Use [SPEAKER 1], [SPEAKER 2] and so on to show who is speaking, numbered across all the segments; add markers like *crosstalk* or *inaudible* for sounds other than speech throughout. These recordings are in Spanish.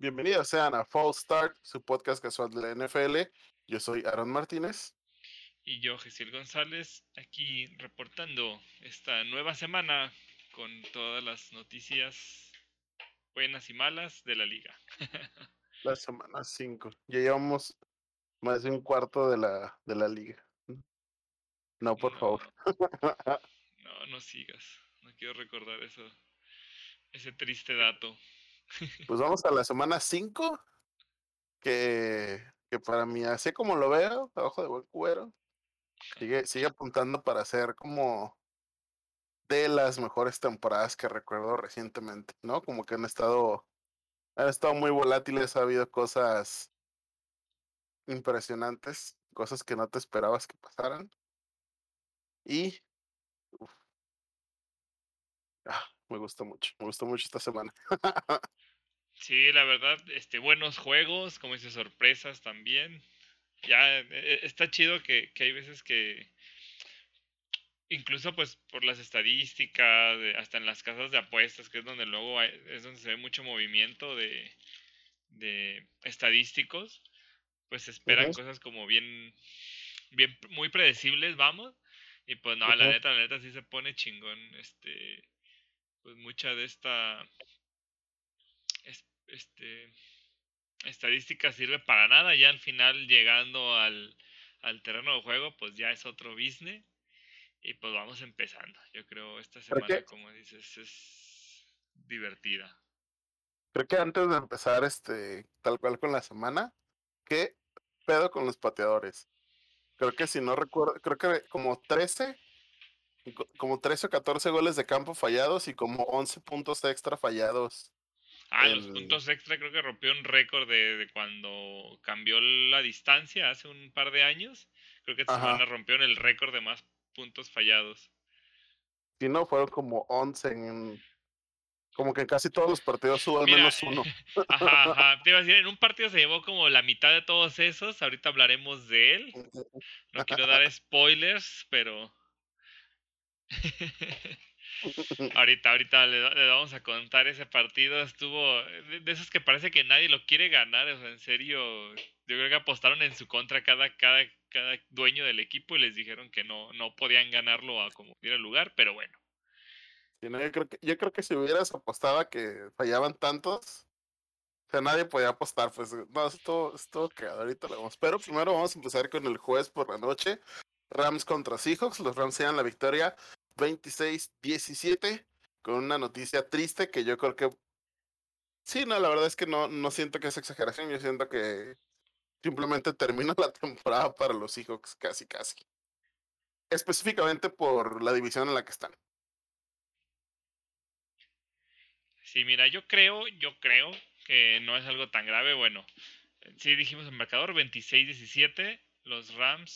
[SPEAKER 1] Bienvenidos sean a Fall Start, su podcast casual de la NFL. Yo soy Aaron Martínez.
[SPEAKER 2] Y yo, Gesiel González, aquí reportando esta nueva semana con todas las noticias buenas y malas de la liga. *laughs*
[SPEAKER 1] la semana 5. Ya llevamos más de un cuarto de la, de la liga. No, por favor. *laughs*
[SPEAKER 2] no, no sigas. No quiero recordar eso. Ese triste dato.
[SPEAKER 1] Pues vamos a la semana 5. Que, que para mí, así como lo veo, abajo de buen cuero, sigue, sigue apuntando para ser como de las mejores temporadas que recuerdo recientemente, ¿no? Como que han estado, han estado muy volátiles, ha habido cosas impresionantes, cosas que no te esperabas que pasaran. Y ah, me gustó mucho, me gustó mucho esta semana. *laughs*
[SPEAKER 2] sí, la verdad, este, buenos juegos, como dice, sorpresas también. Ya, e, e, está chido que, que hay veces que, incluso pues por las estadísticas, hasta en las casas de apuestas, que es donde luego es donde se ve mucho movimiento de, de estadísticos, pues esperan cosas como bien, bien, muy predecibles, vamos. Y pues no, la neta, la neta sí se pone chingón, este, pues mucha de esta, este, estadística sirve para nada, ya al final llegando al, al terreno de juego, pues ya es otro business y pues vamos empezando. Yo creo esta semana, como dices, es divertida.
[SPEAKER 1] Creo que antes de empezar, este, tal cual con la semana, ¿qué pedo con los pateadores? Creo que si no recuerdo, creo que como 13, como 13 o 14 goles de campo fallados y como 11 puntos extra fallados.
[SPEAKER 2] Ah, los puntos extra creo que rompió un récord de, cuando cambió la distancia hace un par de años. Creo que esta semana rompió el récord de más puntos fallados.
[SPEAKER 1] Si no, fueron como 11 en... Como que en casi todos los partidos hubo al menos uno. *laughs*
[SPEAKER 2] Ajá, ajá. Te iba a decir, en un partido se llevó como la mitad de todos esos. Ahorita hablaremos de él. No quiero *laughs* dar spoilers, pero. *laughs* *laughs* ahorita, ahorita le, vamos a contar ese partido. Estuvo de, esos que parece que nadie lo quiere ganar. O sea, en serio, yo creo que apostaron en su contra cada, cada, cada dueño del equipo y les dijeron que no, no podían ganarlo a como diera lugar, pero bueno.
[SPEAKER 1] yo, creo que, yo creo que si hubieras apostado a que fallaban tantos, o sea, nadie podía apostar, pues no, esto, esto que ahorita lo vamos. Pero primero vamos a empezar con el jueves por la noche. Rams contra Seahawks, los Rams se dan la victoria 26-17 con una noticia triste que yo creo que sí, no, la verdad es que no, no siento que es exageración, yo siento que simplemente termina *laughs* la temporada para los Seahawks casi casi. Específicamente por la división en la que están.
[SPEAKER 2] Sí, mira, yo creo, yo creo que no es algo tan grave. Bueno, sí dijimos el marcador 26-17. Los Rams,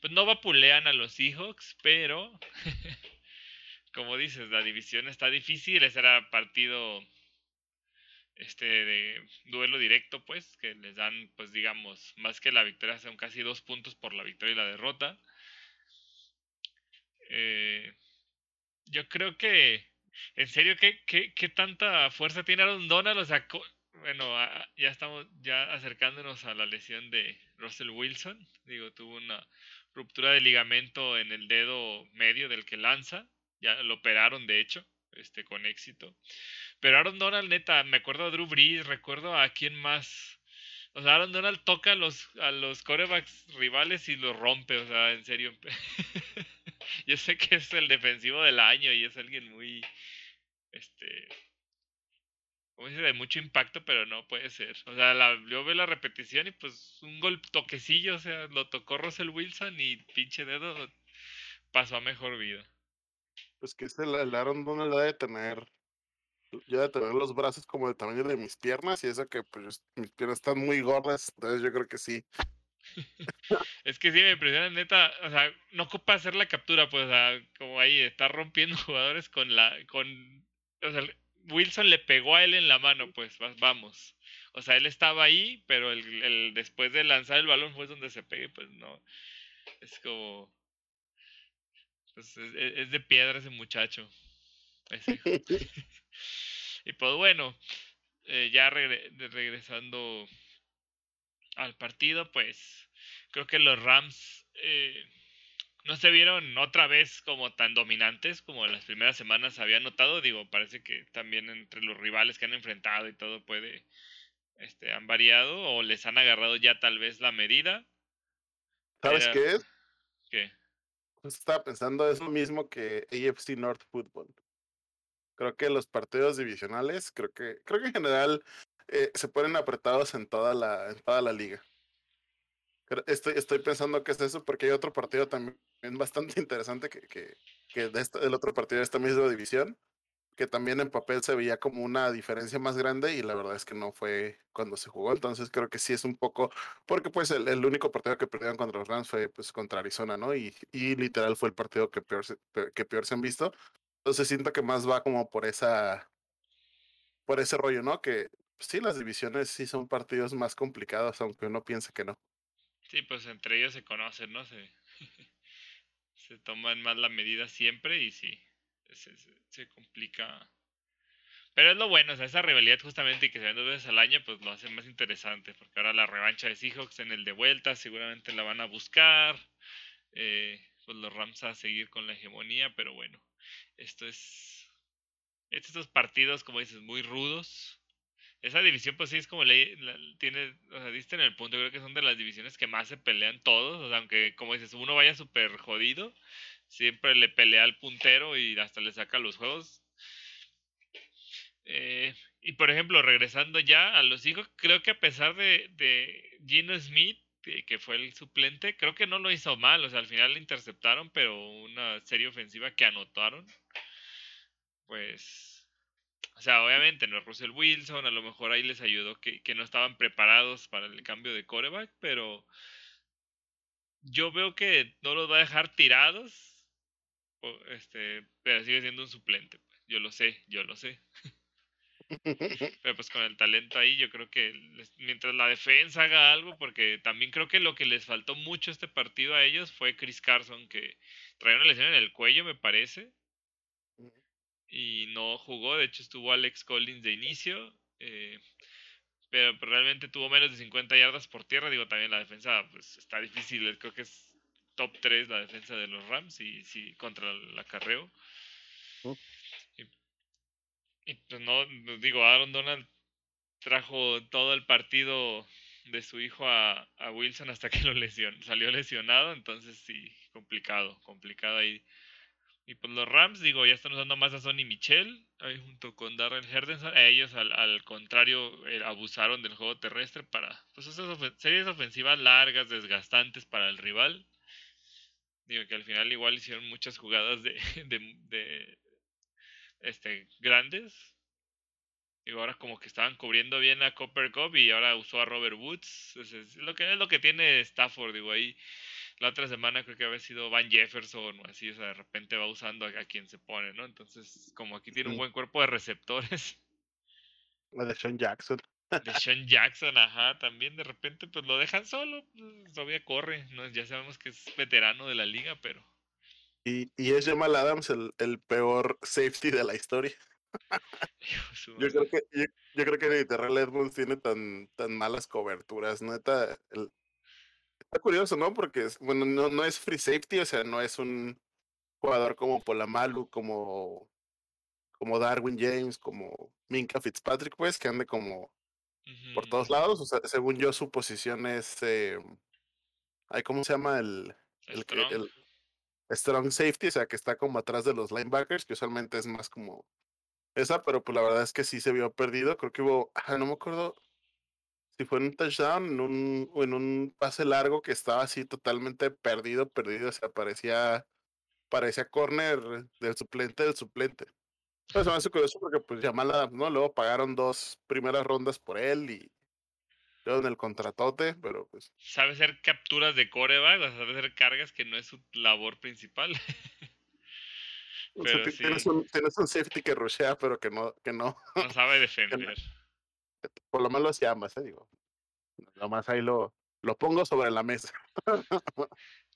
[SPEAKER 2] pues no vapulean a los Seahawks, pero *laughs* como dices, la división está difícil. Ese era partido este de duelo directo, pues, que les dan, pues digamos, más que la victoria, son casi dos puntos por la victoria y la derrota. Eh, yo creo que, en serio, ¿qué, qué, qué tanta fuerza tiene Aaron Donald? O sea, bueno, ya estamos ya acercándonos a la lesión de Russell Wilson. Digo, tuvo una ruptura de ligamento en el dedo medio del que lanza. Ya lo operaron, de hecho, este, con éxito. Pero Aaron Donald, neta, me acuerdo a Drew Brees, recuerdo a quién más. O sea, Aaron Donald toca a los, a los corebacks rivales y los rompe, o sea, en serio. *laughs* Yo sé que es el defensivo del año y es alguien muy, este, como dice, de mucho impacto, pero no puede ser. O sea, la, yo veo la repetición y pues un gol toquecillo, o sea, lo tocó Russell Wilson y pinche dedo pasó a mejor vida.
[SPEAKER 1] Pues que es el, el Aaron Donald debe tener yo de tener los brazos como del tamaño de mis piernas y eso que pues mis piernas están muy gordas, entonces yo creo que sí. *laughs*
[SPEAKER 2] es que sí me impresiona neta, o sea, no ocupa hacer la captura, pues, o sea, como ahí está rompiendo *laughs* jugadores con la con o sea, Wilson le pegó a él en la mano, pues, vamos. O sea, él estaba ahí, pero el, el después de lanzar el balón fue donde se pegue, pues no. Es como pues, es, es de piedra ese muchacho. *laughs* *laughs* y pues bueno, eh, ya regresando al partido, pues creo que los Rams eh, no se vieron otra vez como tan dominantes como en las primeras semanas había notado. Digo, parece que también entre los rivales que han enfrentado y todo puede, este, han variado o les han agarrado ya tal vez la medida.
[SPEAKER 1] ¿Sabes qué es?
[SPEAKER 2] ¿Qué?
[SPEAKER 1] estaba pensando, es lo mismo que AFC North Football. Creo que los partidos divisionales, creo que, creo que en general eh, se ponen apretados en toda la, en toda la liga. Estoy, estoy pensando que es eso porque hay otro partido también *laughs* bastante interesante que, que, que de este, el otro partido de esta misma división, que también en papel se veía como una diferencia más grande y la verdad es que no fue cuando se jugó. Entonces creo que sí es un poco, porque pues el, el único partido que perdieron contra los Rams fue pues contra Arizona, ¿no? Y, y literal fue el partido que peor, se, que peor se han visto. Entonces siento que más va como por esa, por ese rollo, ¿no? Que pues, sí, las divisiones sí son partidos más complicados, aunque uno piense que no.
[SPEAKER 2] Sí, pues entre ellos se conocen, ¿no? Se, *laughs* se toman más la medida siempre y sí, se, se, complica. Pero es lo bueno, o sea, esa rivalidad justamente que se ven dos veces al año, pues lo hace más interesante, porque ahora la revancha de Seahawks en el de vuelta seguramente la van a buscar, eh, pues los Rams a seguir con la hegemonía, pero bueno, esto es, estos partidos, como dices, muy rudos, esa división, pues sí, es como le, tiene, o sea, diste en el punto, creo que son de las divisiones que más se pelean todos, o sea, aunque como dices, uno vaya súper jodido, siempre le pelea al puntero y hasta le saca los juegos. Eh, y por ejemplo, regresando ya a los hijos, creo que a pesar de, de Gino Smith, que fue el suplente, creo que no lo hizo mal, o sea, al final le interceptaron, pero una serie ofensiva que anotaron, pues o sea, obviamente no es Russell Wilson, a lo mejor ahí les ayudó que, que no estaban preparados para el cambio de coreback, pero yo veo que no los va a dejar tirados, este, pero sigue siendo un suplente. Pues. Yo lo sé, yo lo sé. *laughs* pero pues con el talento ahí, yo creo que mientras la defensa haga algo, porque también creo que lo que les faltó mucho este partido a ellos fue Chris Carson, que traía una lesión en el cuello, me parece y no jugó. De hecho, estuvo Alex Collins de inicio. Eh, pero realmente tuvo menos de 50 yardas por tierra. Digo, también la defensa pues está difícil. Creo que es top 3 la defensa de los Rams y sí contra el acarreo. Y, pues no, digo, Aaron Donald trajo todo el partido de su hijo a, a Wilson hasta que lo lesionó, salió lesionado. Entonces sí, complicado, complicado ahí y pues los Rams, digo, ya están usando más a Sonny Michel, ahí junto con Darren Herdenson. ellos, al, al contrario, eh, abusaron del juego terrestre para pues esas series ofensivas largas, desgastantes para el rival. Digo que al final igual hicieron muchas jugadas de, *laughs* de, este, grandes. Digo, ahora como que estaban cubriendo bien a Copper Cup y ahora usó a Robert Woods. Es, lo que es lo que tiene Stafford, digo, ahí la otra semana creo que había sido Van Jefferson o así, o sea, de repente va usando a, quien se pone, ¿no? Entonces, como aquí tiene un buen cuerpo de receptores.
[SPEAKER 1] La de Sean Jackson.
[SPEAKER 2] De Sean Jackson, ajá, también de repente pues lo dejan solo, pues, todavía corre, ¿no? ya sabemos que es veterano de la liga, pero...
[SPEAKER 1] Y, y es Jamal Adams el, el peor safety de la historia. *laughs* yo, creo que, yo, yo, creo que Terrell Edmonds tiene tan, tan malas coberturas, neta, el, Está curioso, ¿no? Porque, bueno, no, no es free safety, o sea, no es un jugador como Polamalu, como, como Darwin James, como Minka Fitzpatrick, pues, que ande como por todos lados. O sea, según yo, su posición es. Eh, ¿Cómo se llama el, el, strong. el, strong safety? O sea, que está como atrás de los linebackers, que usualmente es más como esa, pero pues la verdad es que sí se vio perdido. Creo que hubo. Ah, no me acuerdo si fue en un touchdown, en un, en un pase largo que estaba así totalmente perdido, perdido, o sea, parecía, parecía corner del suplente del suplente. Pues me hace curioso porque pues Yamala, ¿no? Luego pagaron dos primeras rondas por él y en el contratote, pero pues.
[SPEAKER 2] Sabe hacer capturas de coreback, o sabe hacer cargas que no es su labor principal.
[SPEAKER 1] o sea, tienes, un, tienes un safety que rushea, pero que no, que no.
[SPEAKER 2] No sabe *laughs* defender
[SPEAKER 1] por lo menos se ambas, ¿eh? digo. Nomás ahí lo, lo pongo sobre la mesa.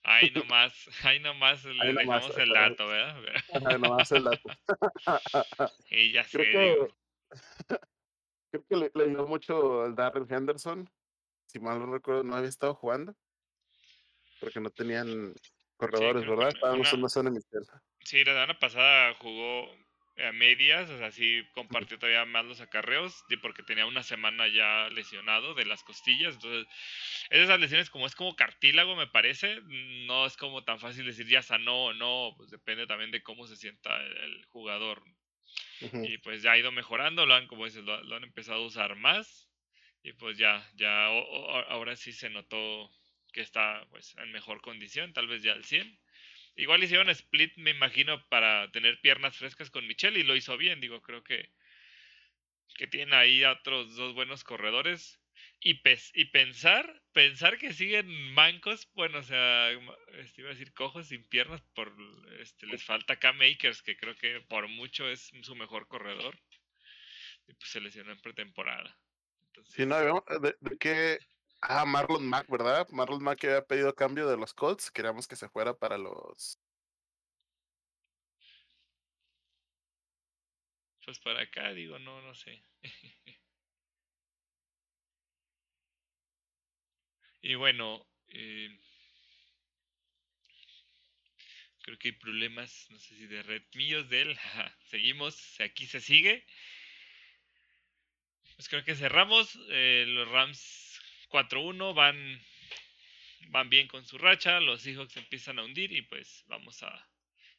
[SPEAKER 2] Ahí *laughs* nomás, ahí nomás le dejamos el dato, ¿verdad? *laughs*
[SPEAKER 1] Ahí nomás el dato. *laughs*
[SPEAKER 2] y ya sé,
[SPEAKER 1] creo que, que le, le ayudó mucho al Darrell Henderson. Si mal no recuerdo, no había estado jugando. Porque no tenían corredores,
[SPEAKER 2] creo que
[SPEAKER 1] ¿verdad? Estábamos en
[SPEAKER 2] una-
[SPEAKER 1] zona.
[SPEAKER 2] Sí, la semana pasada jugó a medias, o sea, sí compartió todavía más los acarreos, porque tenía una semana ya lesionado de las costillas, entonces esas lesiones como es como cartílago me parece, no es como tan fácil decir ya sanó o no, pues depende también de cómo se sienta el, jugador. Y pues ya ha ido mejorando, lo han, como dices, lo, lo han empezado a usar más, y pues ya, ya o- o- ahora sí se notó que está pues en mejor condición, tal vez ya al 100. Igual hicieron split, me imagino, para tener piernas frescas con Michelle y lo hizo bien. Digo, creo que, que tienen ahí a otros dos buenos corredores. Y, pes- y pensar, pensar que siguen mancos, bueno, o sea, este, iba a decir cojos sin piernas, por este, les falta Cam Makers, que creo que por mucho es su mejor corredor. Y pues se lesionó en pretemporada. Entonces,
[SPEAKER 1] Sí, no, de, de que. Ah, Marlon Mack, ¿verdad? Marlon Mack había pedido cambio de los Colts. Queríamos que se fuera para los.
[SPEAKER 2] pues para acá, digo, no, no sé. *laughs* y bueno, eh, creo que hay problemas, no sé si de red míos, de él. Seguimos, aquí se sigue. Pues creo que cerramos. eh, los Rams 4-1 van, van bien con su racha. Los Seahawks empiezan a hundir y pues vamos a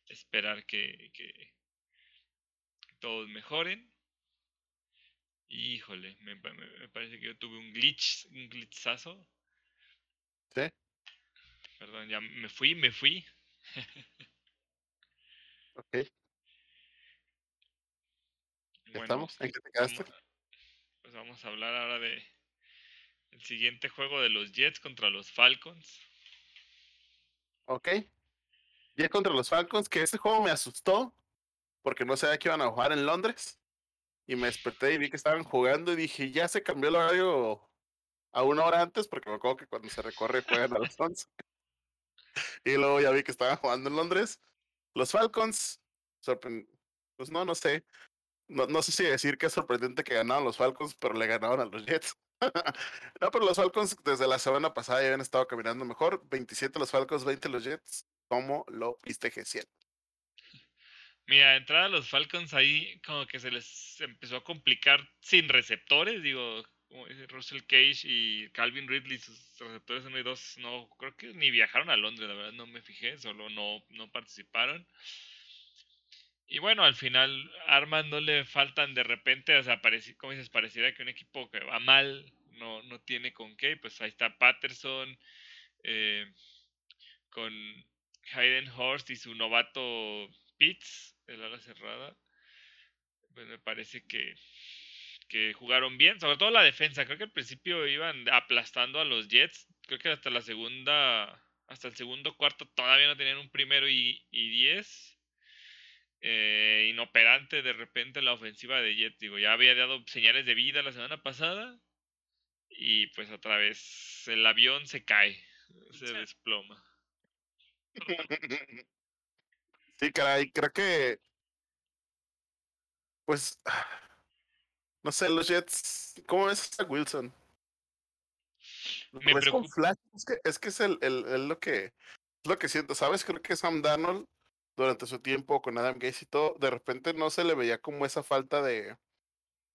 [SPEAKER 2] esperar que, que todos mejoren. Híjole, me, pa- me- me parece que yo tuve un glitch, un glitchazo.
[SPEAKER 1] Sí,
[SPEAKER 2] Perdón, ya me fui, me fui. *laughs*
[SPEAKER 1] ok.
[SPEAKER 2] Bueno,
[SPEAKER 1] estamos. ¿En qué te quedaste?
[SPEAKER 2] vamos, pues vamos a hablar ahora de el siguiente juego de los Jets contra los Falcons.
[SPEAKER 1] Ok. Ya contra los Falcons, que este juego me asustó porque no sabía que iban a jugar en Londres. Y me desperté y vi que estaban jugando y dije, ya se cambió el horario a una hora antes, porque me acuerdo que cuando se recorre juegan a las *laughs* 11. Y luego ya vi que estaban jugando en Londres. Los Falcons, pues no, no sé. No, no sé si decir que es sorprendente que ganaron los Falcons, pero le ganaron a los Jets. *laughs* no, pero los Falcons desde la semana pasada ya habían estado caminando mejor. 27 los Falcons, 20 los Jets. ¿Cómo lo viste, G100?
[SPEAKER 2] Mira, entrada los Falcons ahí como que se les empezó a complicar sin receptores, digo, como dice Russell Cage y Calvin Ridley, sus receptores 1 y 2, no, creo que ni viajaron a Londres, la verdad no me fijé, solo no, no participaron. Y bueno, al final armas no le faltan de repente, o sea, como dices, pareciera que un equipo que va mal no, no tiene con qué, pues ahí está Patterson, eh, con Hayden Horst y su novato Pitts, el ala cerrada. Pues me parece que, que jugaron bien, sobre todo la defensa. Creo que al principio iban aplastando a los Jets. Creo que hasta la segunda, hasta el segundo cuarto todavía no tenían un primero y, y diez. Eh, inoperante de repente la ofensiva de Jets. Digo, ya había dado señales de vida la semana pasada. Y pues otra vez el avión se cae, se desploma.
[SPEAKER 1] Sí, caray, creo que. Pues. No sé, los Jets. ¿Cómo ves a Wilson? ¿Lo
[SPEAKER 2] Me
[SPEAKER 1] ves con flash? Es que es, que es el, el, el lo que es lo que siento, ¿sabes? Creo que Sam Darnold, durante su tiempo con Adam Gates y todo, de repente no se le veía como esa falta de.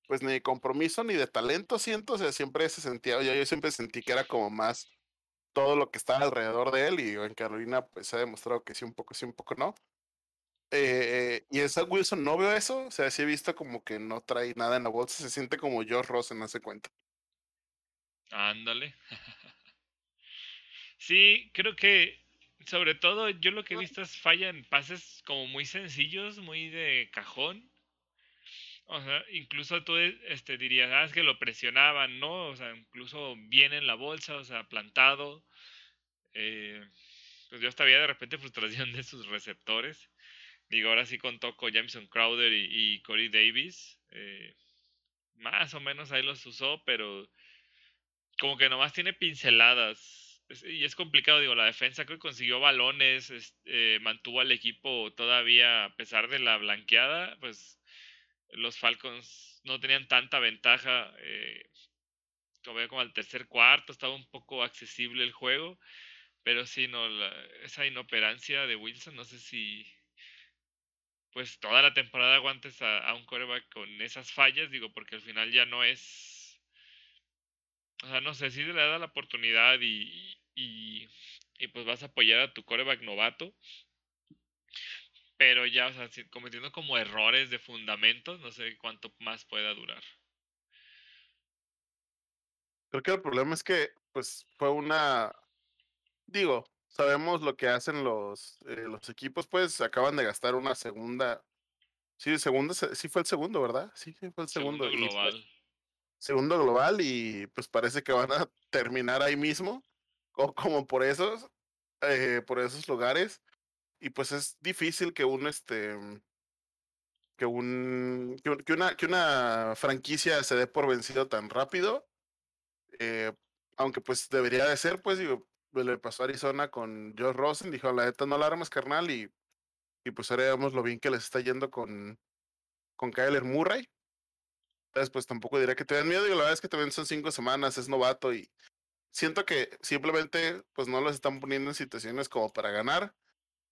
[SPEAKER 1] Pues ni de compromiso ni de talento, siento. O sea, siempre se sentía. Yo, yo siempre sentí que era como más todo lo que estaba alrededor de él. Y en Carolina, pues se ha demostrado que sí, un poco sí, un poco no. Eh, y en Zach Wilson no veo eso, o sea, sí he visto como que no trae nada en la bolsa, se siente como Josh Rosen, hace cuenta.
[SPEAKER 2] Ándale. *laughs* Sí, creo que sobre todo yo lo que he visto es falla en pases como muy sencillos, muy de cajón. O sea, incluso tú este, dirías, ah, es que lo presionaban, ¿no? O sea, incluso bien en la bolsa, o sea, plantado. Eh, pues yo hasta había de repente frustración de sus receptores. Digo, ahora sí contó con Jameson Crowder y, y Corey Davis. eh, más o menos ahí los usó, pero como que nomás tiene pinceladas. Y es complicado, digo, la defensa creo que consiguió balones, es- eh, mantuvo al equipo todavía, a pesar de la blanqueada, pues los Falcons no tenían tanta ventaja. Eh, todavía como al tercer cuarto estaba un poco accesible el juego. Pero sí, no, esa inoperancia de Wilson, no sé si pues toda la temporada aguantes a, un coreback con esas fallas, digo, porque al final ya no es. O sea, no sé, si le da la oportunidad y, y, y pues vas a apoyar a tu coreback novato. Pero ya, o sea, cometiendo como errores de fundamentos, no sé cuánto más pueda durar.
[SPEAKER 1] Creo que el problema es que, pues, fue una digo, sabemos lo que hacen los, eh, los equipos, pues acaban de gastar una segunda. Sí, segundo, sí fue el segundo, ¿verdad? Sí, fue el segundo.
[SPEAKER 2] Segundo pues global.
[SPEAKER 1] Segundo global y pues parece que van a *laughs* terminar ahí mismo, o como por esos, eh, por esos lugares. Y pues es difícil que un este que un que, una que una franquicia se dé por vencido tan rápido. Eh, aunque pues debería de ser, pues digo, le pasó a Arizona con Josh Rosen, dijo, la neta no la armas, carnal, y, y pues ahora vemos lo bien que les está yendo con, con Kyler Murray. Entonces, pues tampoco diría que te den miedo, y la verdad es que también son cinco semanas, es novato, y siento que simplemente pues no los están poniendo en situaciones como para ganar.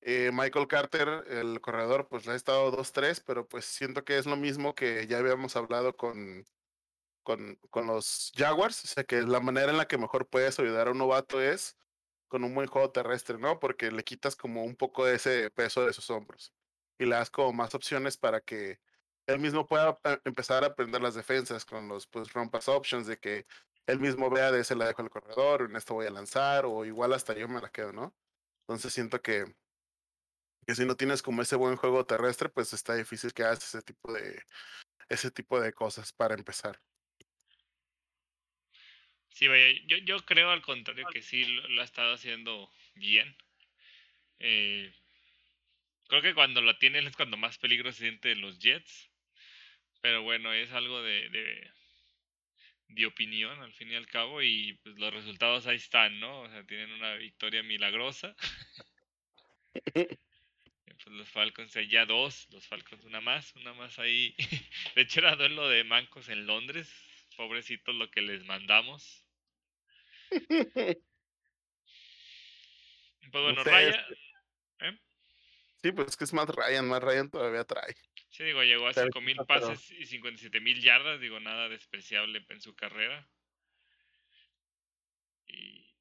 [SPEAKER 1] Eh, Michael Carter, el corredor, pues le ha estado 2-3, pero pues siento que es lo mismo que ya habíamos hablado con, con, con los Jaguars, o sea que la manera en la que mejor puedes ayudar a un novato es con un buen juego terrestre, ¿no? Porque le quitas como un poco de ese peso de sus hombros y le das como más opciones para que él mismo pueda empezar a aprender las defensas con los pues run pass options de que él mismo vea de ese la dejo al corredor, en esto voy a lanzar o igual hasta yo me la quedo, ¿no? Entonces siento que que si no tienes como ese buen juego terrestre, pues está difícil que hagas ese tipo de ese tipo de cosas para empezar.
[SPEAKER 2] Sí, vaya, yo, yo creo al contrario que sí lo, ha estado haciendo bien. Eh, creo que cuando lo tienen *laughs* es cuando más peligro se siente los Jets. Pero bueno, es algo de, de, de, opinión al fin y al cabo. Y pues los resultados ahí están, ¿no? O sea, tienen una victoria milagrosa. *laughs* pues los Falcons ya dos, los Falcons una más, una más ahí. *laughs* De hecho era duelo de mancos en Londres. Pobrecitos lo que les mandamos. *laughs* pues bueno, Ryan. ¿eh?
[SPEAKER 1] Sí, pues es que es más Ryan, más Ryan todavía trae.
[SPEAKER 2] Sí, digo, llegó a 5.000 pases y 57.000 yardas, digo, nada despreciable en su carrera. Y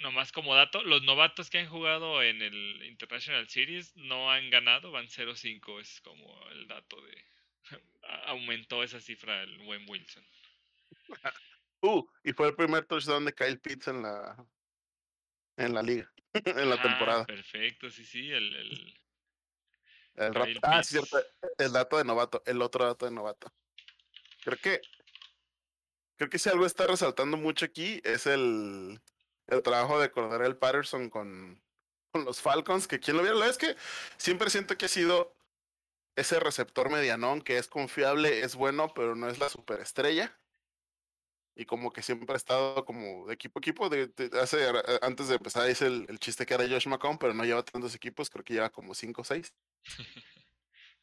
[SPEAKER 2] nomás como dato, los novatos que han jugado en el International Series no han ganado, van 0-5, es como el dato de... *laughs* aumentó esa cifra el buen Wilson. *laughs*
[SPEAKER 1] Uh, y fue el primer touchdown de Kyle Pitts en la en la liga, *laughs* en la ah, temporada.
[SPEAKER 2] Perfecto, sí, sí, el, el,
[SPEAKER 1] el ah, cierto, el dato de novato, el otro dato de novato. Creo que creo que si algo está resaltando mucho aquí es el, el trabajo de el Patterson con, con los Falcons, que quien lo viera, la es que siempre siento que ha sido ese receptor medianón que es confiable, es bueno, pero no es la superestrella y como que siempre ha estado como de equipo a equipo. De, hace, antes de empezar hice el, el, chiste que era Josh McCown, pero no lleva tantos equipos, creo que lleva como 5 o 6. *laughs*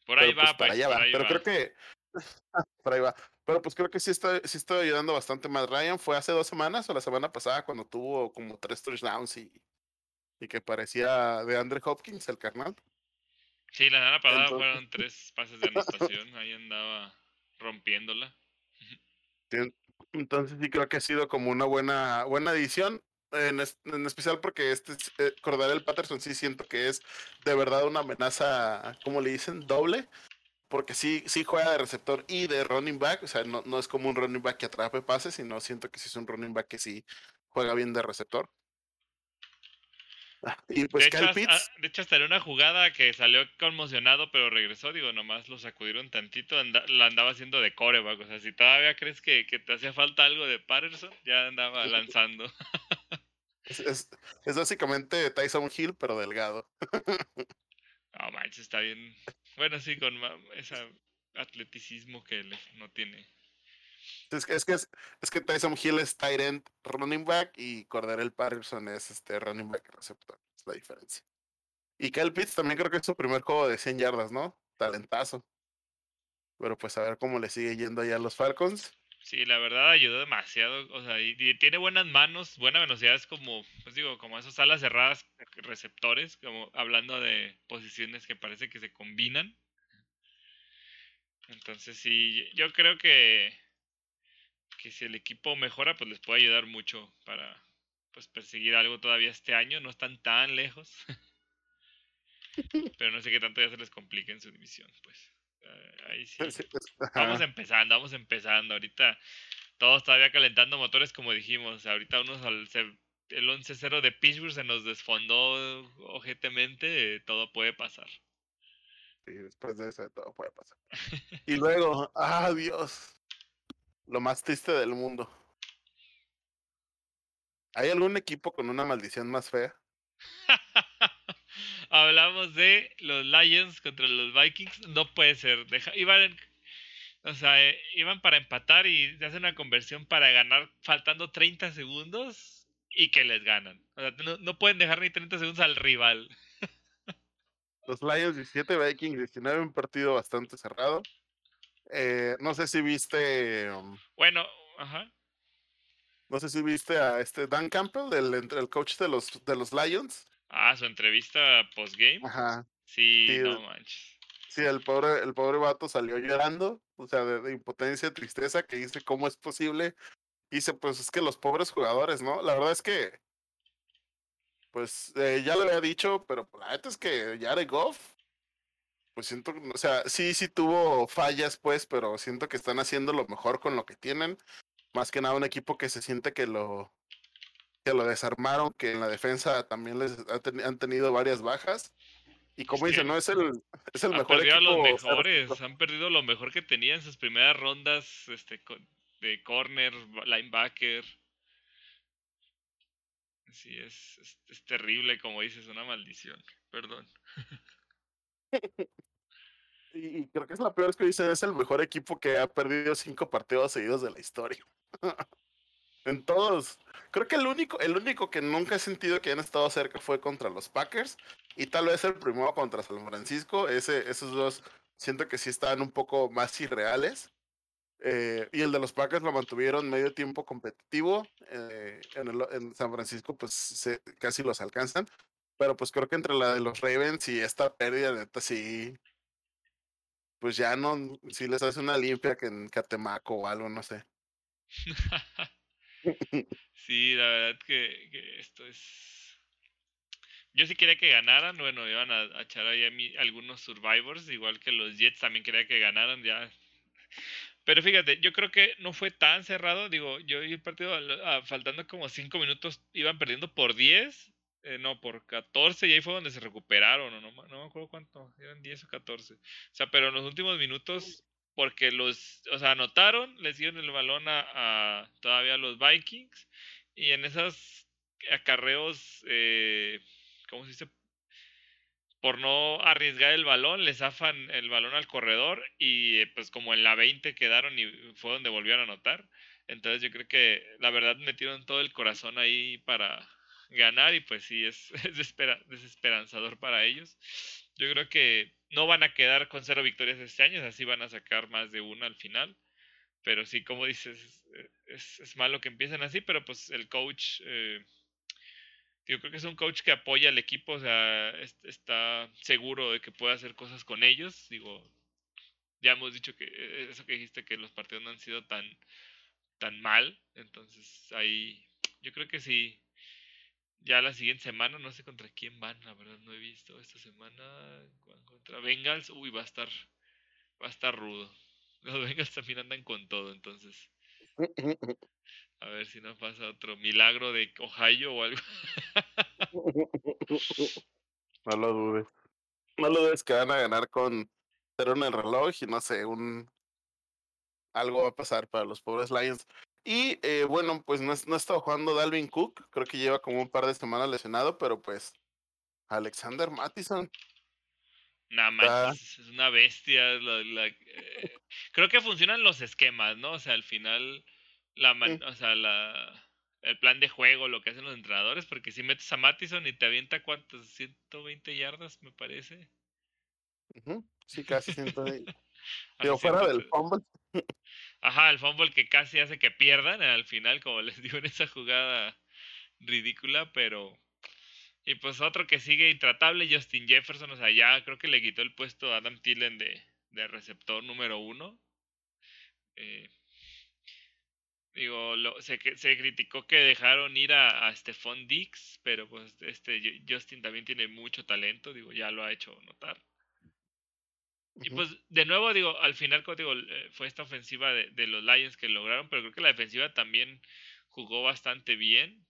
[SPEAKER 2] por ahí va, pues,
[SPEAKER 1] para allá va. Pero creo que *laughs* por ahí va. Pero pues creo que sí está, sí está ayudando bastante más. Ryan fue hace dos semanas o la semana pasada cuando tuvo como tres touchdowns y, y que parecía de Andre Hopkins, el carnal.
[SPEAKER 2] Sí, la semana pasada fueron tres pases de anotación, ahí andaba rompiéndola. *laughs*
[SPEAKER 1] Entonces sí creo que ha sido como una buena, buena edición. En, en especial porque este eh, el Patterson sí siento que es de verdad una amenaza, como le dicen, doble. Porque sí, sí juega de receptor y de running back. O sea, no, no es como un running back que atrape pases, sino siento que sí es un running back que sí juega bien de receptor. *laughs*
[SPEAKER 2] Y pues de, hecho, Pitts, de hecho, hasta en una jugada que salió conmocionado, pero regresó, digo, nomás lo sacudieron tantito, la andaba haciendo de coreback. O sea, si todavía crees que, que te hacía falta algo de Patterson, ya andaba *laughs* lanzando.
[SPEAKER 1] es, es, es, básicamente Tyson Hill, pero delgado. *laughs*
[SPEAKER 2] No manches, está bien. Bueno, sí, con ese atleticismo que no tiene.
[SPEAKER 1] Es que, es que, es, que Tyson Hill es tight running back y Cordarel Patterson es este running back receptor. Es la diferencia. Y Kyle Pitts también creo que es su primer juego de 100 yardas, ¿no? Talentazo. Pero pues a ver cómo le sigue yendo allá a los Falcons.
[SPEAKER 2] Sí, la verdad ayudó demasiado, o sea, y, y tiene buenas manos, buena velocidad, es como, pues digo, como esas alas cerradas, receptores, como hablando de posiciones que parece que se combinan. Entonces sí, yo creo que, que si el equipo mejora, pues les puede ayudar mucho para pues perseguir algo todavía este año, no están tan lejos. *laughs* Pero no sé qué tanto ya se les complique en su división, pues. Eh, ahí sí.
[SPEAKER 1] Pues,
[SPEAKER 2] Vamos empezando, vamos empezando. Ahorita todos todavía calentando motores, como dijimos. Ahorita unos al, se- el 11-0 de Pittsburgh se nos desfondó ojetemente. todo puede pasar.
[SPEAKER 1] Sí, después de eso todo puede pasar. Y luego, ah, Dios, lo más triste del mundo. ¿Hay algún equipo con una maldición más fea? *laughs*
[SPEAKER 2] Hablamos de los Lions contra los Vikings. No puede ser. Deja, iban, o sea, eh, iban para empatar y se hace una conversión para ganar faltando 30 segundos y que les ganan. O sea, no, no pueden dejar ni 30 segundos al rival. *laughs*
[SPEAKER 1] Los Lions 17, Vikings 19, un partido bastante cerrado. Eh, no sé si viste, um,
[SPEAKER 2] Bueno, ajá.
[SPEAKER 1] no sé si viste a este Dan Campbell, el, el coach de los, de los Lions.
[SPEAKER 2] Ah, su entrevista postgame.
[SPEAKER 1] Ajá.
[SPEAKER 2] Sí,
[SPEAKER 1] Sí,
[SPEAKER 2] no manches.
[SPEAKER 1] Sí, el pobre, el pobre vato salió llorando, o sea, de, de impotencia, tristeza, que dice cómo es posible. Dice, pues es que los pobres jugadores, ¿no? La verdad es que, pues eh, ya lo había dicho, pero la neta es que Jared Goff, pues siento, o sea, sí, sí tuvo fallas, pues, pero siento que están haciendo lo mejor con lo que tienen. Más que nada un equipo que se siente que lo, que lo desarmaron, que en la defensa también les ha han tenido varias bajas. Y como
[SPEAKER 2] que
[SPEAKER 1] dice, no es el, es el
[SPEAKER 2] Han
[SPEAKER 1] mejor
[SPEAKER 2] perdido a los
[SPEAKER 1] equipo. cero
[SPEAKER 2] mejores. Han perdido lo mejor que tenían en sus primeras rondas este, de corner, ba- linebacker. Sí, es, es, es terrible, como dices, una maldición. Perdón. *laughs*
[SPEAKER 1] Y, creo que es la peor que dicen, es el mejor equipo que ha perdido cinco partidos seguidos de la historia. *laughs* en todos. Creo que el único, el único que nunca he sentido que han estado cerca fue contra los Packers. Y tal vez el primero contra San Francisco. Ese, esos dos siento que sí estaban un poco más irreales. Eh, y el de los Packers lo mantuvieron medio tiempo competitivo. eh, en, el- en San Francisco, pues se- casi los alcanzan. Pero pues creo que entre la de los Ravens y esta pérdida, neta, sí. Pues ya no, si les hace una limpia que en Catemaco o algo, no sé. *laughs*
[SPEAKER 2] sí, la verdad que, esto es. Yo sí quería que ganaran. Bueno, iban a, echar ahí a mí algunos Survivors, igual que los Jets también quería que ganaran. Ya Pero fíjate, yo creo que no fue tan cerrado. Digo, yo el partido faltando como 5 minutos, iban perdiendo por 10, eh, no, por 14, y ahí fue donde se recuperaron, o no, no me acuerdo cuánto, eran 10 o 14. O sea, pero en los últimos minutos, porque los, o sea, anotaron, les dieron el balón a, a todavía los Vikings, y en esos acarreos, eh, ¿cómo se dice? por no arriesgar el balón, le zafan el balón al corredor y eh, pues como en la 20 quedaron y fue donde volvieron a anotar. Entonces yo creo que la verdad metieron todo el corazón ahí para ganar y pues sí, es, *laughs* es desespera- desesperanzador para ellos. Yo creo que no van a quedar con cero victorias este año, así van a sacar más de una al final. Pero sí, como dices, es, malo que empiecen así, pero pues el coach... eh, yo creo que es un coach que apoya al equipo, o sea, es- está seguro de que puede hacer cosas con ellos. Digo, ya hemos dicho que eh, eso que dijiste, que los partidos no han sido tan, tan mal. Entonces, ahí, yo creo que sí. Ya la siguiente semana, no sé contra quién van, la verdad no he visto esta semana. Van Contra Bengals, uy, va a estar, va a estar rudo. *laughs* Los Bengals también andan con todo, entonces, *laughs* a ver si no pasa otro milagro de Ohio o algo. *laughs*
[SPEAKER 1] No lo dudes. No lo dudes que van a ganar con cero en el reloj y no sé, un algo va a pasar para los pobres Lions. Y eh, bueno, pues no, no ha estado jugando Dalvin Cook, creo que lleva como un par de semanas lesionado, pero pues Alexander Mattison.
[SPEAKER 2] Nada manches, es una bestia. la- la- eh, creo que funcionan los esquemas, ¿no? O sea, al final, la man-
[SPEAKER 1] Sí.
[SPEAKER 2] o sea, la, el plan de juego, lo que hacen los entrenadores, porque si metes a Mattison y te avienta cuántos, 120 yardas, me parece.
[SPEAKER 1] Sí, casi 120. *laughs* Digo, fuera del fumble. *laughs*
[SPEAKER 2] Ajá, el fumble que casi hace que pierdan al final, como *laughs* les digo en esa jugada ridícula, pero... Y pues otro que sigue intratable, Justin Jefferson, o sea, ya creo que le quitó el puesto a Adam Thielen de, de receptor número uno. Eh, digo, se, se criticó que dejaron ir a, a Stephon Dix, pero pues este Justin también tiene mucho talento, digo, ya lo ha hecho notar. Y pues, de nuevo, digo, al final, como digo, eh, fue esta ofensiva de, de, los Lions que lograron, pero creo que la defensiva también jugó bastante bien.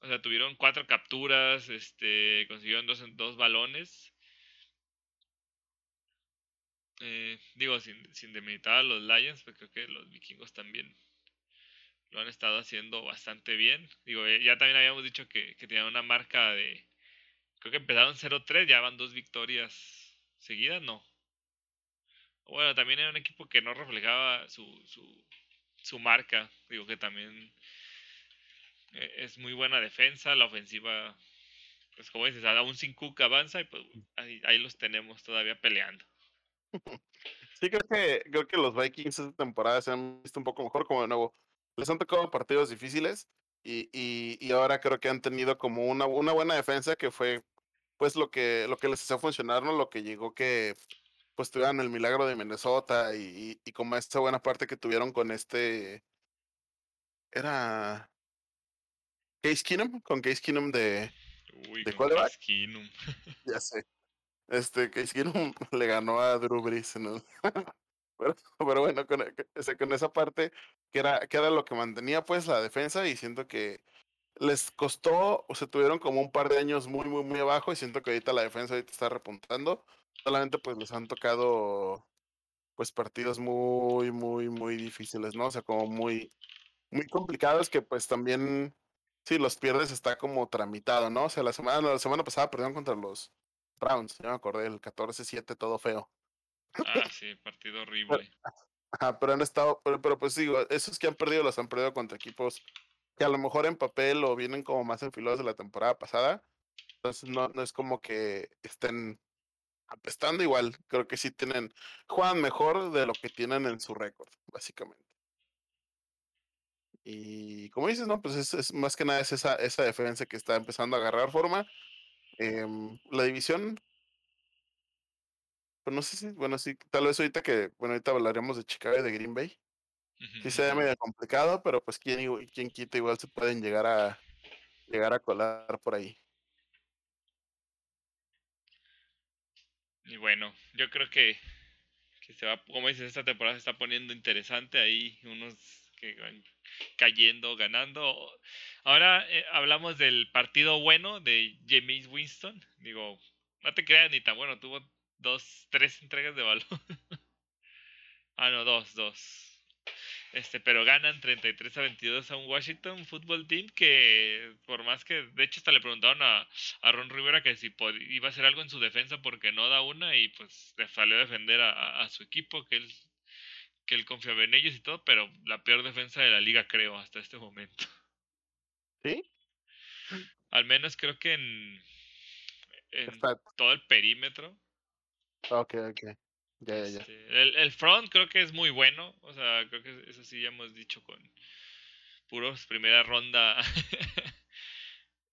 [SPEAKER 2] O sea, tuvieron cuatro capturas, este, consiguieron dos, dos balones. Eh, digo, sin, sin demeritar a los Lions, pero creo que los vikingos también lo han estado haciendo bastante bien. Digo, eh, ya también habíamos dicho que, que tenían una marca de. Creo que empezaron 0-3, ya van dos victorias seguida no. Bueno, también era un equipo que no reflejaba su, su, su marca. Digo que también eh, es muy buena defensa, la ofensiva, pues como dices, aún sin Cook avanza y pues ahí, ahí los tenemos todavía peleando.
[SPEAKER 1] Sí, creo que, creo que los Vikings esta temporada se han visto un poco mejor, como de nuevo, les han tocado partidos difíciles y, y, y ahora creo que han tenido como una, una buena defensa que fue pues lo que, lo que les hacía funcionar, ¿no? Lo que llegó que pues tuvieran el milagro de Minnesota y, y, como esta buena parte que tuvieron con este era Case Keenum, con Case Keenum de
[SPEAKER 2] Uy,
[SPEAKER 1] de
[SPEAKER 2] con Case Keenum. *laughs*
[SPEAKER 1] ya sé. Este Case Keenum *laughs* le ganó a Drew Brees, ¿no? *laughs* pero, pero, bueno, con, con esa parte que era, que era lo que mantenía pues la defensa y siento que les costó, o se tuvieron como un par de años muy, muy, muy abajo y siento que ahorita la defensa ahorita está repuntando. Solamente pues les han tocado pues partidos muy, muy, muy difíciles, ¿no? O sea, como muy, muy complicados que pues también, si los pierdes está como tramitado, ¿no? O sea, la semana, la semana pasada perdieron contra los Browns, ya me acordé, el 14-7, todo feo.
[SPEAKER 2] Ah, *laughs* sí, partido horrible.
[SPEAKER 1] Ajá, pero han estado, pero, pero pues digo, esos que han perdido los han perdido contra equipos que a lo mejor en papel o vienen como más enfilados de la temporada pasada. Entonces no, no es como que estén apestando igual. Creo que sí tienen, juegan mejor de lo que tienen en su récord, básicamente. Y como dices, no, pues es, más que nada es esa, esa defensa que está empezando a agarrar forma. Eh, la división, pues no sé si, bueno, sí, tal vez ahorita que, bueno, ahorita hablaremos de Chicago y de Green Bay. Sí se ve medio complicado, pero pues quién, quién quita igual se pueden llegar a llegar a colar por ahí.
[SPEAKER 2] Y bueno, yo creo que, que se va, como dices, esta temporada se está poniendo interesante. Ahí unos que van cayendo, ganando. Ahora eh, hablamos del partido bueno de James Winston. Digo, no te creas ni tan bueno, tuvo dos, tres entregas de balón. *laughs* ah, no, dos, dos. Este, pero ganan 33 a 22 a un Washington Football Team que, por más que, de hecho, hasta le preguntaron a, a Ron Rivera que si iba a hacer algo en su defensa porque no da una y pues le salió a defender a, a, su equipo, que él, que él confiaba en ellos y todo, pero la peor defensa de la liga, creo, hasta este momento.
[SPEAKER 1] ¿Sí?
[SPEAKER 2] Al menos creo que en, en todo el perímetro.
[SPEAKER 1] Ok, ok. Ya, ya, ya.
[SPEAKER 2] Este, el, el, front creo que es muy bueno. O sea, creo que eso sí ya hemos dicho con puros primera ronda *laughs*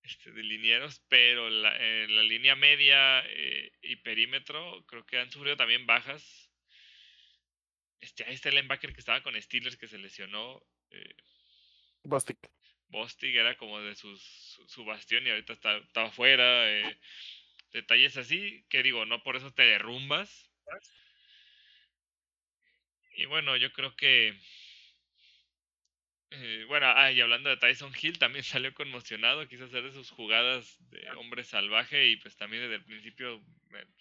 [SPEAKER 2] este, de linieros. Pero la, en la línea media eh, y perímetro creo que han sufrido también bajas. Este, ahí está el linebacker que estaba con Steelers que se lesionó. Eh,
[SPEAKER 1] Bostic.
[SPEAKER 2] Bostic era como de sus, su, su, bastión y ahorita está, está afuera. Eh, detalles así que digo, no por eso te derrumbas. Y bueno, yo creo que. Eh, bueno, ah, y hablando de Tyson Hill, también *laughs* salió conmocionado, quiso hacer de sus jugadas de hombre salvaje y pues también desde el principio bueno,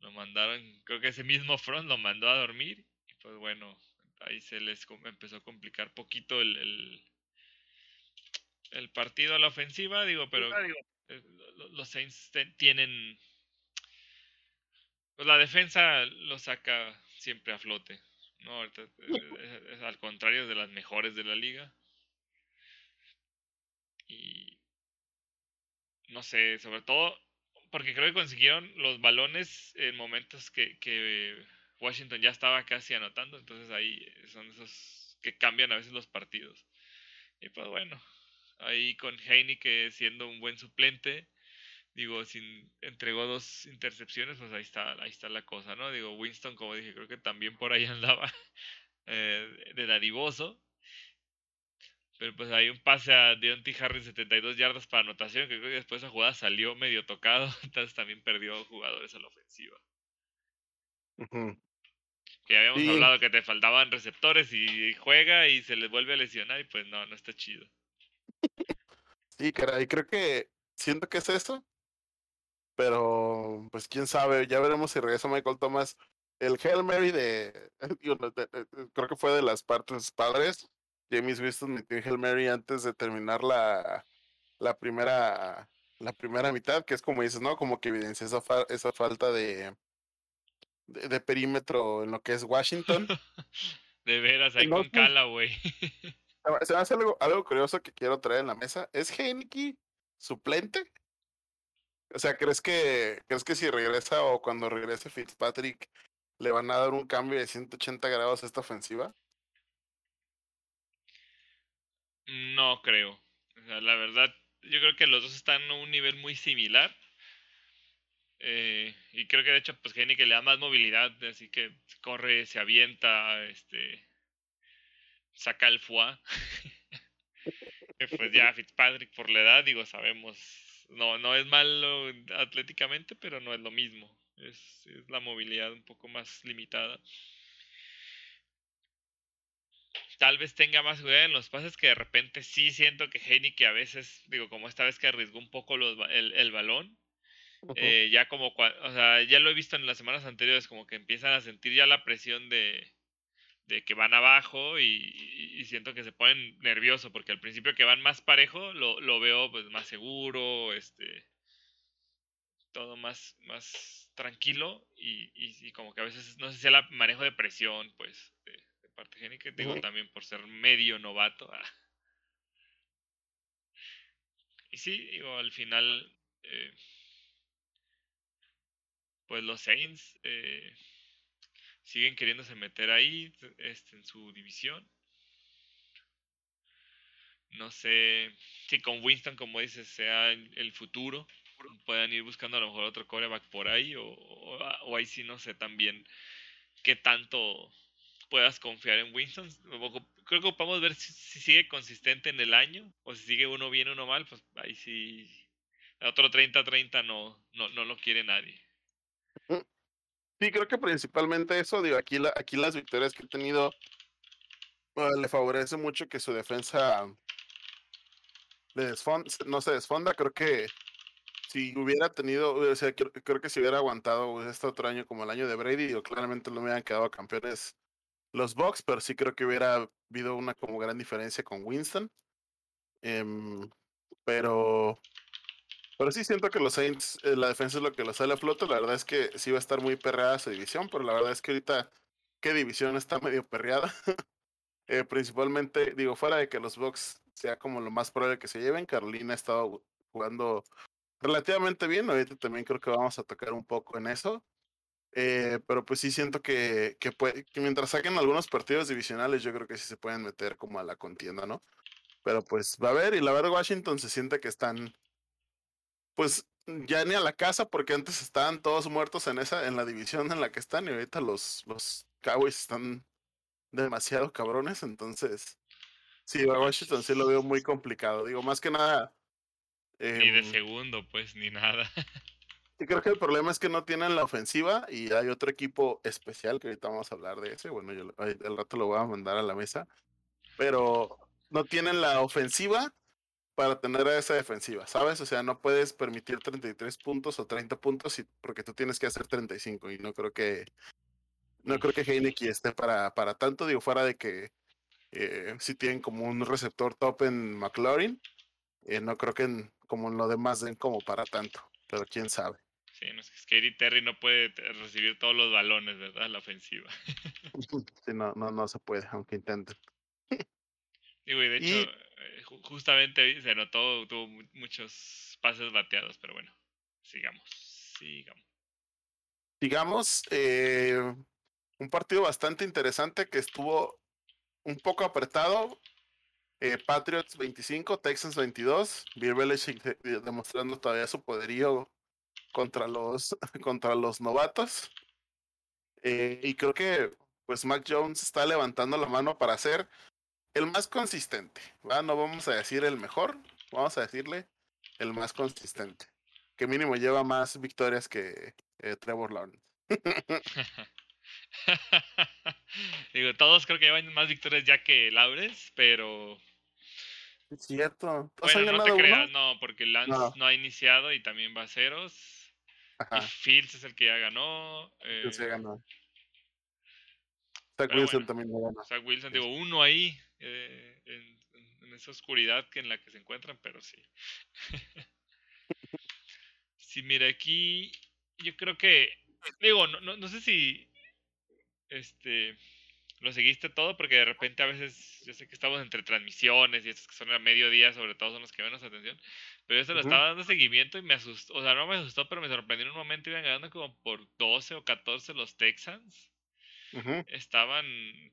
[SPEAKER 2] lo mandaron, creo que ese mismo front lo mandó a dormir y pues bueno, ahí se les empezó a complicar poquito el, el, el partido a la ofensiva, digo, pero eh, los Saints tienen, pues la defensa lo saca siempre a flote. No, ahorita es, es, al contrario de las mejores de la liga. Y no sé, sobre todo porque creo que consiguieron los balones en momentos que, que Washington ya estaba casi anotando, entonces ahí son esos que cambian a veces los partidos. Y pues bueno, ahí con que siendo un buen suplente, digo, sin entregó dos intercepciones, pues ahí está, ahí está la cosa, ¿no? Digo, Winston, como dije, creo que también por ahí *laughs* andaba eh, de dadivoso. Pero pues hay un pase a Deontay Harris 72 yardas para anotación, que creo que después esa jugada salió medio tocado, *laughs* entonces también perdió jugadores a la ofensiva. Que habíamos hablado que te faltaban receptores y juega y se les vuelve a lesionar y pues no, no está chido.
[SPEAKER 1] Sí, caray, creo que siento que es eso. Pero, pues quién sabe, ya veremos si regresa Michael Thomas. El Hail Mary *laughs* de, creo que fue de las partes padres. James Winston metió Hail Mary antes de terminar la, la primera la primera mitad, que es como dices, ¿no? Como que evidencia esa, esa falta de, de, perímetro en lo que es Washington. *laughs*
[SPEAKER 2] de veras, ahí con cala, güey.
[SPEAKER 1] se me hace algo, algo curioso que quiero traer en la mesa. ¿Es Heineke suplente? O sea, ¿crees que, ¿crees que si regresa o cuando regrese Fitzpatrick le van a dar un cambio de 180 grados a esta ofensiva?
[SPEAKER 2] No creo. O sea, la verdad, yo creo que los dos están a un nivel muy similar. Eh, y creo que de hecho, pues Henry que le da más movilidad, así que corre, se avienta, este, saca el foie. *laughs* pues ya Fitzpatrick por la edad, digo, sabemos no, no es malo atléticamente, pero no es lo mismo. Es, la movilidad un poco más limitada. Tal vez tenga más seguridad en los pases que de repente sí siento que que a veces, digo, como esta vez que arriesgó un poco los, el, el balón, eh, ya como, o sea, ya lo he visto en las semanas anteriores, como que empiezan a sentir ya la presión de, de que van abajo y, siento que se ponen nerviosos porque al principio que van más parejo lo, lo veo pues más seguro, este todo más, más tranquilo y, y, como que a veces no sé si el manejo de presión pues de, parte génica, digo también por ser medio novato. Ah. Y sí, digo, al final eh, pues los Saints eh, siguen queriéndose meter ahí este, en su división. No sé si con Winston, como dices, sea el, futuro. Puedan ir buscando a lo mejor otro coreback por ahí. O, o, ahí sí no sé también qué tanto puedas confiar en Winston. Creo que podemos ver si, sigue consistente en el año. O si sigue uno bien, uno mal. Pues ahí sí. otro 30-30 no, no, no lo quiere nadie.
[SPEAKER 1] Sí, creo que principalmente eso, digo, aquí las victorias que he tenido ah, le favorece mucho que su defensa no se desfonda. Creo que si hubiera tenido, o sea, creo, que si hubiera aguantado este otro año como el año de Brady, digo, claramente no me hubieran quedado campeones los Bucks, pero sí creo que hubiera habido una como gran diferencia con Winston. Em, pero pero sí siento que los Saints, eh, la defensa es lo que los sale a flote. La verdad es que sí va a estar muy perreada su división, pero la verdad es que ahorita, ¿qué división está medio perreada? *laughs* Eh, principalmente, digo, fuera de que los Bucks sea como lo más probable que se lleven, Carolina ha estado jugando relativamente bien. Ahorita también creo que vamos a tocar un poco en eso. Eh, pero pues sí siento que, que, mientras saquen algunos partidos divisionales, yo creo que sí se pueden meter como a la contienda, ¿no? Pero pues va a ver, y la verdad Washington se siente que están pues ya ni a la casa porque antes estaban todos muertos en esa en la división en la que están y ahorita los los Cowboys están demasiado cabrones, entonces sí, a Washington sí lo veo muy complicado. Digo, más que nada
[SPEAKER 2] ni de em segundo, pues ni nada. *laughs*
[SPEAKER 1] Y creo que el problema es que no tienen la ofensiva y hay otro equipo especial que ahorita vamos a hablar de ese. Bueno, yo el rato lo voy a mandar a la mesa, pero no tienen la ofensiva para tener a esa defensiva, ¿sabes? O sea, no puedes permitir 33 puntos o 30 puntos porque tú tienes que hacer 35 y no creo que no creo que Heineken esté para, para tanto, digo, fuera de que eh, si tienen como un receptor top en McLaurin, eh, no creo que como en lo demás den como para tanto, pero quién sabe.
[SPEAKER 2] Sí, no, es que Terry no puede recibir todos los balones, ¿verdad? La ofensiva. *laughs*
[SPEAKER 1] sí, no, no, no se puede, aunque intenten.
[SPEAKER 2] Digo, y de hecho, justamente se notó, tuvo muchos pases bateados, pero bueno, sigamos, sigamos.
[SPEAKER 1] Sigamos, eh, un partido bastante interesante que estuvo un poco apretado. Eh, Patriots 25, Texans 22. Bill Belichick demostrando todavía su poderío contra los, *laughs* contra los novatos. Eh, y creo que pues Mac Jones está levantando la mano para ser el más consistente. No vamos a decir el mejor, vamos a decirle el más consistente. Que mínimo lleva más victorias que eh, Trevor Lawrence. *laughs*
[SPEAKER 2] Digo, todos creo que llevan más victorias ya que Lawrence, pero.
[SPEAKER 1] Es cierto.
[SPEAKER 2] Bueno, no te creas, no, porque Lance no. ha iniciado y también va a ceros. Y Fields es el que ya ganó.
[SPEAKER 1] Eh... ya ganó. Zach Wilson también lo ganó.
[SPEAKER 2] Zach Wilson, digo, uno ahí eh, en, en, esa oscuridad que en la que se encuentran, pero sí. *laughs* sí, mira, aquí yo creo que, digo, no, no, no sé si este lo seguiste todo porque de repente a veces yo sé que estamos entre transmisiones y estos que son a mediodía sobre todo son los que menos atención pero yo se lo estaba dando seguimiento y me asustó o sea no me asustó pero me sorprendió en un momento iban ganando como por 12 o 14 los Texans estaban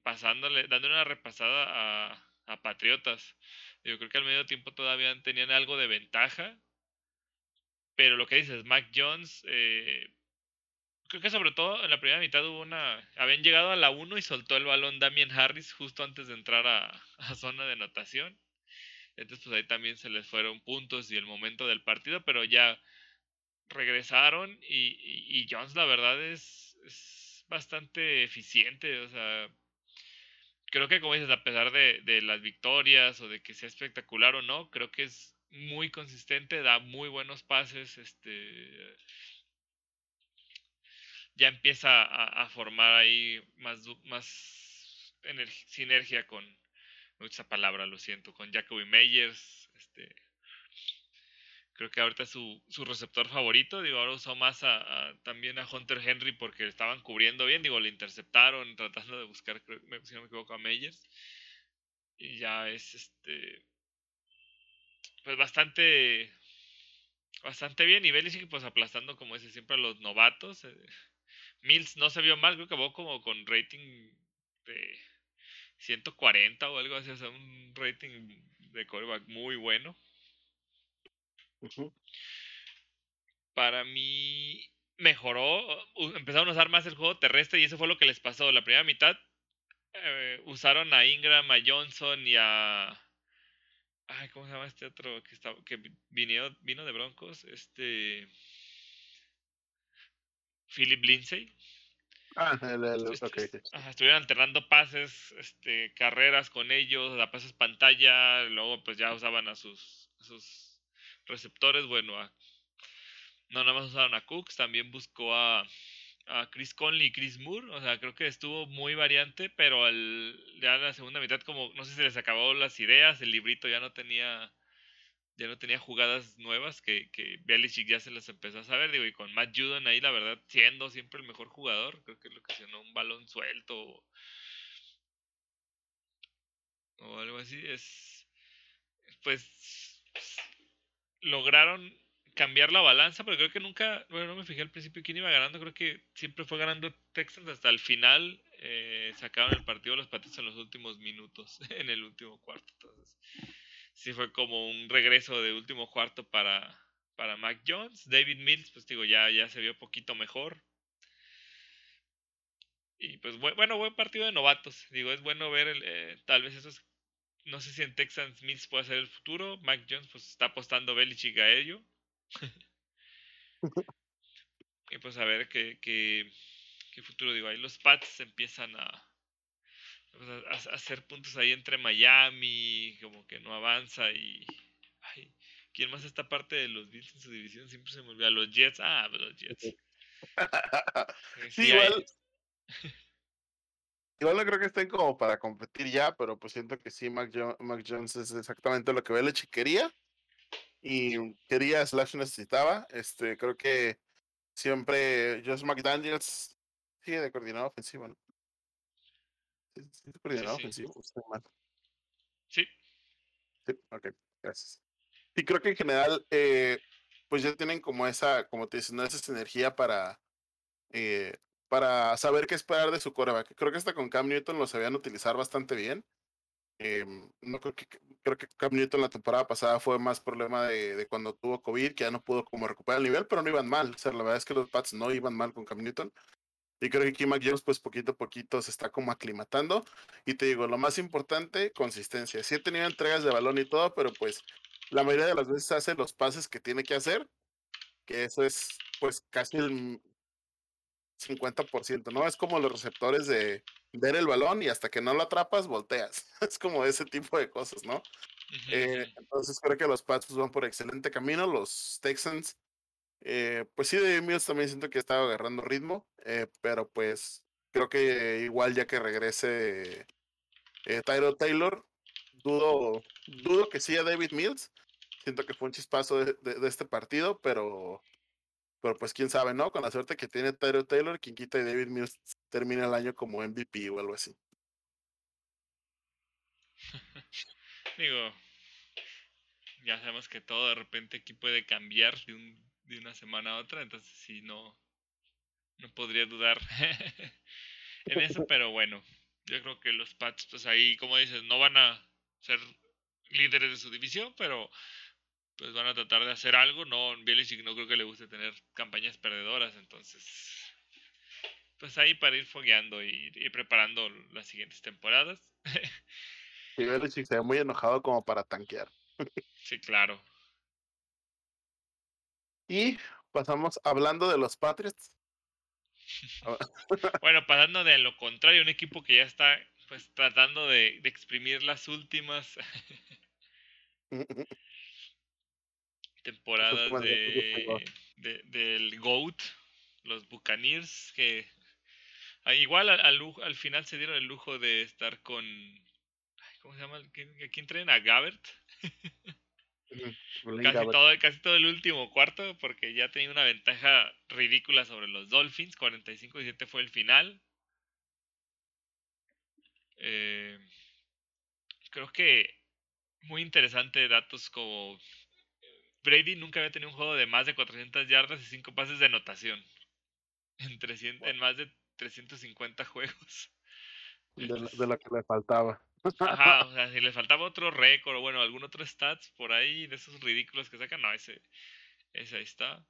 [SPEAKER 2] pasándole dándole una repasada a, a Patriotas yo creo que al medio tiempo todavía tenían algo de ventaja pero lo que dices Mac Jones eh, creo que sobre todo en la primera mitad hubo una. Habían llegado a la 1 y soltó el balón Damien Harris justo antes de entrar a, *laughs* a, zona de anotación. Entonces, pues ahí también se les fueron puntos y el momento del partido, pero ya regresaron y, y, Jones, la verdad, es, es, bastante eficiente. O sea, creo que, como dices, a pesar de, las victorias o de que sea espectacular o no, creo que es muy consistente, da muy buenos pases. Este ya empieza a, formar ahí más, más sinergia con, esa palabra, lo siento, con Jacoby Meyers. Este, creo que ahorita es su, su receptor favorito. Digo, ahora usó más a, también a Hunter Henry porque estaban cubriendo bien. Digo, le interceptaron tratando de buscar, si no me equivoco, a Meyers. Y ya es este. Pues bastante. Bastante bien. Y Belichick, pues aplastando, como dice siempre, a los novatos. Eh, Mills no se vio mal, creo que acabó como con rating de 140 o algo así, o sea, un rating de coreback muy bueno. Para mí mejoró, empezaron a usar más el juego terrestre y eso fue lo que les pasó. La primera mitad eh, usaron a Ingram, a Johnson y a... Ay, ¿cómo se llama este otro que, estaba, que vino, vino de Broncos? Este... Philip Lindsay.
[SPEAKER 1] Ah, el,
[SPEAKER 2] estuvieron alternando pases, este, carreras con ellos, la pases pantalla, luego pues ya usaban a sus, sus receptores, bueno, no nada más usaron a Cooks, también buscó a, a Chris Conley y Chris Moore, o sea, creo que estuvo muy variante, pero al, ya en la segunda mitad como, no sé si les acabó las ideas, el librito ya no tenía ya no tenía jugadas nuevas que, que ya se las empezó a saber, digo, y con Matt Judon ahí, la verdad, siendo siempre el mejor jugador, creo que lo que no un balón suelto o, algo así, es, pues, lograron cambiar la balanza, pero creo que nunca, bueno, no me fijé al principio quién iba ganando, creo que siempre fue ganando Texans hasta el final, eh, sacaron el partido los Patriots en los últimos minutos, *laughs* en el último cuarto, entonces sí fue como un regreso de último cuarto para, para Mac Jones. David Mills, pues digo, ya, ya se vio poquito mejor. Y pues bueno, buen partido de novatos. Digo, es bueno ver el, eh, tal vez esos. No sé si en Texans Mills puede ser el futuro. Mac Jones pues está apostando Belichick a ello. *laughs* y pues a ver qué, qué, qué futuro digo. Ahí los Pats empiezan a, hacer puntos ahí entre Miami, como que no avanza y... Ay, ¿Quién más está parte de los Bills en su división? Siempre se me olvida. Los Jets. Ah, pues los Jets.
[SPEAKER 1] Eh, sí, *laughs* igual. Igual no creo que estén como para competir ya, pero pues siento que sí, Mac, Jones es exactamente lo que Belichick quería. Y quería, slash necesitaba. Este, creo que siempre Josh McDaniels sigue de coordinador ofensivo, ¿no? Sí,
[SPEAKER 2] sí,
[SPEAKER 1] Sí. ok, gracias. Sí, creo que en general, eh, pues ya tienen como esa, como te dicen, esa energía para, eh, para saber qué esperar de su coreback. Creo que hasta con Cam Newton lo sabían utilizar bastante bien. Em, no creo que, creo que Cam Newton la temporada pasada fue más problema de, cuando tuvo COVID, que ya no pudo como recuperar el nivel, pero no iban mal. O sea, la verdad es que los Pats no iban mal con Cam Newton. Y creo que Kim Jones, pues poquito a poquito se está como aclimatando. Y te digo, lo más importante, consistencia. Sí he tenido entregas de balón y todo, pero pues la mayoría de las veces hace los pases que tiene que hacer, que eso es pues casi el 50%, ¿no? Es como los receptores de ver el balón y hasta que no lo atrapas, volteas. *laughs* Es como ese tipo de cosas, ¿no? Eh, entonces creo que los Pats van por excelente camino. Los Texans eh, pues sí, de Mills también siento que estaba agarrando ritmo, eh, pero pues creo que igual ya que regrese Tyro Taylor, dudo, dudo que sí a David Mills. Siento que fue un chispazo de, este partido, pero, pero pues quién sabe, ¿no? Con la suerte que tiene Tyro Taylor, quien quita y David Mills termina el año como MVP o algo así. *laughs*
[SPEAKER 2] Digo, ya sabemos que todo de repente aquí puede cambiar de un de una semana a otra, entonces sí, no, no podría dudar *laughs* en eso, *laughs* pero bueno, yo creo que los Pats, pues ahí, como dices, no van a ser líderes de su división, pero pues van a tratar de hacer algo, no, Belichick no creo que le guste tener campañas perdedoras, entonces, pues ahí para ir fogueando y, preparando las siguientes temporadas. *laughs*
[SPEAKER 1] sí, Belichick se ve muy enojado como para tanquear. *laughs*
[SPEAKER 2] sí, claro.
[SPEAKER 1] Y pasamos hablando de los Patriots. *laughs*
[SPEAKER 2] bueno, pasando de lo contrario, un equipo que ya está pues tratando de, exprimir las últimas temporadas de, del GOAT, los Buccaneers, que ah, igual al, al, final se dieron el lujo de estar con. ¿Cómo se llama? ¿Quién traen? A Gabbert. *laughs* Casi todo, casi todo el último cuarto, porque ya tenía una ventaja ridícula sobre los Dolphins. 45-17 fue el final. Eh, creo que muy interesante datos como Brady nunca había tenido un juego de más de 400 yardas y 5 pases de anotación en, 300, en más de 350 juegos.
[SPEAKER 1] De, de lo que le faltaba.
[SPEAKER 2] Ajá, *laughs* o sea, si le faltaba otro récord o bueno, algún otro stats por ahí de esos ridículos que sacan, no, ese, ese ahí está.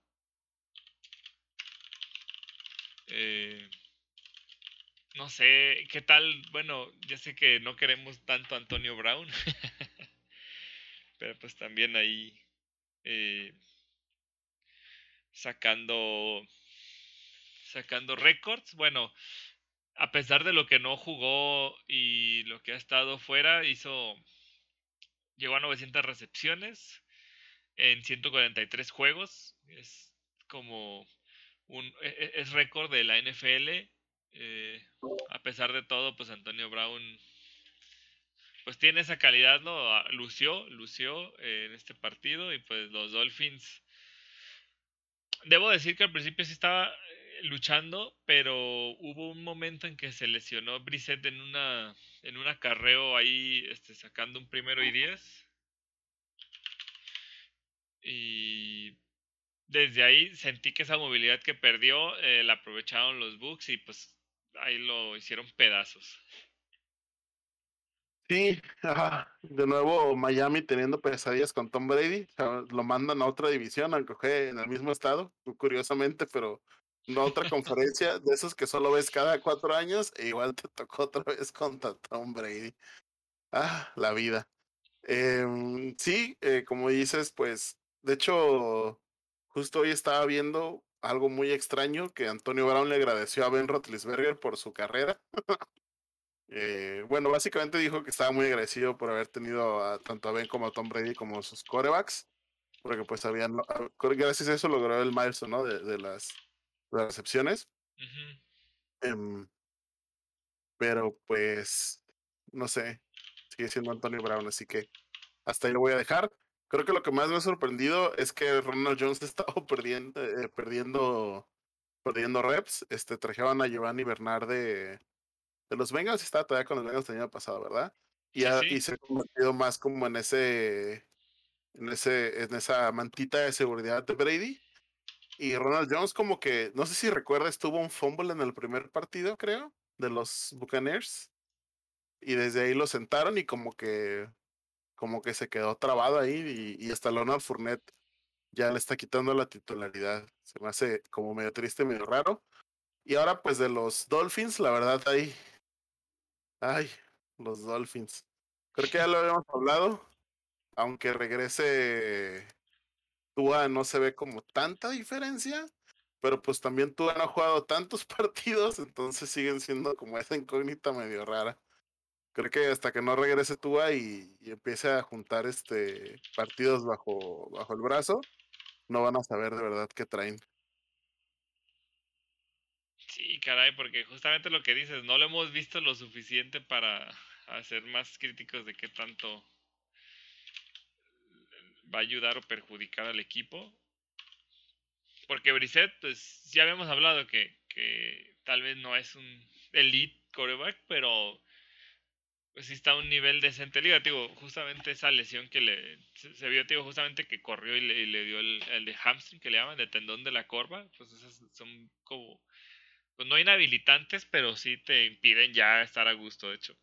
[SPEAKER 2] Eh, no sé, ¿qué tal? Bueno, ya sé que no queremos tanto a Antonio Brown, *laughs* pero pues también ahí eh, sacando sacando récords. Bueno, a pesar de lo que no jugó y lo que ha estado fuera, hizo llegó a 900 recepciones en 143 juegos. Es como un e, e, es récord de la NFL. Eh, a pesar de todo, pues Antonio Brown pues tiene esa calidad, ¿no? Ah, lució, lució en este partido y pues los Dolphins debo decir que al principio sí estaba luchando, pero hubo un momento en que se lesionó Brissett en una en un acarreo ahí este, sacando un primero y diez. Y desde ahí sentí que esa movilidad que perdió eh, la aprovecharon los Bucks y pues ahí lo hicieron pedazos.
[SPEAKER 1] Sí, de nuevo Miami teniendo pesadillas con Tom Brady, lo mandan a otra división, aunque en el mismo estado, curiosamente, pero una otra *laughs* conferencia de esos que solo ves cada cuatro años e igual te tocó otra vez contra Tom Brady. Ah, la vida. Em, sí, eh, como dices, pues, de hecho, justo hoy estaba viendo algo muy extraño que Antonio Brown le agradeció a Ben Roethlisberger por su carrera. *laughs* eh, bueno, básicamente dijo que estaba muy agradecido por haber tenido a, tanto a Ben como a Tom Brady como sus corebacks, porque pues habían, gracias a eso logró el milestone, ¿no? de las las recepciones. Em, pero pues, no sé, sigue siendo Antonio Brown, así que hasta ahí lo voy a dejar. Creo que lo que más me ha sorprendido es que Ronald Jones *laughs* ha estado perdiendo, eh, perdiendo, perdiendo reps. Este, trajeron a Giovanni Bernard de, de los Bengals estaba todavía con los Bengals el año pasado, ¿verdad? Y, y se ha convertido más como en ese, en ese, en esa mantita de seguridad de Brady Y Ronald Jones como que, no sé si recuerdas, tuvo un fumble en el primer partido, creo, de los Buccaneers. Y desde ahí lo sentaron y como que, como que se quedó trabado ahí y, y hasta Leonard Fournette ya le está quitando la titularidad. Se me hace como medio triste, medio raro. Y ahora pues de los Dolphins, la verdad ahí, ay, los Dolphins. Creo que ya *laughs* lo habíamos hablado, aunque regrese Tua no se ve como tanta diferencia, pero pues también Tua no ha jugado tantos *laughs* partidos, entonces siguen siendo como esa incógnita medio rara. Creo que hasta que no regrese Tua y, y empiece a juntar este partidos bajo, bajo el brazo, no van a saber de verdad qué traen.
[SPEAKER 2] Sí, caray, porque justamente lo que dices, no lo hemos visto lo suficiente para hacer más críticos de qué tanto va a ayudar o perjudicar al equipo. Porque Brissett, pues ya habíamos hablado que, que tal vez no es un elite quarterback, pero pues sí está a un nivel decente. Liga, digo, justamente esa lesión que le se, vio, digo, justamente que corrió y le, y le dio el, el, de hamstring que le llaman, de tendón de la corva, pues esas son como, pues no inhabilitantes, pero sí te impiden ya estar a gusto, de hecho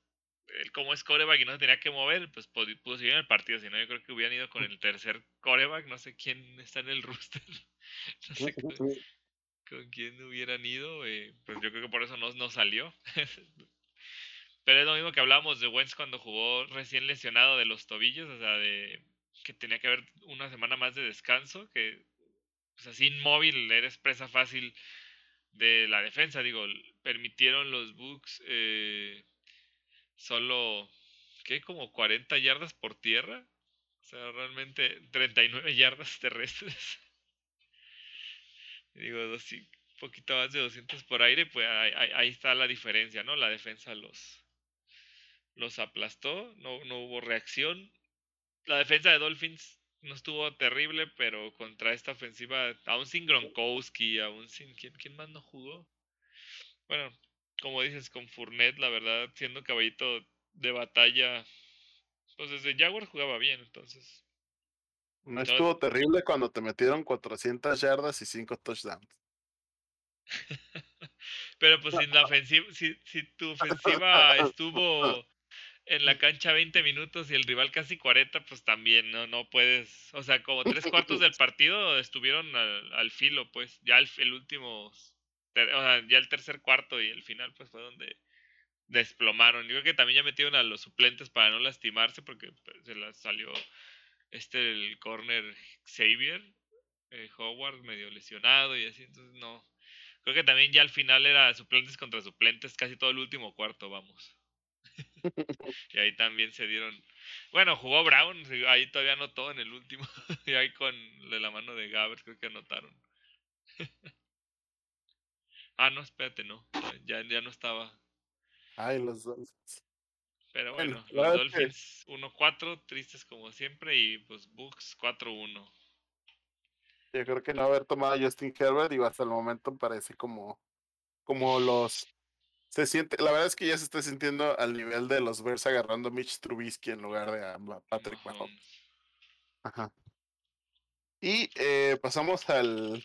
[SPEAKER 2] él como es coreback y no se tenía que mover, pues pudo seguir en el partido. Si no, yo creo que hubieran ido con el tercer coreback. No sé quién está en el roster. *laughs* No sé con, con quién hubieran ido. Eh, pues yo creo que por eso no, no salió. *laughs* Pero es lo mismo que hablábamos de Wentz cuando jugó recién lesionado de los tobillos. O sea, de que tenía que haber una semana más de descanso. Que pues así inmóvil eres presa fácil de la defensa. Digo, permitieron los Bucks. Eh, solo, ¿qué? Como 40 yardas por tierra. O sea, realmente 39 yardas terrestres. *laughs* Digo, un poquito más de 200 por aire, pues ahí, ahí, está la diferencia, ¿no? La defensa los, los aplastó, no, no hubo reacción. La defensa de Dolphins no estuvo terrible, pero contra esta ofensiva, aún sin Gronkowski, aún sin... ¿Quién, quién más no jugó? Bueno, como dices, con Fournette, la verdad, siendo caballito de batalla, pues desde Jaguar jugaba bien, entonces.
[SPEAKER 1] No estuvo terrible cuando te metieron 400 yardas y 5 touchdowns. *laughs*
[SPEAKER 2] Pero pues si la ofensiva, si, si tu ofensiva estuvo en la cancha 20 minutos y el rival casi 40, pues también no, no puedes, o sea, como tres cuartos del partido estuvieron al, al filo, pues ya el, el último o sea, ya el tercer cuarto y el final pues fue donde desplomaron. Yo creo que también ya metieron a los suplentes para no lastimarse porque pues, se las salió este el corner Xavier eh, Howard medio lesionado y así, entonces no. Creo que también ya al final era suplentes contra suplentes casi todo el último cuarto, vamos. *laughs* y ahí también se dieron. Bueno, jugó Brown, ahí todavía anotó en el último. *laughs* y ahí con la mano de Gabbert creo que anotaron. *laughs* Ah, no, espérate, no. Ya, ya no estaba.
[SPEAKER 1] Ay, los Dolphins.
[SPEAKER 2] Pero bueno, los Dolphins 1-4, tristes como siempre, y pues Bucks 4-1.
[SPEAKER 1] Yo creo que no haber tomado a Justin Herbert y hasta el momento parece como, como los se siente, la verdad es que ya se está sintiendo al nivel de los Bears agarrando a Mitch Trubisky en lugar de a Patrick Mahomes. Ajá. Y eh, pasamos al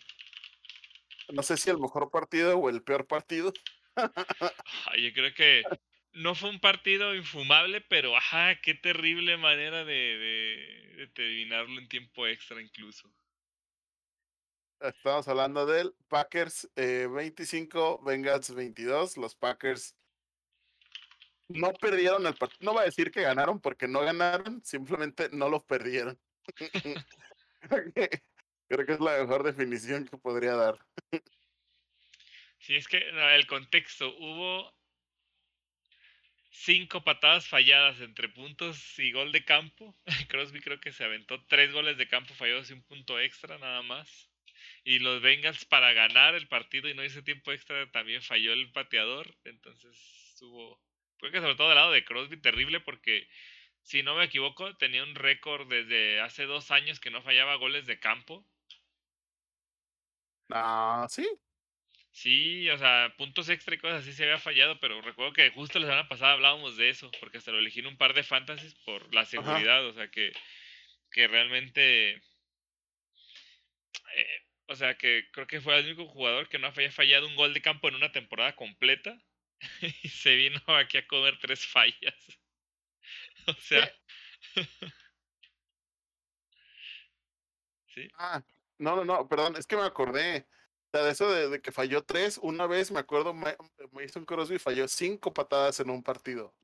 [SPEAKER 1] no sé si el mejor partido o el peor partido. *laughs*
[SPEAKER 2] Yo creo que no fue un partido infumable, pero ajá, qué terrible manera de, de, de terminarlo en tiempo extra incluso.
[SPEAKER 1] Estamos hablando del Packers eh, 25, Bengals 22. Los Packers no perdieron el partido. No va a decir que ganaron porque no ganaron, simplemente no los perdieron. *laughs* Creo que es la mejor definición que podría dar.
[SPEAKER 2] Sí, es que el contexto, hubo cinco patadas falladas entre puntos y gol de campo. *laughs* Crosby creo que se aventó tres goles de campo fallados y un punto extra nada más. Y los Bengals para ganar el partido y no hice tiempo extra también falló el pateador. Entonces estuvo, creo que sobre todo del lado de Crosby terrible porque si no me equivoco tenía un récord desde hace dos años que no fallaba goles de campo
[SPEAKER 1] Ah, sí.
[SPEAKER 2] Sí, o sea, puntos extra y cosas así se había fallado, pero recuerdo que justo la semana pasada hablábamos de eso, porque hasta lo elegí en un par de fantasies por la seguridad, o sea, que, que realmente... Eh, o sea, que creo que fue el único jugador que no había fallado un gol de campo en una temporada completa. *laughs* y se vino aquí a comer tres fallas. *laughs* o sea. *laughs*
[SPEAKER 1] ¿Sí? Ah, no, no, no, perdón, es que me acordé. O sea, de eso de, que falló tres, una vez me acuerdo, Mason Crosby falló cinco patadas en un partido.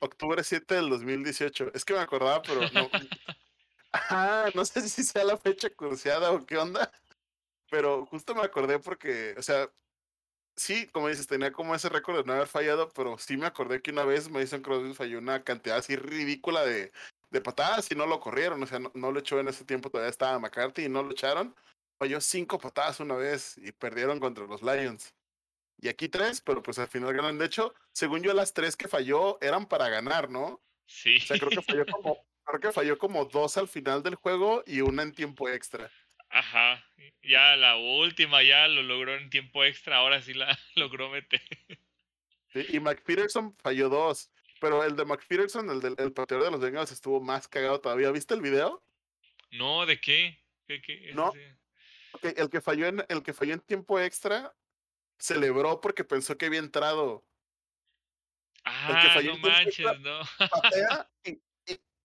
[SPEAKER 1] Octubre 7 del 2018. Es que me acordaba, pero no. Ah, no sé si sea la fecha cruciada o qué onda. Pero justo me acordé porque, o sea, sí, como dices, tenía como ese récord de no haber fallado, pero sí me acordé que una vez Mason Crosby falló una cantidad así ridícula de, de patadas y no lo corrieron, o sea, no, lo echó en ese tiempo, todavía estaba McCarthy y no lo echaron. Falló cinco patadas una vez y perdieron contra los Lions. Y aquí tres, pero pues al final ganan. De hecho, según yo, las tres que falló eran para ganar, ¿no?
[SPEAKER 2] Sí.
[SPEAKER 1] O sea, creo que falló como, creo que falló como dos al final del juego y una en tiempo extra.
[SPEAKER 2] Ajá, ya la última ya lo logró en tiempo extra, ahora sí la *laughs* logró meter.
[SPEAKER 1] y McPherson falló dos, pero el de McPherson, el del el pateador de los Bengals, estuvo más cagado todavía. ¿Viste el video?
[SPEAKER 2] No, ¿de qué?
[SPEAKER 1] No. el que falló en el que falló en tiempo extra celebró porque pensó que había entrado.
[SPEAKER 2] Ah, no manches, no.
[SPEAKER 1] y,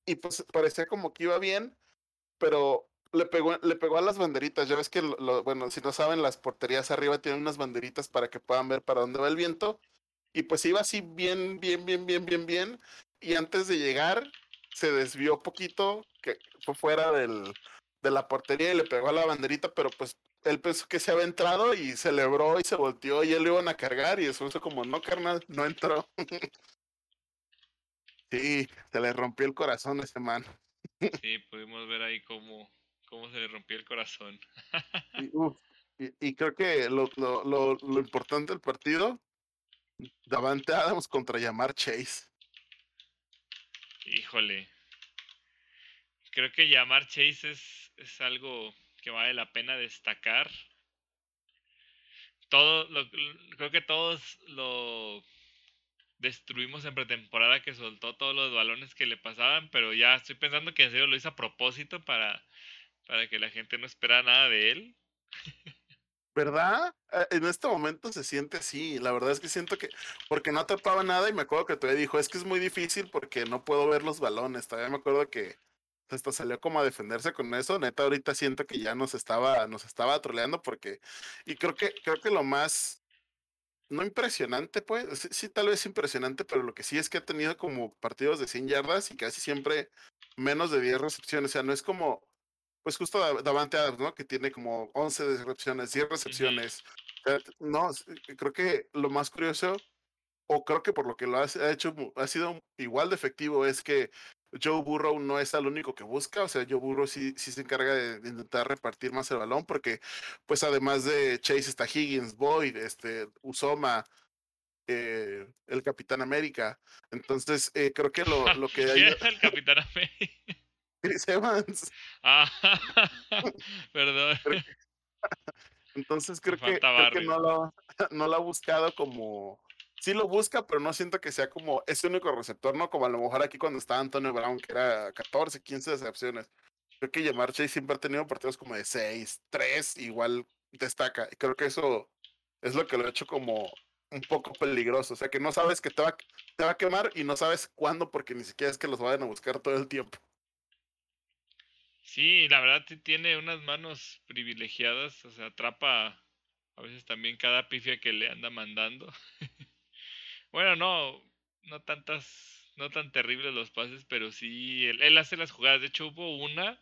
[SPEAKER 1] y, pues parecía como que iba bien, pero le pegó, le pegó a las banderitas. Ya ves que, lo, bueno, si no saben, las porterías arriba tienen unas banderitas para que puedan ver para dónde va el viento. Y pues iba así bien, bien, bien, bien, bien, bien. Y antes de llegar, se desvió poquito, que fue fuera del, de la portería y le pegó a la banderita, pero pues él pensó que se había entrado y celebró y se volteó y él lo iban a cargar y eso como, no, carnal, no entró. *laughs* sí, se le rompió el corazón a ese man. *laughs*
[SPEAKER 2] sí, pudimos ver ahí cómo, cómo se le rompió el corazón. *laughs*
[SPEAKER 1] y, creo que lo, lo, lo, importante del partido, Davante Adams contra llamar Chase.
[SPEAKER 2] Híjole. Creo que llamar Chase es, es algo que vale la pena destacar. Todo lo, creo que todos lo destruimos en pretemporada que soltó todos los balones que le pasaban, pero ya estoy pensando que en serio lo hizo a propósito para para que la gente no espera nada de él.
[SPEAKER 1] ¿Verdad? Eh, en este momento se siente así. La verdad es que siento que, porque no atrapaba nada y me acuerdo que todavía dijo, es que es muy difícil porque no puedo ver los balones. Todavía me acuerdo que hasta salió como a defenderse con eso. Neta, ahorita siento que ya nos estaba, nos estaba troleando porque, y creo que, creo que lo más, no impresionante, pues, sí, sí, tal vez impresionante, pero lo que sí es que ha tenido como partidos de 100 yardas y casi siempre menos de 10 recepciones. O sea, no es como, pues justo Davante Adams, ¿no? Que tiene como 11 recepciones, 10 recepciones. No, creo que lo más curioso, o creo que por lo que lo ha hecho, ha sido igual de efectivo, es que Joe Burrow no es el único que busca, o sea, Joe Burrow sí, sí se encarga de, intentar repartir más el balón, porque pues además de Chase está Higgins, Boyd, este, Usoma, eh, el Capitán América. Entonces, eh, creo que lo, lo que *laughs*
[SPEAKER 2] hay... el Capitán América? *laughs*
[SPEAKER 1] Chris Evans.
[SPEAKER 2] Ah, *laughs* perdón.
[SPEAKER 1] Entonces creo que, no, lo, no lo ha buscado como... Sí lo busca, pero no siento que sea como ese único receptor, ¿no? Como a lo mejor aquí cuando estaba Antonio Brown, que era 14, 15 decepciones. Creo que Yamar Chase siempre ha tenido partidos como de 6, 3, igual destaca. Y creo que eso es lo que lo ha hecho como un poco peligroso. O sea, que no sabes que te va, te va a quemar y no sabes cuándo porque ni siquiera es que los vayan a buscar todo el tiempo.
[SPEAKER 2] Sí, la verdad tiene unas manos privilegiadas, o sea, atrapa a veces también cada pifia que le anda mandando. *laughs* bueno, no, no tantas, no tan terribles los pases, pero sí, él, hace las jugadas. De hecho, hubo una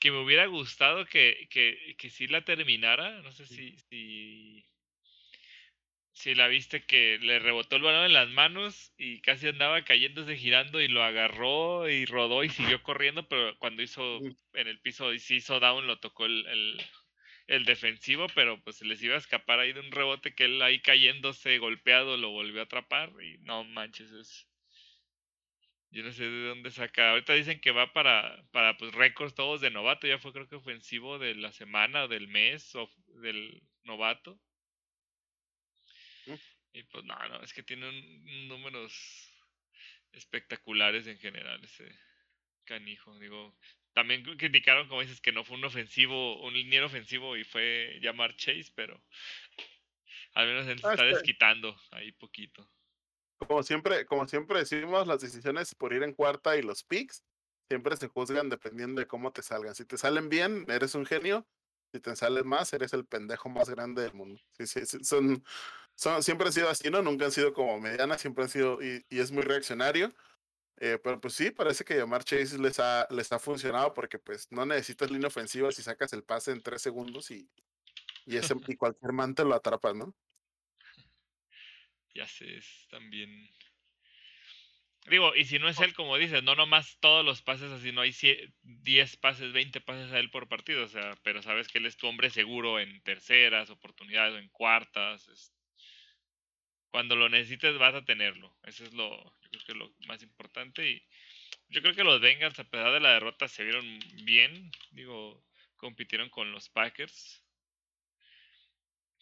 [SPEAKER 2] que me hubiera gustado que, que, que sí la terminara, no sé si, si Sí, la viste que le rebotó el balón en las manos y casi andaba cayéndose girando y lo agarró y rodó y siguió corriendo, pero cuando hizo en el piso y sí hizo down lo tocó el, el, defensivo, pero pues se les iba a escapar ahí de un rebote que él ahí cayéndose golpeado lo volvió a atrapar y no manches, es... Yo no sé de dónde saca. Ahorita dicen que va para, para pues récords todos de novato, ya fue creo que ofensivo de la semana del mes o del novato. Y pues no, no, es que tiene números espectaculares en general ese canijo. Digo, también criticaron, como dices, que no fue un ofensivo, un liniero ofensivo y fue llamar Chase, pero al menos él se
[SPEAKER 1] Ah,
[SPEAKER 2] está
[SPEAKER 1] es que-
[SPEAKER 2] desquitando ahí poquito.
[SPEAKER 1] Como siempre, como siempre decimos, las decisiones por ir en cuarta y los picks siempre se juzgan dependiendo de cómo te salgan. Si te salen bien, eres un genio. Si te salen más, eres el pendejo más grande del mundo. Sí, sí, sí, son, son, siempre han sido así, ¿no? Nunca han sido como medianas, siempre han sido, y, y es muy reaccionario. Eh, pero pues sí, parece que llamar Chase les ha, les ha funcionado porque pues no necesitas línea ofensiva si sacas el pase en tres segundos y, y, ese, y *laughs* cualquier man te lo atrapa, ¿no?
[SPEAKER 2] Ya sé, es también. Digo, y si no es él, como dices, no nomás todos los pases así, no hay 10 pases, 20 pases a él por partido, o sea, pero sabes que él es tu hombre seguro en terceras oportunidades o en cuartas. es- Cuando lo necesites vas a tenerlo. Eso es lo, yo creo que es lo más importante. Y yo creo que los Bengals, a pesar de la derrota, se vieron bien. Digo, compitieron con los Packers.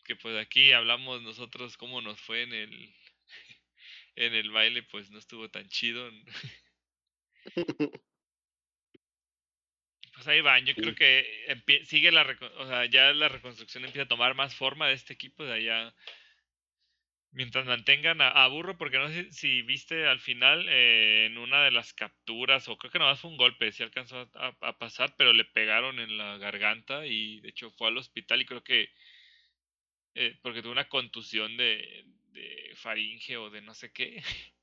[SPEAKER 2] Que pues aquí hablamos nosotros cómo nos fue en el *laughs* en el baile, pues no estuvo tan chido. *laughs* Pues ahí van, yo creo que sigue la, o sea, ya la reconstrucción empieza a tomar más forma de este equipo de allá. Mientras mantengan a, a Burro, porque no sé si viste al final eh, en una de las capturas, o creo que nomás fue un golpe, si alcanzó a, a- a pasar, pero le pegaron en la garganta y de hecho fue al hospital y creo que eh, porque tuvo una contusión de, de faringe o de no sé qué. *laughs*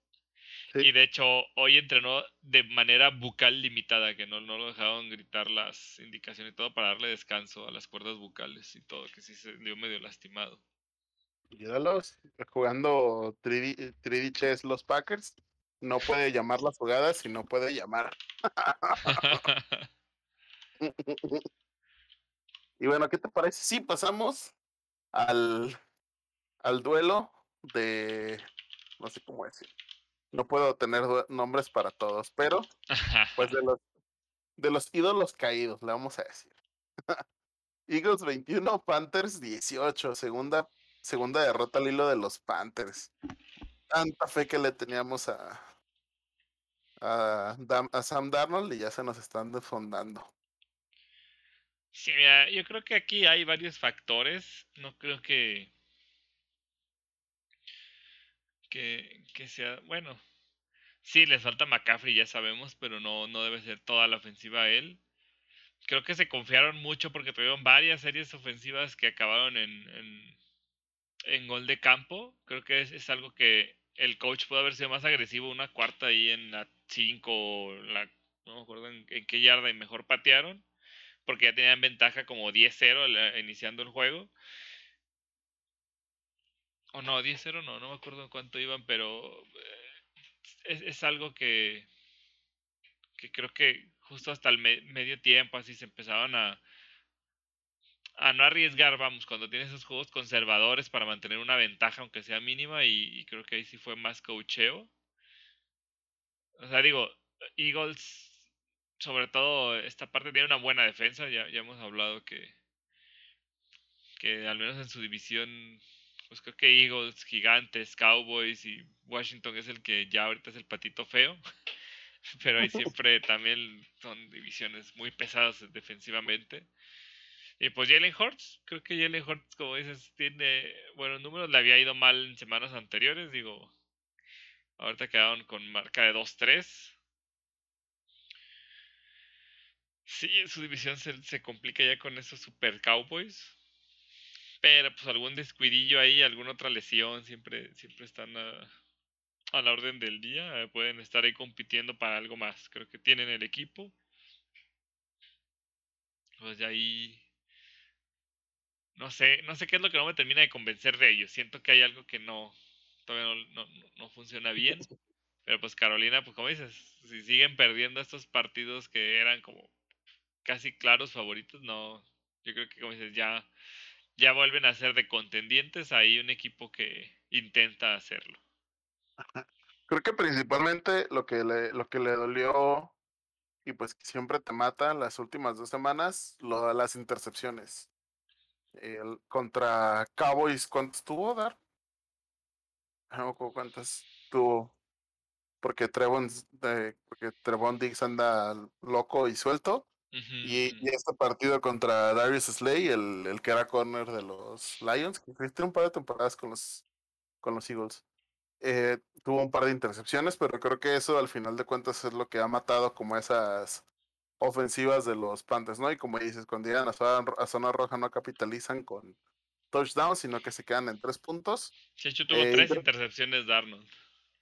[SPEAKER 1] Sí.
[SPEAKER 2] Y de hecho hoy entrenó de manera bucal limitada, que no, no lo dejaron gritar las indicaciones y todo para darle descanso a las cuerdas bucales y todo, que sí se dio medio lastimado.
[SPEAKER 1] Míralos, jugando 3D, 3D chess los Packers. No puede llamar las jugadas y no puede llamar. *laughs* Y bueno, ¿qué te parece? Sí, pasamos al, al duelo de. No sé cómo decir. No puedo tener nombres para todos, pero *laughs* pues de los, de los ídolos caídos, le vamos a decir. *laughs* Eagles 21, Panthers 18. Segunda, segunda derrota al hilo de los Panthers. Tanta fe que le teníamos a, a, a Sam Darnold y ya se nos están desfondando.
[SPEAKER 2] Sí, mira, yo creo que aquí hay varios factores. No creo que. que, que sea. Bueno. Sí, les falta McCaffrey, ya sabemos, pero no, no debe ser toda la ofensiva a él. Creo que se confiaron mucho porque tuvieron varias series ofensivas que acabaron en, en gol de campo. Creo que es, algo que el coach pudo haber sido más agresivo. Una cuarta ahí en la 5, la, no me acuerdo en, en qué yarda y mejor patearon porque ya tenían ventaja como 10-0 al- iniciando el juego. O no, 10-0 no, no me acuerdo cuánto iban, pero eh, es, algo que, que creo que justo hasta el me- medio tiempo así se empezaban a, a no arriesgar, vamos, cuando tienes esos juegos conservadores para mantener una ventaja aunque sea mínima y, creo que ahí sí fue más cocheo. O sea, digo, Eagles sobre todo esta parte tiene una buena defensa, ya, ya hemos hablado que, que al menos en su división, pues creo que Eagles, Gigantes, Cowboys y Washington es el que ya ahorita es el patito feo, *laughs* pero ahí siempre también son divisiones muy pesadas defensivamente. Y pues Jalen Hurts, creo que Jalen Hurts, como dices, tiene buenos números, le había ido mal en semanas anteriores, digo, ahorita quedaron con marca de 2-3. Sí, su división se, se complica ya con esos super Cowboys. Pero pues algún descuidillo ahí, alguna otra lesión, siempre, siempre están a, a la orden del día. eh, Pueden estar ahí compitiendo para algo más. Creo que tienen el equipo. Pues ya ahí. No sé, no sé qué es lo que no me termina de convencer de ellos. Siento que hay algo que no. Todavía no, no, no funciona bien. *laughs* Pero pues Carolina, pues como dices, si siguen perdiendo estos partidos que eran como casi claros favoritos, no. Yo creo que como dices, ya, ya vuelven a ser de contendientes. Hay un equipo que intenta hacerlo.
[SPEAKER 1] Creo que principalmente lo que le, lo que le dolió y pues siempre te mata las últimas dos semanas, lo de las intercepciones. El, contra Cowboys, ¿cuántos tuvo, Dar? No me acuerdo cuántas tuvo. Porque Trevon, eh, porque Trevon Diggs anda loco y suelto. Y, este partido contra Darius Slay, el, el que era corner de los Lions, que tiene un par de temporadas con los, con los Eagles. Eh, tuvo un par de intercepciones, pero creo que eso al final de cuentas es lo que ha matado como esas ofensivas de los Panthers, ¿no? Y como dices, cuando llegan a zona, a zona roja no capitalizan con touchdowns, sino que se quedan en tres puntos.
[SPEAKER 2] De hecho, tuvo
[SPEAKER 1] Eh,
[SPEAKER 2] tres intercepciones de Arnold.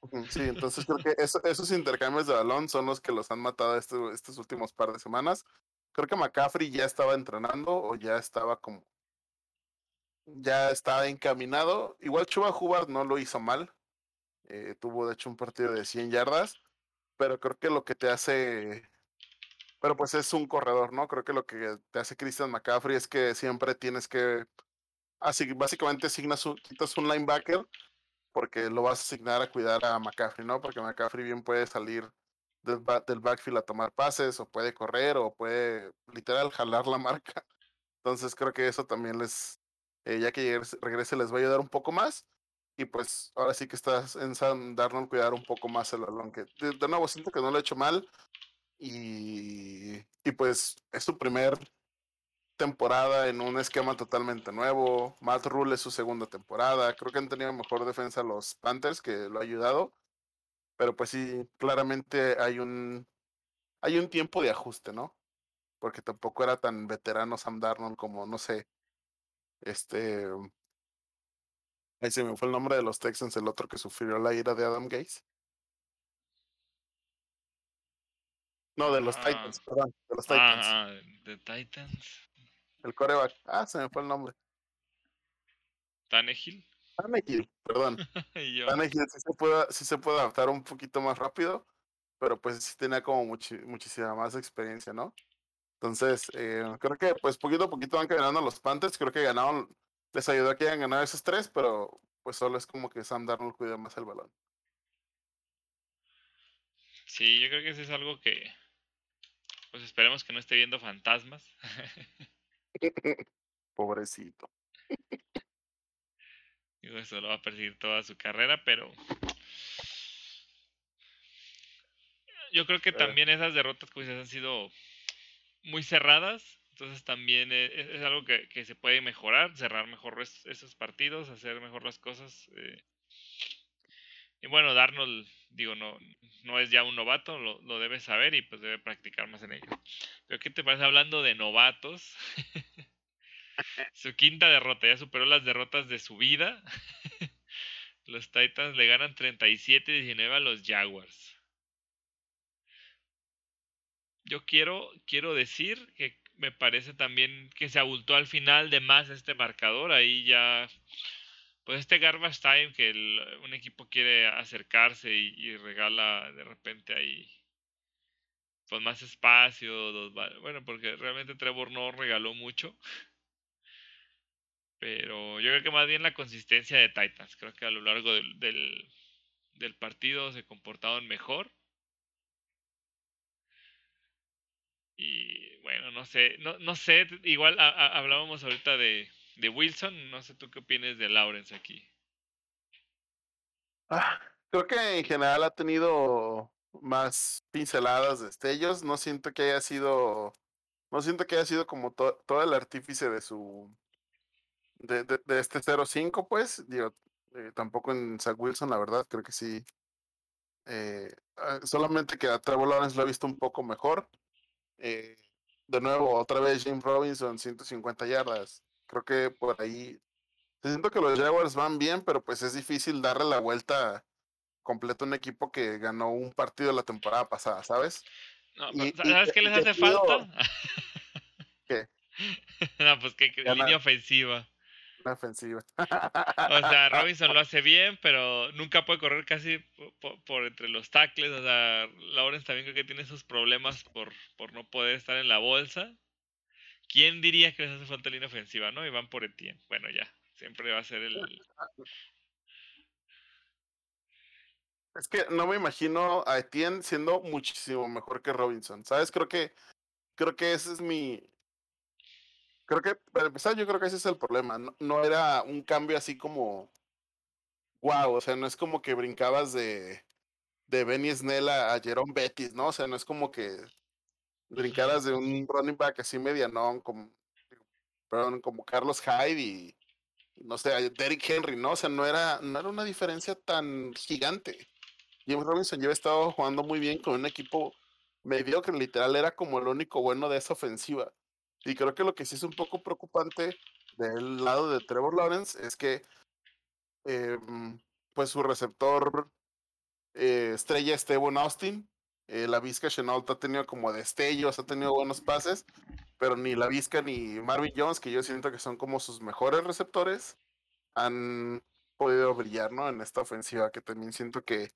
[SPEAKER 1] Ujú, Sí, entonces creo que eso- esos intercambios de balón son los que los han matado este- estos últimos par de semanas. Creo que McCaffrey ya estaba entrenando o ya estaba como, ya estaba encaminado. Igual Chuba Hubbard no lo hizo mal. eh, tuvo de hecho un partido de 100 yardas, pero creo que lo que te hace, pero pues es un corredor, ¿no? Creo que lo que te hace Christian McCaffrey es que siempre tienes que, así, básicamente asignas un, quitas un linebacker porque lo vas a asignar a cuidar a McCaffrey, ¿no? Porque McCaffrey bien puede salir del, del backfield a tomar pases, o puede correr, o puede literal jalar la marca. Entonces creo que eso también les, eh, ya que regrese, les va a ayudar un poco más. Y pues ahora sí que estás en Sam Darnold cuidar un poco más el balón. Que de, de nuevo siento que no lo he hecho mal. Y, pues es su primer temporada en un esquema totalmente nuevo. Matt Rule es su segunda temporada. Creo que han tenido mejor defensa los Panthers, que lo ha ayudado. Pero pues sí, claramente hay un, hay un tiempo de ajuste, ¿no? Porque tampoco era tan veterano Sam Darnold como, no sé, este... Ahí se me fue el nombre de los Texans, el otro que sufrió la ira de Adam Gaze. No, de los
[SPEAKER 2] Ah,
[SPEAKER 1] Titans, perdón, de los Titans.
[SPEAKER 2] ah, ah, de Titans.
[SPEAKER 1] El coreback. Ah, se me fue el nombre.
[SPEAKER 2] Tannehill.
[SPEAKER 1] Tannehill, perdón. *laughs* Tannehill sí se, puede, sí se puede adaptar un poquito más rápido, pero pues sí tenía como muchi- muchísima más experiencia, ¿no? Entonces, eh, creo que pues poquito a poquito van ganando los Panthers. Creo que ganaron, les ayudó a que hayan ganado esos tres, pero pues solo es como que Sam Darnold cuida más el balón.
[SPEAKER 2] Sí, yo creo que eso es algo que. Pues esperemos que no esté viendo fantasmas. *laughs*
[SPEAKER 1] Pobrecito.
[SPEAKER 2] Digo, eso lo va a perseguir toda su carrera, pero. Yo creo que
[SPEAKER 1] Eh.
[SPEAKER 2] también esas derrotas como dices, han sido muy cerradas. Entonces también e- e- es, algo que, que se puede mejorar, cerrar mejor es- esos partidos, hacer mejor las cosas. eh. Y bueno, Darnold, digo, no, no es ya un novato, lo, lo debe saber y pues debe practicar más en ello. Pero ¿qué te parece hablando de novatos? *laughs* su quinta derrota, ya superó las derrotas de su vida. *laughs* los Titans le ganan 37-19 a los Jaguars. Yo quiero, quiero decir que me parece también que se abultó al final de más este marcador. Ahí ya, pues este garbage time que un equipo quiere acercarse y, regala de repente ahí pues más espacio. dos bueno, porque realmente Trevor no regaló mucho. Pero yo creo que más bien la consistencia de Titans. Creo que a lo largo del, partido se comportaron mejor. Y bueno, no sé, no, no sé, igual a- hablábamos ahorita de, de Wilson, no sé tú qué opinas de Lawrence aquí.
[SPEAKER 1] Ah, creo que en general ha tenido más pinceladas, destellos. No siento que haya sido, no siento que haya sido como to- todo el artífice de su, de, este 0-5, pues. Digo, eh, tampoco en Zach Wilson, la verdad, creo que sí. Eh, ah, solamente que a Trevor Lawrence lo he visto un poco mejor. Eh, de nuevo, otra vez Jim Robinson, 150 yardas. Creo que por ahí. Siento que los Jaguars van bien, pero pues es difícil darle la vuelta completa a un equipo que ganó un partido la temporada pasada, ¿sabes?
[SPEAKER 2] No,
[SPEAKER 1] Y-
[SPEAKER 2] pero
[SPEAKER 1] y
[SPEAKER 2] ¿Sabes qué les hace falta? *laughs*
[SPEAKER 1] ¿Qué?
[SPEAKER 2] no, pues que, línea ofensiva.
[SPEAKER 1] Una ofensiva.
[SPEAKER 2] O sea, *laughs* Robinson lo hace bien, pero nunca puede correr casi po- po- por, entre los tackles. O sea, Lawrence también creo que tiene esos problemas por, por no poder estar en la bolsa. ¿Quién diría que les hace falta línea ofensiva, no? Y van por Etienne. Bueno, ya. Siempre va a ser el.
[SPEAKER 1] Es que no me imagino a Etienne siendo muchísimo mejor que Robinson, ¿sabes? Creo que creo que ese es mi creo que para empezar yo creo que ese es el problema, no, era un cambio así como wow, o sea, no es como que brincabas de de Benny Snell a, a Jerome Bettis, ¿no? O sea, no es como que brincaras de un running back así medianón, como, perdón, como Carlos Hyde y, no sé, Derrick Henry, ¿no? O sea, no era, no era una diferencia tan gigante. James Robinson ya estado jugando muy bien con un equipo mediocre, literal, era como el único bueno de esa ofensiva. Y creo que lo que sí es un poco preocupante del lado de Trevor Lawrence es que em, pues su receptor eh, estrella Steven Austin, eh, la Vizca Chenault ha tenido como destellos, ha tenido buenos pases, pero ni la Vizca ni Marvin Jones, que yo siento que son como sus mejores receptores, han podido brillar, ¿no? En esta ofensiva, que también siento que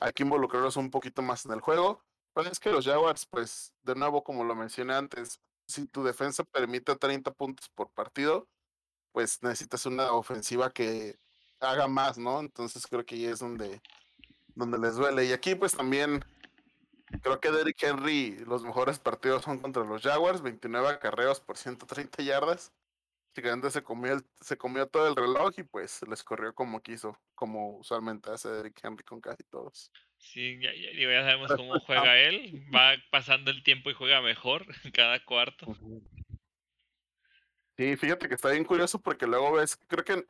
[SPEAKER 1] hay que involucrarlos un poquito más en el juego. Pero es que los Jaguars, pues, de nuevo, como lo mencioné antes, si tu defensa permite 30 puntos por partido, pues necesitas una ofensiva que haga más, ¿no? Entonces creo que ahí es donde, donde les duele. Y aquí pues también creo que Derrick Henry, los mejores partidos son contra los Jaguars, 29 acarreos por 130 yardas. Básicamente se comió, se comió todo el reloj y pues les corrió como quiso, como usualmente hace Derrick Henry con casi todos.
[SPEAKER 2] Sí, ya, ya, sabemos cómo juega él. Va pasando el tiempo y juega mejor *laughs* en cada cuarto.
[SPEAKER 1] Sí, fíjate que está bien curioso porque luego ves, creo que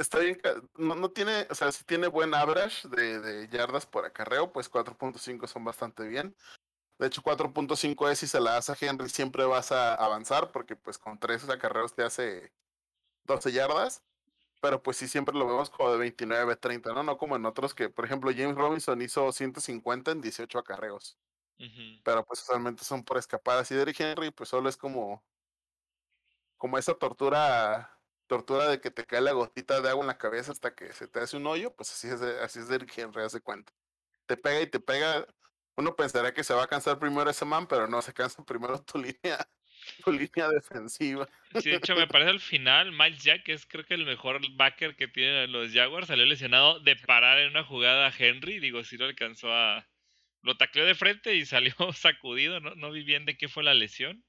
[SPEAKER 1] está bien, no, no tiene, o sea, si tiene buen average de, de yardas por acarreo, pues 4.5 son bastante bien. De hecho, 4.5 es si se la das a Henry, siempre vas a avanzar, porque pues con 3 acarreos te hace 12 yardas. Pero pues sí, siempre lo vemos como de 29, 30, ¿no? No como en otros que, por ejemplo, James Robinson hizo 150 en 18 acarreos. Pero pues usualmente son por escapadas. Y Derrick Henry, pues solo es como, como esa tortura tortura de que te cae la gotita de agua en la cabeza hasta que se te hace un hoyo, pues así es, así es Derrick Henry, hace cuenta. Te pega y te pega. Uno pensaría que se va a cansar primero ese man, pero no, se cansa primero tu *laughs* línea, tu línea defensiva.
[SPEAKER 2] Sí, de hecho, me parece al final, Miles Jack, es creo que el mejor backer que tienen los Jaguars, salió lesionado de parar en una jugada a Henry. Digo, si lo alcanzó a. Lo tacleó de frente y salió *laughs* sacudido, ¿no? No vi bien de qué fue la lesión.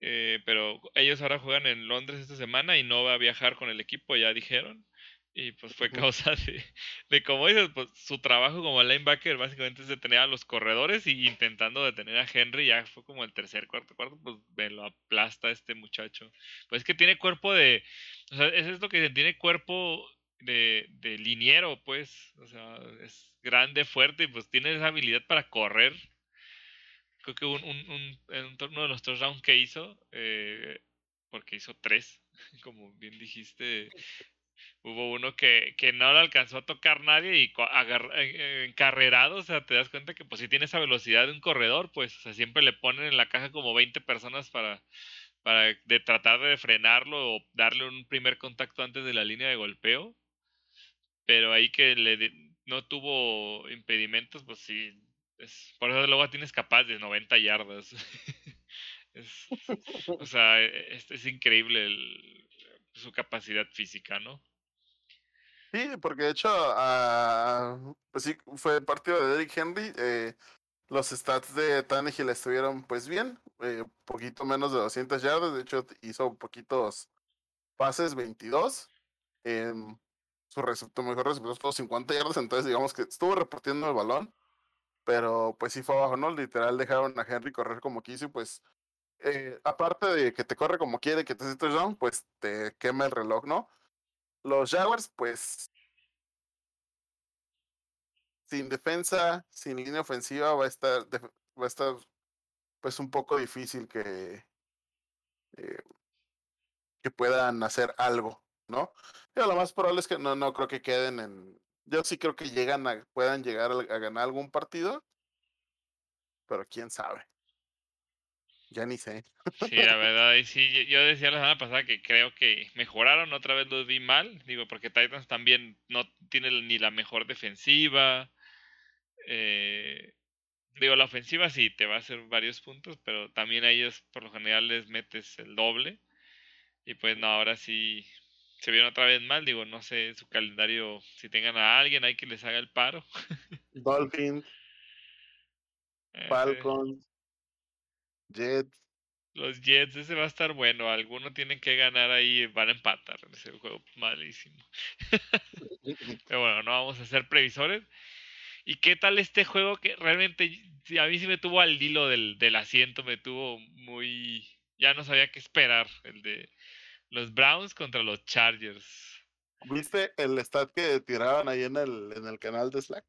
[SPEAKER 2] Eh, pero ellos ahora juegan en Londres esta semana y no va a viajar con el equipo, ya dijeron. Y pues fue causa de, de como dices, pues su trabajo como linebacker básicamente es detener a los corredores y intentando detener a Henry, ya fue como el tercer, cuarto, cuarto, pues me lo aplasta este muchacho. Pues es que tiene cuerpo de, o sea, eso es lo que tiene cuerpo de, de liniero, pues, o sea, es grande, fuerte y pues tiene esa habilidad para correr creo que un, un, un, en uno de los tres rounds que hizo, eh, porque hizo tres, *laughs* como bien dijiste, hubo uno que, que no le alcanzó a tocar nadie y eh, encarrerado, o sea, te das cuenta que pues si tiene esa velocidad de un corredor, pues o sea, siempre le ponen en la caja como 20 personas para, para de tratar de frenarlo o darle un primer contacto antes de la línea de golpeo. Pero ahí que le no tuvo impedimentos, pues sí, por eso luego tienes capaz de 90 yardas. *laughs* es, o sea, es, es increíble su capacidad física, ¿no?
[SPEAKER 1] Sí, porque de hecho, uh, pues sí, fue el partido de Derrick Henry. Eh, los stats de Tannehill estuvieron pues bien, eh, poquito menos de 200 yardas, de hecho hizo poquitos pases, 22. Eh, su receptor, mejor fue 50 yardas, entonces digamos que estuvo repartiendo el balón pero pues sí fue abajo, ¿no? Literal dejaron a Henry correr como quiso y pues eh, aparte de que te corre como quiere, que te hace touchdown, pues te quema el reloj, ¿no? Los Jaguars, pues sin defensa, sin línea ofensiva, va a estar, va a estar pues un poco difícil que, eh, que puedan hacer algo, ¿no? Pero lo más probable es que no, no creo que queden en, yo sí creo que llegan a, puedan llegar a, ganar algún partido, pero quién sabe. Ya ni sé.
[SPEAKER 2] Sí, la verdad, y sí, yo decía la semana pasada que creo que mejoraron, otra vez los vi mal, digo, porque Titans también no tiene ni la mejor defensiva. Eh, digo, la ofensiva sí te va a hacer varios puntos, pero también a ellos por lo general les metes el doble. Y pues no, ahora sí se vieron otra vez mal. Digo, no sé su calendario, si tengan a alguien ahí que les haga el paro. *laughs*
[SPEAKER 1] Dolphins, eh, Falcons, Jets.
[SPEAKER 2] Los Jets, ese va a estar bueno. Alguno tienen que ganar ahí, van a empatar. Ese juego malísimo. *laughs* Pero bueno, no vamos a ser previsores. ¿Y qué tal este juego que realmente a mí sí me tuvo al hilo del, del asiento, me tuvo muy... Ya no sabía qué esperar, el de los Browns contra los Chargers.
[SPEAKER 1] ¿Viste el stat que tiraban ahí en el, en el canal de Slack?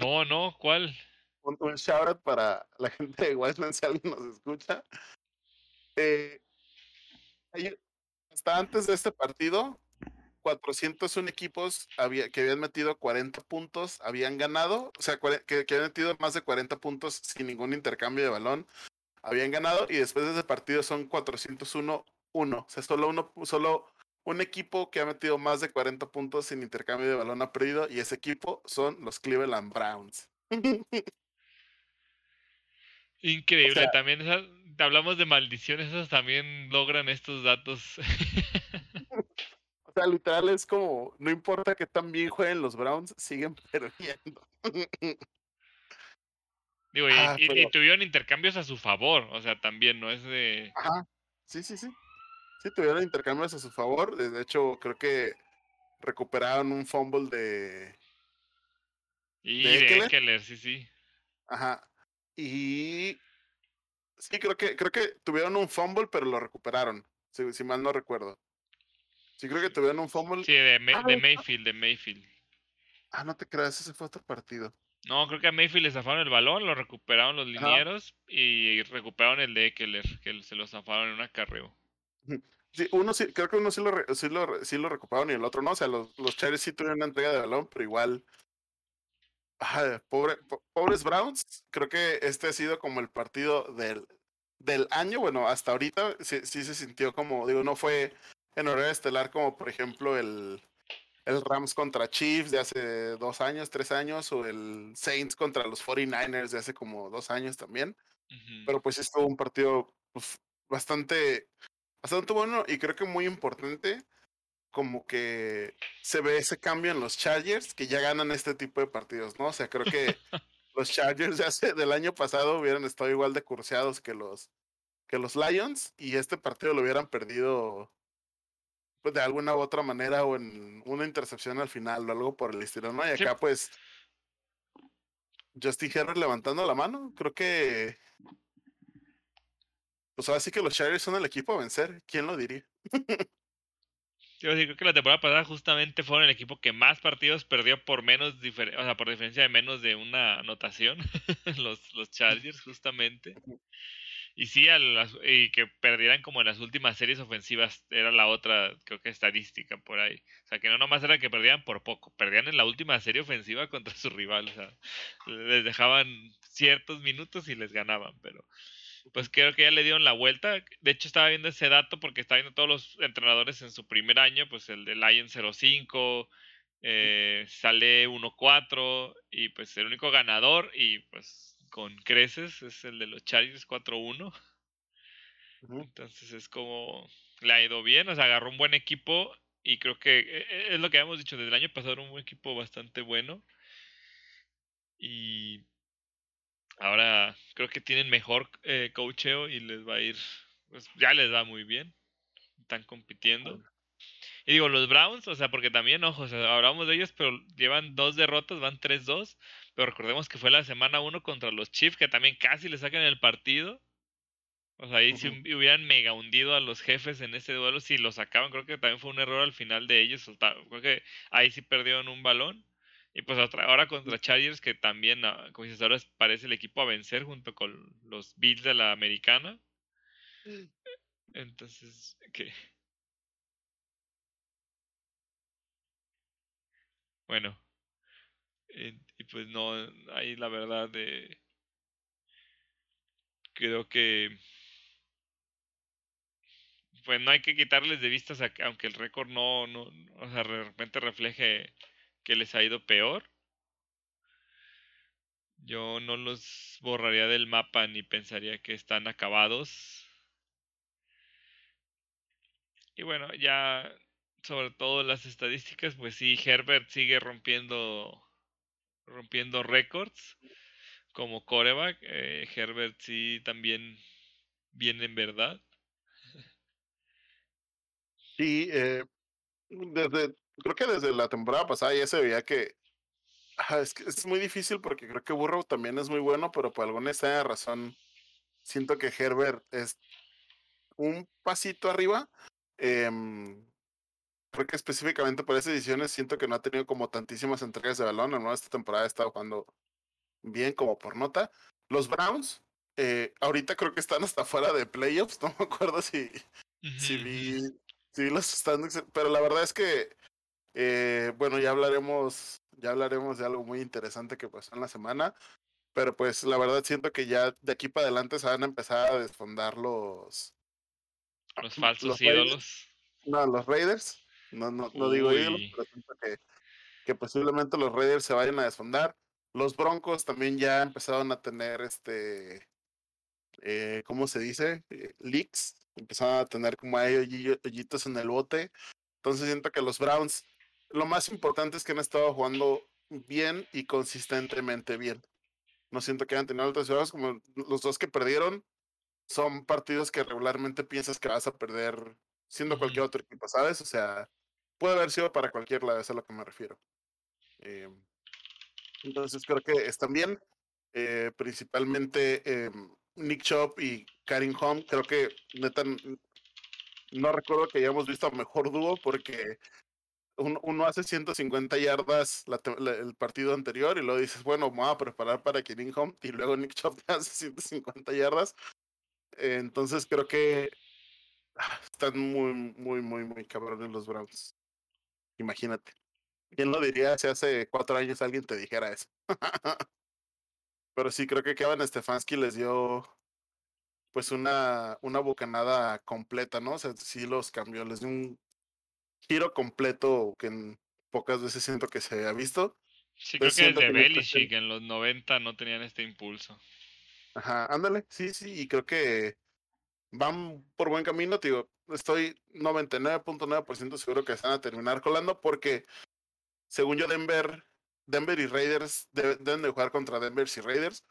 [SPEAKER 2] No, no, ¿cuál?
[SPEAKER 1] Un, un shout out para la gente de Wiseman si alguien nos escucha. Eh, hasta antes de este partido, 401 equipos había, que habían metido 40 puntos, habían ganado, o sea, que, que, habían metido más de 40 puntos sin ningún intercambio de balón, habían ganado y después de ese partido son 401 uno, o sea, solo uno, solo un equipo que ha metido más de 40 puntos sin intercambio de balón ha perdido y ese equipo son los Cleveland Browns. *laughs*
[SPEAKER 2] Increíble, también hablamos de maldiciones, esas también logran estos datos. *laughs*
[SPEAKER 1] o sea, literal es como, no importa que tan bien jueguen los Browns, siguen *laughs* perdiendo.
[SPEAKER 2] Digo, y, ah, y, tuvieron intercambios a su favor, o sea, también no es de...
[SPEAKER 1] Ajá, sí, sí, sí. Sí, tuvieron intercambios a su favor. De hecho, creo que recuperaron un fumble de.
[SPEAKER 2] Y de, Eckler. sí, sí.
[SPEAKER 1] Ajá. Y. Sí, creo que, creo que tuvieron un fumble, pero lo recuperaron. Si, mal no recuerdo. Sí, creo que tuvieron un fumble.
[SPEAKER 2] Sí, de, ah, de Mayfield, de Mayfield.
[SPEAKER 1] Ah, no te creas, ese fue otro partido.
[SPEAKER 2] No, creo que a Mayfield le zafaron el balón, lo recuperaron los linieros y recuperaron el de Eckler, que se lo zafaron en un acarreo.
[SPEAKER 1] Sí, uno sí, creo que uno sí lo, sí lo, sí lo recuperaron y el otro no. O sea, los, los Cherries sí tuvieron una entrega de balón, pero igual. pobre, pobres Browns. Creo que este ha sido como el partido del, del año. Bueno, hasta ahorita sí, sí se sintió como, digo, no fue en horario estelar como por ejemplo el, el Rams contra Chiefs de hace dos años, tres años, o el Saints contra los 49ers de hace como dos años también. Pero pues estuvo un partido pues, bastante bastante bueno y creo que muy importante como que se ve ese cambio en los Chargers que ya ganan este tipo de partidos, ¿no? O sea, creo que *laughs* los Chargers ya hace, del año pasado hubieran estado igual de curseados que los que los Lions y este partido lo hubieran perdido pues de alguna u otra manera o en una intercepción al final o algo por el estilo, ¿no? Y acá pues Justin Herbert levantando la mano, creo que pues ahora sí que los Chargers son el equipo a vencer. ¿Quién lo diría? *laughs*
[SPEAKER 2] Yo creo que la temporada pasada justamente fueron el equipo que más partidos perdió por menos, o sea, por diferencia de menos de una anotación, *laughs* los, los Chargers justamente. Y sí, y que perdieran como en las últimas series ofensivas era la otra, creo que estadística por ahí. O sea, que no nomás era que perdían por poco, perdían en la última serie ofensiva contra *laughs* su rival. O sea, les dejaban ciertos minutos y les ganaban, pero pues creo que ya le dieron la vuelta. De hecho, estaba viendo ese dato porque estaba viendo todos los entrenadores en su primer año, pues el de Lion 05, eh, sale 1-4 y pues el único ganador y pues con creces es el de los Chargers 4-1. Entonces es como le ha ido bien, o sea, agarró un buen equipo y creo que e, e, es lo que habíamos dicho desde el año pasado, era un equipo bastante bueno. Y Ahora creo que tienen mejor eh, coacheo y les va a ir, pues ya les va muy bien. Están compitiendo. Y digo, los Browns, o sea, porque también, ojo, o sea, hablamos de ellos, pero llevan dos derrotas, van 3-2. Pero recordemos que fue la semana 1 contra los Chiefs, que también casi le sacan el partido. O sea, ahí si hubieran mega hundido a los jefes en ese duelo, si lo sacaban, creo que también fue un error al final de ellos. Creo que ahí sí perdieron un balón. Y pues ahora contra Chargers, que también, ah, como dices, ahora parece el equipo a vencer junto con los Bills de la americana. Mm. Entonces, ¿qué? Bueno. y pues no, ahí la verdad de... Creo que... Pues no hay que quitarles de vista, aunque el récord no, no, o sea, de repente refleje que les ha ido peor. Yo no los borraría del mapa ni pensaría que están acabados. Y bueno, ya sobre todo las estadísticas, pues sí, Herbert sigue rompiendo rompiendo récords como coreback. Eh, Herbert sí también viene en verdad.
[SPEAKER 1] Sí, eh, desde creo que desde la temporada pasada ya se veía que es que es muy difícil porque creo que Burrow también es muy bueno, pero por alguna extraña razón siento que Herbert es un pasito arriba. Em, creo que específicamente por esas ediciones siento que no ha tenido como tantísimas entregas de balón. En esta temporada ha estado jugando bien como por nota. Los Browns, eh, ahorita creo que están hasta fuera de playoffs. *laughs* No me acuerdo si, si, vi, si vi los standings, pero la verdad es que, eh, bueno, ya hablaremos, ya hablaremos de algo muy interesante que pasó en la semana. Pero pues la verdad siento que ya de aquí para adelante se van a empezar a desfondar los...
[SPEAKER 2] Los *clears throat* falsos ídolos.
[SPEAKER 1] No, los Raiders. No, no, no digo ídolos, pero siento que, que posiblemente los Raiders se vayan a desfondar. Los Broncos también ya empezaron a tener este, eh, ¿cómo se dice? Eh, leaks. Empezaron a tener como hay hoyitos en el bote. Entonces siento que los Browns, lo más importante es que han estado jugando bien y consistentemente bien. No siento que hayan tenido altas jugadas como los dos que perdieron. Son partidos que regularmente piensas que vas a perder siendo cualquier otro equipo, ¿sabes? O sea, puede haber sido para cualquier lado, eso es a lo que me refiero. Eh, entonces creo que están bien. Eh, principalmente eh, Nick Chop y Karim Home. Creo que neta no recuerdo que hayamos visto mejor dúo porque uno, hace 150 yardas el partido anterior y luego dices, bueno, vamos a preparar para Karim Home y luego Nick Chop *laughs* hace 150 yardas. entonces creo que ah, están muy, muy, muy, muy cabrones los Browns. Imagínate. ¿Quién lo diría si hace cuatro años alguien te dijera eso? *laughs* Pero sí, creo que Kevin Stefanski les dio pues una, una bocanada completa, ¿no? O sea, sí los cambió, les dio un giro completo que en pocas veces siento que se ha visto.
[SPEAKER 2] Sí, creo que desde Belichick en los 90 no tenían este impulso.
[SPEAKER 1] Ajá, ándale, sí, sí, y creo que van por buen camino, digo, estoy 99.9% seguro que se van a terminar colando porque según yo, Denver, Denver y Raiders deben de jugar contra Denver y Raiders,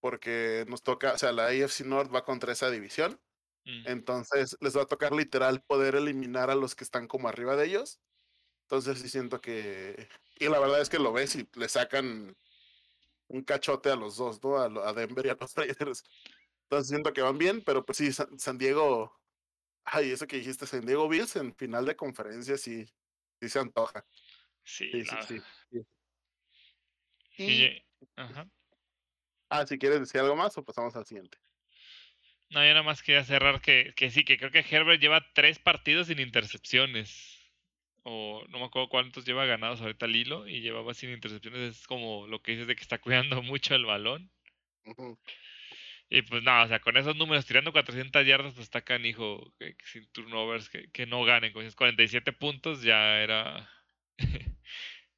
[SPEAKER 1] porque nos toca, o sea, la AFC North va contra esa división. Mm. Entonces les va a tocar literal poder eliminar a los que están como arriba de ellos. Entonces sí siento que. Y la verdad es que lo ves y le sacan un cachote a los dos, ¿no? A, Denver y a los *laughs* Raiders. Entonces siento que van bien, pero pues sí, San, Diego. Ay, eso que dijiste, San Diego Bills en final de conferencia sí, sí se antoja.
[SPEAKER 2] Sí, sí,
[SPEAKER 1] sí, Ah, si quieres decir algo más o pasamos al siguiente.
[SPEAKER 2] No, yo nada más quería cerrar que, que sí, que creo que Herbert lleva tres partidos sin intercepciones. O no me acuerdo cuántos lleva ganados ahorita el hilo y llevaba sin intercepciones. Es como lo que dices de que está cuidando *laughs* mucho el balón. Y pues nada, o sea, con esos números, tirando 400 yardas, pues está canijo, que, sin turnovers, que, que no ganen. Con esos 47 puntos ya era *laughs*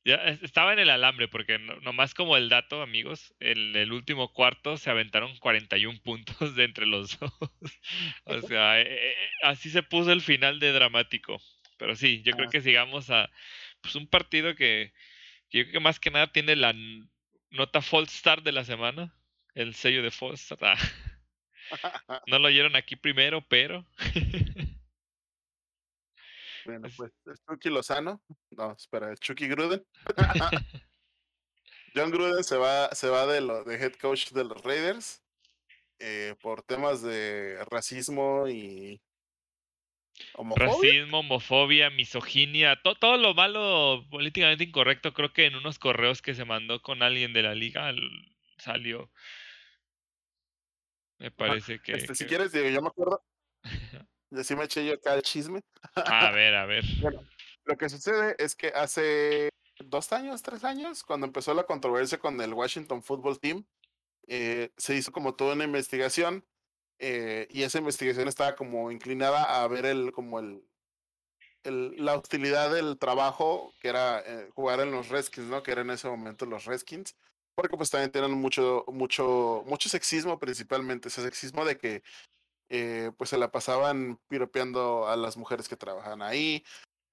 [SPEAKER 2] ya estaba en el alambre, porque nomás como el dato, amigos, en el último cuarto se aventaron 41 puntos de entre los *laughs* dos. o sea, eh, eh, así se puso el final de dramático. Pero sí, yo creo ah. que sigamos a pues, un partido que, yo creo que más que nada tiene la nota False Start de la semana, el sello de False Start. Ah. *laughs* *laughs* no lo oyeron aquí primero, pero
[SPEAKER 1] Bueno, pues es Chucky Lozano. No, espera, Chucky Gruden. *laughs* John Gruden se va, se va de, lo, de head coach de los Raiders eh, por temas de racismo y
[SPEAKER 2] homofobia. Racismo, homofobia, misoginia, todo lo malo políticamente incorrecto. Creo que en unos correos que se mandó con alguien de la liga salió. Me parece que,
[SPEAKER 1] este, Si quieres, yo me acuerdo. *laughs* me eché yo acá el chisme.
[SPEAKER 2] A *laughs* ver, a ver.
[SPEAKER 1] lo que sucede es que hace dos años, tres años, cuando empezó la controversia con el Washington Football Team, eh, se hizo como toda una investigación eh, y esa investigación estaba como inclinada a ver el como el, el la utilidad del trabajo que era eh, jugar en los Redskins, ¿no? Que era en ese momento los Redskins, porque pues también tenían mucho mucho mucho sexismo principalmente, ese sexismo de que eh, pues se la pasaban piropeando a las mujeres que trabajan ahí,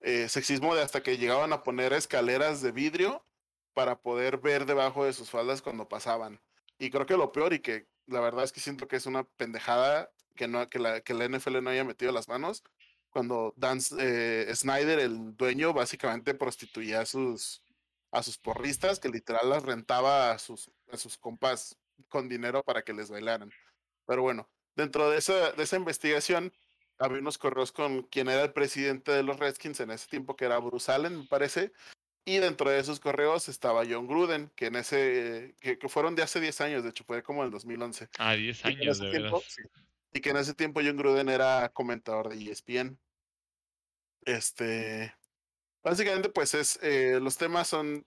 [SPEAKER 1] eh, sexismo de hasta que llegaban a poner escaleras de vidrio para poder ver debajo de sus faldas cuando pasaban. Y creo que lo peor y que la verdad es que siento que es una pendejada que, no, que, la, que la NFL no haya metido las manos, cuando Dan eh, Snyder, el dueño, básicamente prostituía a sus, a sus porristas, que literal las rentaba a sus, a sus compas con dinero para que les bailaran. Pero bueno, dentro de esa, de esa investigación, había unos correos con quien era el presidente de los Redskins en ese tiempo, que era Bruce Allen, me parece. Y dentro de esos correos estaba John Gruden, que en ese, que, fueron de hace 10 años, de hecho fue como en el 2011.
[SPEAKER 2] Ah, 10 años, de verdad.
[SPEAKER 1] Y que en ese tiempo John Gruden era comentador de ESPN. Este, básicamente pues es, eh, los temas son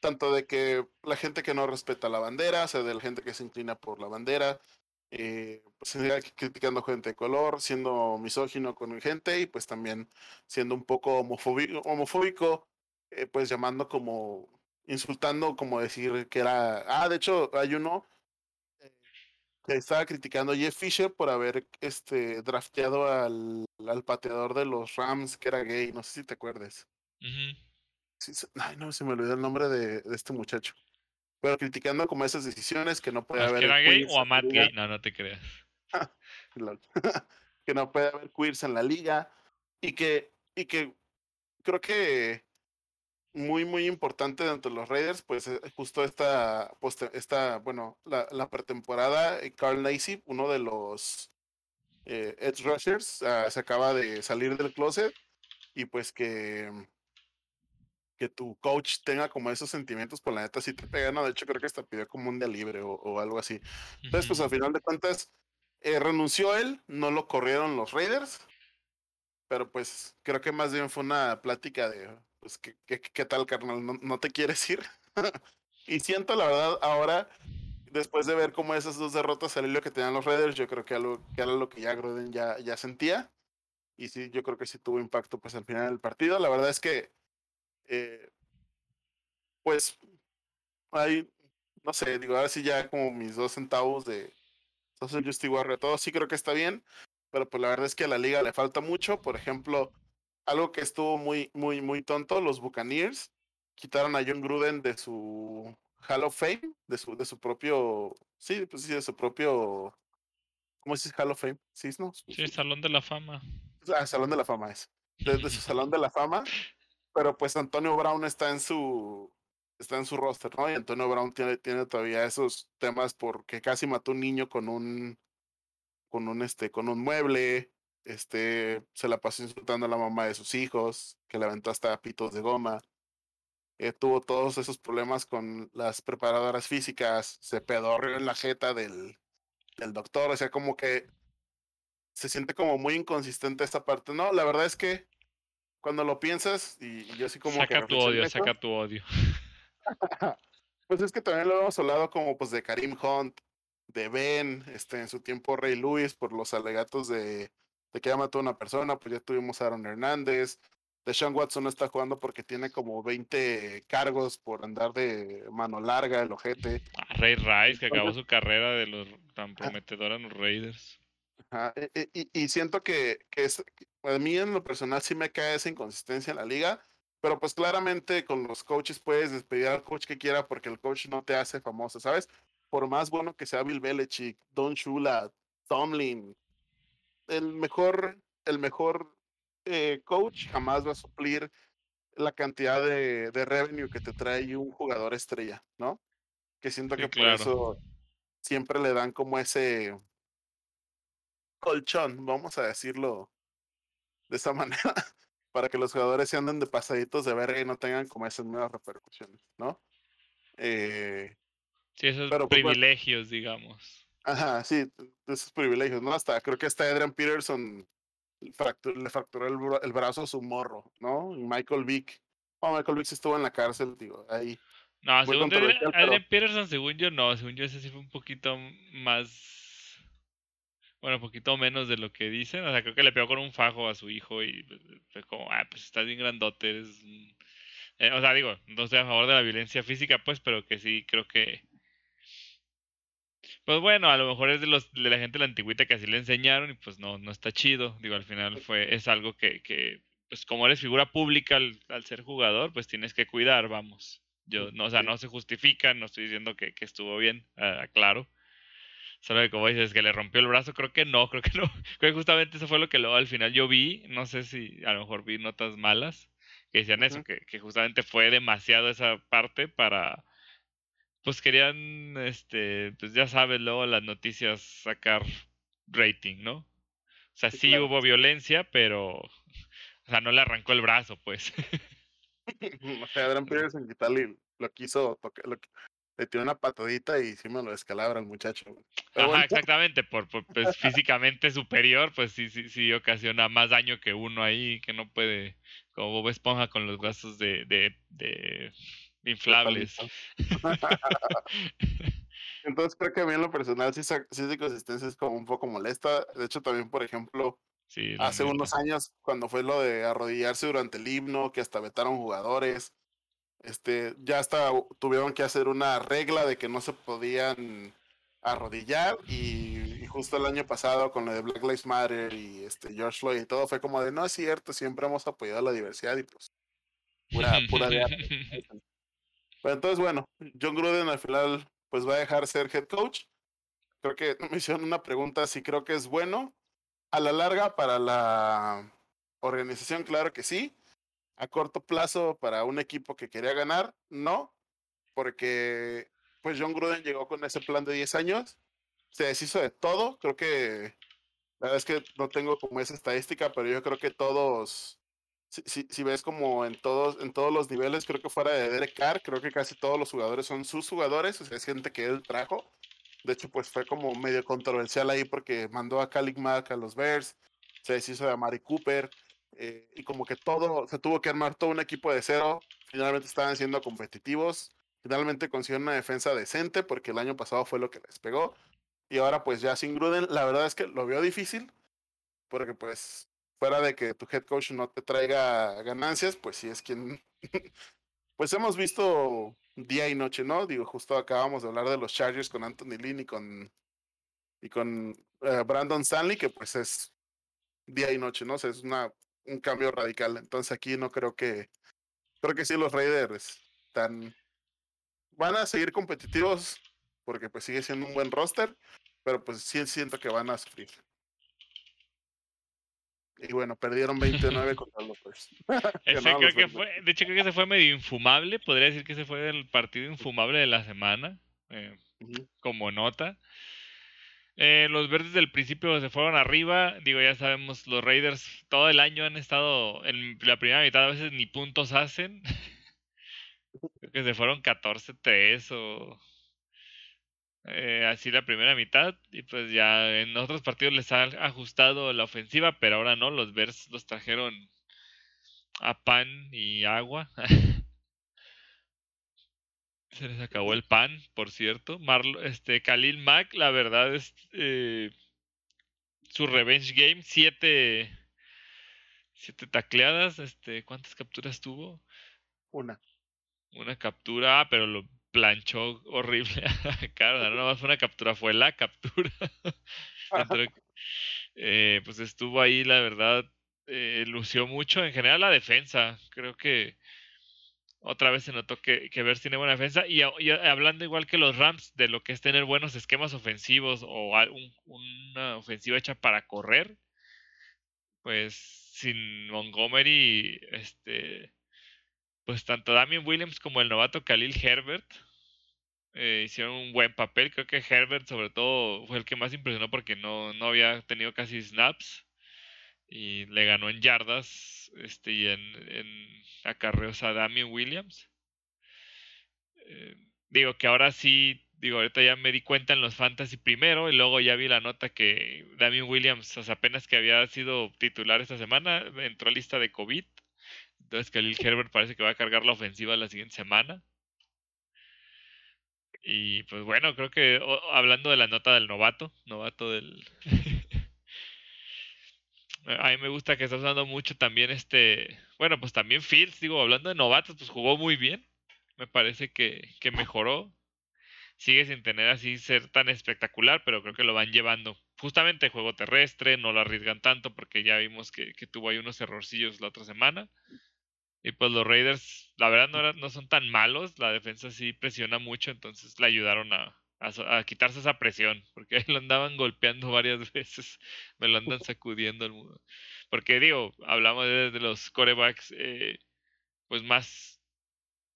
[SPEAKER 1] tanto de que la gente que no respeta la bandera, o sea, de la gente que se inclina por la bandera, eh, pues criticando gente de color, siendo misógino con gente y pues también siendo un poco homofóbico, homofóbico eh, pues llamando como, insultando como decir que era, ah, de hecho hay uno eh, que estaba criticando a Jeff Fisher por haber este, drafteado al, al pateador de los Rams que era gay, no sé si te acuerdes. ay, no, se me olvidó el nombre de, de este muchacho pero criticando como esas decisiones que no puede haber.
[SPEAKER 2] ¿Que era gay o a Matt gay? No, no te creas. *laughs* *laughs*
[SPEAKER 1] que no puede haber queers en la liga y que, y que creo que muy, muy importante dentro de los Raiders, pues eh, justo esta, esta bueno, la, la pretemporada, eh, Carl Nacy, uno de los eh, edge rushers, ah, se acaba de salir del closet y pues que que tu coach tenga como esos sentimientos, por pues, la neta sí te pega, no, de hecho creo que hasta pidió como un día libre o, algo así. Entonces, pues al final de cuentas, eh, renunció él, no lo corrieron los Raiders, pero pues creo que más bien fue una plática de, pues, ¿qué, qué, tal, carnal? ¿No, te quieres ir? *laughs* y siento, la verdad, ahora, después de ver cómo esas dos derrotas salieron lo que tenían los Raiders, yo creo que, algo, que era lo que ya Gruden ya, ya sentía. Y sí, yo creo que sí tuvo impacto pues al final del partido. La verdad es que eh, pues hay, no sé, digo, ahora sí ya como mis dos centavos de Social Justice Warrior, todo sí creo que está bien, pero pues la verdad es que a la liga le falta mucho. Por ejemplo, algo que estuvo muy, muy, muy tonto, los Buccaneers quitaron a John Gruden de su Hall of Fame, de su, de su propio, sí, pues sí, de su propio, ¿cómo se dice Hall of Fame? Sí, ¿no?
[SPEAKER 2] Sí, Salón de la Fama.
[SPEAKER 1] Ah, Salón de la Fama es. Desde su Salón de la Fama pero pues Antonio Brown está en su está en su roster, ¿no? Y Antonio Brown tiene, tiene todavía esos temas porque casi mató un niño con un con un este con un mueble, este se la pasó insultando a la mamá de sus hijos, que le aventó hasta pitos de goma. Eh, tuvo todos esos problemas con las preparadoras físicas, se pedorrió en la jeta del, del doctor, o sea, como que se siente como muy inconsistente esta parte. No, la verdad es que cuando lo piensas, y, yo así como
[SPEAKER 2] saca tu odio, saca tu odio. *laughs*
[SPEAKER 1] pues es que también lo hemos hablado como pues de Karim Hunt, de Ben, este, en su tiempo Rey Luis, por los alegatos de, de que ya mató a una persona, pues ya tuvimos a Aaron Hernández. De Sean Watson no está jugando porque tiene como 20 cargos por andar de mano larga, el ojete.
[SPEAKER 2] Ah, Ray Rice, que acabó su carrera de los tan prometedora en los Raiders.
[SPEAKER 1] E, e, y, y, siento que, que es, a mí en lo personal sí me cae esa inconsistencia en la liga, pero pues claramente con los coaches puedes despedir al coach que quiera porque el coach no te hace famoso, ¿sabes? Por más bueno que sea Bill Belichick, Don Shula, Tomlin, el mejor, el mejor eh, coach jamás va a suplir la cantidad de, de, revenue que te trae un jugador estrella, ¿no? Que siento que por eso siempre le dan como ese colchón, vamos a decirlo de esa *laughs* manera, para que los jugadores se anden de pasaditos de verga y no tengan como esas nuevas repercusiones, ¿no? Eh,
[SPEAKER 2] sí, esos pues, privilegios, digamos.
[SPEAKER 1] Ajá, sí, esos privilegios, ¿no? Hasta creo que hasta Adrian Peterson le fracturó el, brazo a su morro, ¿no? Y Michael Vick. Oh, Michael Vick estuvo en la cárcel, digo, ahí.
[SPEAKER 2] No, según Adrian, Peterson, según yo, no, según yo ese sí fue un poquito más bueno, un poquito menos de lo que dicen. O sea, creo que le pegó con un fajo a su hijo y pues, fue como, ah, pues estás bien grandote. Eres eh, o sea, digo, no estoy a favor de la violencia física, pues, pero que sí creo que. Pues bueno, a lo mejor es de los de la gente de la antigüita que así le enseñaron y pues no, no está chido. Digo, al final fue, es algo que, que pues como eres figura pública al, al ser jugador, pues tienes que cuidar, vamos. Yo, no, o sea, no se justifica, no estoy diciendo que, que estuvo bien, aclaro. Solo que como dices, que le rompió el brazo, creo que no, creo que no. *laughs* Creo que justamente eso fue lo que luego al final yo vi. No sé si a lo mejor vi notas malas. que decían eso, que, que justamente fue demasiado esa parte para, pues querían, este, pues ya sabes, luego las noticias sacar rating, ¿no? O sea, sí, hubo violencia, pero, o sea, no le arrancó el brazo, pues. *laughs*
[SPEAKER 1] o sea, Adrian Peterson y tal lo quiso tocar, le tiró una patadita y sí me lo descalabra el muchacho.
[SPEAKER 2] Ajá, exactamente, por, pues, *laughs* físicamente superior, pues sí, sí, sí ocasiona más daño que uno ahí que no puede, como Bob Esponja con los brazos de, de, de inflables. *laughs* *laughs*
[SPEAKER 1] Entonces creo que a mí en lo personal sí, sí de consistencia es como un poco molesta. De hecho, también, por ejemplo, hace unos años, cuando fue lo de arrodillarse durante el himno, que hasta vetaron jugadores, este, ya hasta tuvieron que hacer una regla de que no se podían arrodillar y, justo el año pasado con lo de Black Lives Matter y este George Floyd y todo fue como de no es cierto, siempre hemos apoyado la diversidad y pues pura, pura de *laughs* Pero entonces bueno, John Gruden al final pues va a dejar ser head coach. Creo que me hicieron una pregunta si creo que es bueno. A la larga para la organización, claro que sí a corto plazo para un equipo que quería ganar, no, porque pues John Gruden llegó con ese plan de 10 años, se deshizo de todo, creo que la verdad es que no tengo como esa estadística, pero yo creo que todos, si, si, ves como en todos, en todos los niveles, creo que fuera de Derek Carr, creo que casi todos los jugadores son sus jugadores, o sea, es gente que él trajo. De hecho, pues fue como medio controversial ahí porque mandó a Khalid Mack a los Bears, se deshizo de Amari Cooper, eh, y como que todo, se tuvo que armar todo un equipo de cero. Finalmente estaban siendo competitivos. Finalmente consiguieron una defensa decente porque el año pasado fue lo que les pegó. Y ahora pues ya sin Gruden, la verdad es que lo veo difícil. Porque pues fuera de que tu head coach no te traiga ganancias, pues sí es quien... *laughs* pues hemos visto día y noche, ¿no? Digo, justo acabamos de hablar de los Chargers con Anthony Lynn y con, y con eh, Brandon Stanley, que pues es día y noche, ¿no? O sea, es una un cambio radical. Entonces aquí no creo que, creo que sí los Raiders están, van a seguir competitivos porque pues sigue siendo un buen roster, pero pues sí siento que van a sufrir. Y bueno, perdieron 29 *laughs* contra los Bears. *laughs*
[SPEAKER 2] de hecho, creo que se fue medio infumable. Podría decir que se fue el partido infumable de la semana. Eh, como nota. Eh, los verdes del principio se fueron arriba. Digo, ya sabemos, los Raiders todo el año han estado en la primera mitad, a veces ni puntos hacen. *laughs* Creo que se fueron 14-3 o eh, así la primera mitad. Y pues ya en otros partidos les ha ajustado la ofensiva, pero ahora no. Los Bears los trajeron a pan y agua. *laughs* Se les acabó el pan, por cierto. Marlo, este, Khalil Mack, la verdad es eh, su revenge game, siete, siete tacleadas, este, ¿cuántas capturas tuvo?
[SPEAKER 1] Una.
[SPEAKER 2] Una captura, ah, pero lo planchó horrible. *laughs* claro, no más fue una captura, fue la captura. *laughs* Eh, pues estuvo ahí, la verdad, eh, lució mucho. En general la defensa, creo que otra vez se notó que, que Bears tiene buena defensa. Y, hablando igual que los Rams de lo que es tener buenos esquemas ofensivos o una ofensiva hecha para correr, pues sin Montgomery, este, pues tanto Damien Williams como el novato Khalil Herbert eh, hicieron un buen papel. Creo que Herbert sobre todo fue el que más impresionó porque no, no había tenido casi snaps y le ganó en yardas este, y en, en acarreos a Damien Williams. Eh, digo que ahora sí, digo, ahorita ya me di cuenta en los fantasy primero y luego ya vi la nota que Damien Williams, apenas que había sido titular esta semana, entró a lista de COVID. Entonces Khalil Herbert parece que va a cargar la ofensiva la siguiente semana. Y pues bueno, creo que hablando de la nota del novato, novato del, A mí me gusta que está usando mucho también este. Bueno, pues también Fields, digo, hablando de novatos, pues jugó muy bien. Me parece que, que mejoró. Sigue sin tener así ser tan espectacular, pero creo que lo van llevando. Justamente juego terrestre, no lo arriesgan tanto porque ya vimos que, que tuvo ahí unos errorcillos la otra semana. Y pues los Raiders, la verdad, no, no son tan malos. La defensa sí presiona mucho, entonces le ayudaron a, a, quitarse esa presión, porque ahí lo andaban golpeando varias *laughs* veces, me lo andan sacudiendo el mundo. Porque digo, hablamos de, los corebacks, eh, pues más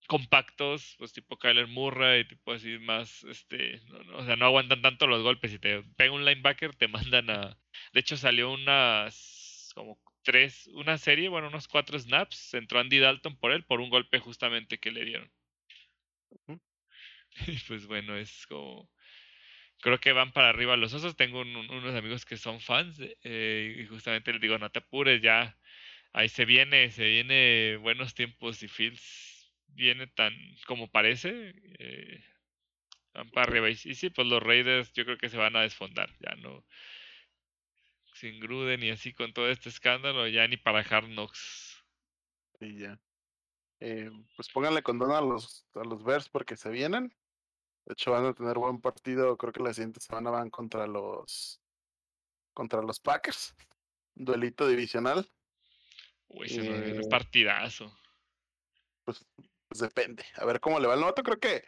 [SPEAKER 2] compactos, pues tipo Kyler Murray, tipo así más, este, o sea, no aguantan tanto los golpes. Si te pega un linebacker, te mandan a... De hecho, salió unas como tres, una serie, bueno, unos cuatro snaps, entró Andy Dalton por él, por un golpe justamente que le dieron. *laughs* Y pues bueno, es como... Creo que van para arriba los osos. Tengo unos amigos que son fans eh, y justamente les digo, no te apures, ya ahí se viene, se viene buenos tiempos y Fields viene tan como parece. Eh, van para arriba. Y, sí, pues los Raiders yo creo que se van a desfondar. Ya no. Sin Gruden y así con todo este escándalo, ya ni para Hard Knocks.
[SPEAKER 1] Sí, ya. Eh, pues pónganle condón a los, a los Bears porque se vienen. De hecho, van a tener buen partido. Creo que la siguiente semana van contra los contra los Packers. Duelito divisional.
[SPEAKER 2] Uy, ese es un partidazo.
[SPEAKER 1] Pues, pues, depende. A ver cómo le va el novato. Creo que,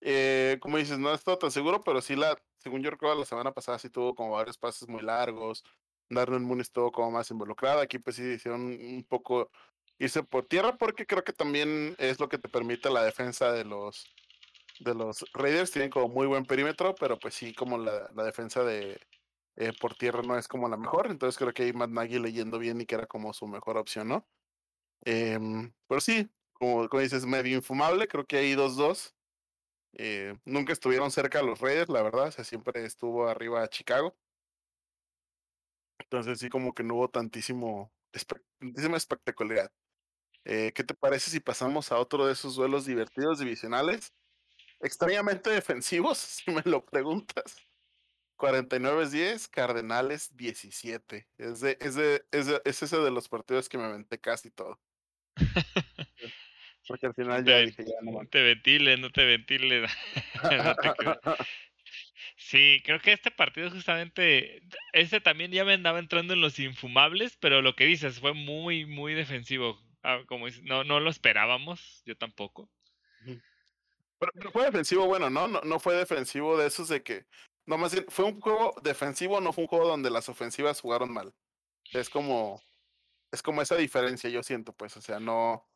[SPEAKER 1] eh, como dices, no estado tan seguro, pero sí la, según yo recuerdo, la semana pasada sí tuvo como varios pases muy largos. Darren Moon estuvo como más involucrado. Aquí pues sí hicieron un poco irse por tierra porque creo que también es lo que te permite la defensa de los de los Raiders. Tienen como muy buen perímetro, pero pues sí como la, la defensa de eh, por tierra no es como la mejor. Entonces creo que ahí Matt Nagy leyendo bien y que era como su mejor opción, ¿no? Em, pero sí, como, dices, medio infumable. Creo que hay 2-2. Eh, nunca estuvieron cerca los Raiders, la verdad. O sea, siempre estuvo arriba a Chicago. Entonces sí como que no hubo tantísimo, tantísima espectacularidad. Eh, ¿Qué te parece si pasamos a otro de esos duelos divertidos divisionales? Extrañamente defensivos, *laughs* si me lo preguntas. 49-10, Cardenales 17. Es, de, es, de, es, de, es, ese de los partidos que me aventé casi todo. *laughs* Porque al final ya dije, ya no.
[SPEAKER 2] te ventile, no te ventile. *laughs* no te Sí, creo que este partido justamente, este también ya me andaba entrando en los infumables, pero lo que dices fue muy, muy defensivo. Ah, como no, no lo esperábamos, yo tampoco.
[SPEAKER 1] Pero, fue defensivo bueno, ¿no? ¿no? No fue defensivo de esos de que, no más fue un juego defensivo, no fue un juego donde las ofensivas jugaron mal. Es como, es como esa diferencia, yo siento, pues, o sea, no,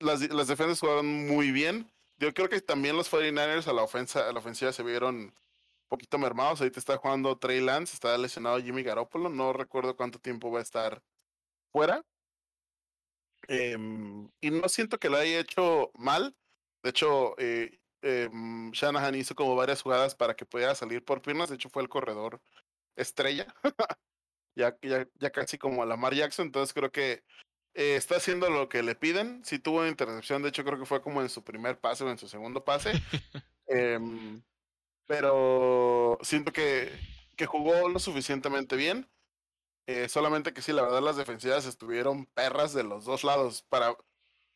[SPEAKER 1] las, las defensas jugaron muy bien. Yo creo que también los 49ers a la ofensa, a la ofensiva se vieron poquito mermados. Ahorita está jugando Trey Lance, está lesionado Jimmy Garoppolo. No recuerdo cuánto tiempo va a estar fuera. Eh, y no siento que lo haya hecho mal. De hecho, eh, eh, Shanahan hizo como varias jugadas para que pudiera salir por piernas. De hecho, fue el corredor estrella. *laughs* ya, ya, ya casi como a Lamar Jackson. Entonces creo que eh, está haciendo lo que le piden. Si tuvo una intercepción, de hecho creo que fue como en su primer pase o en su segundo pase. *laughs* Em, pero siento que, que jugó lo suficientemente bien. Eh, solamente que sí, la verdad las defensivas estuvieron perras de los dos lados. Para,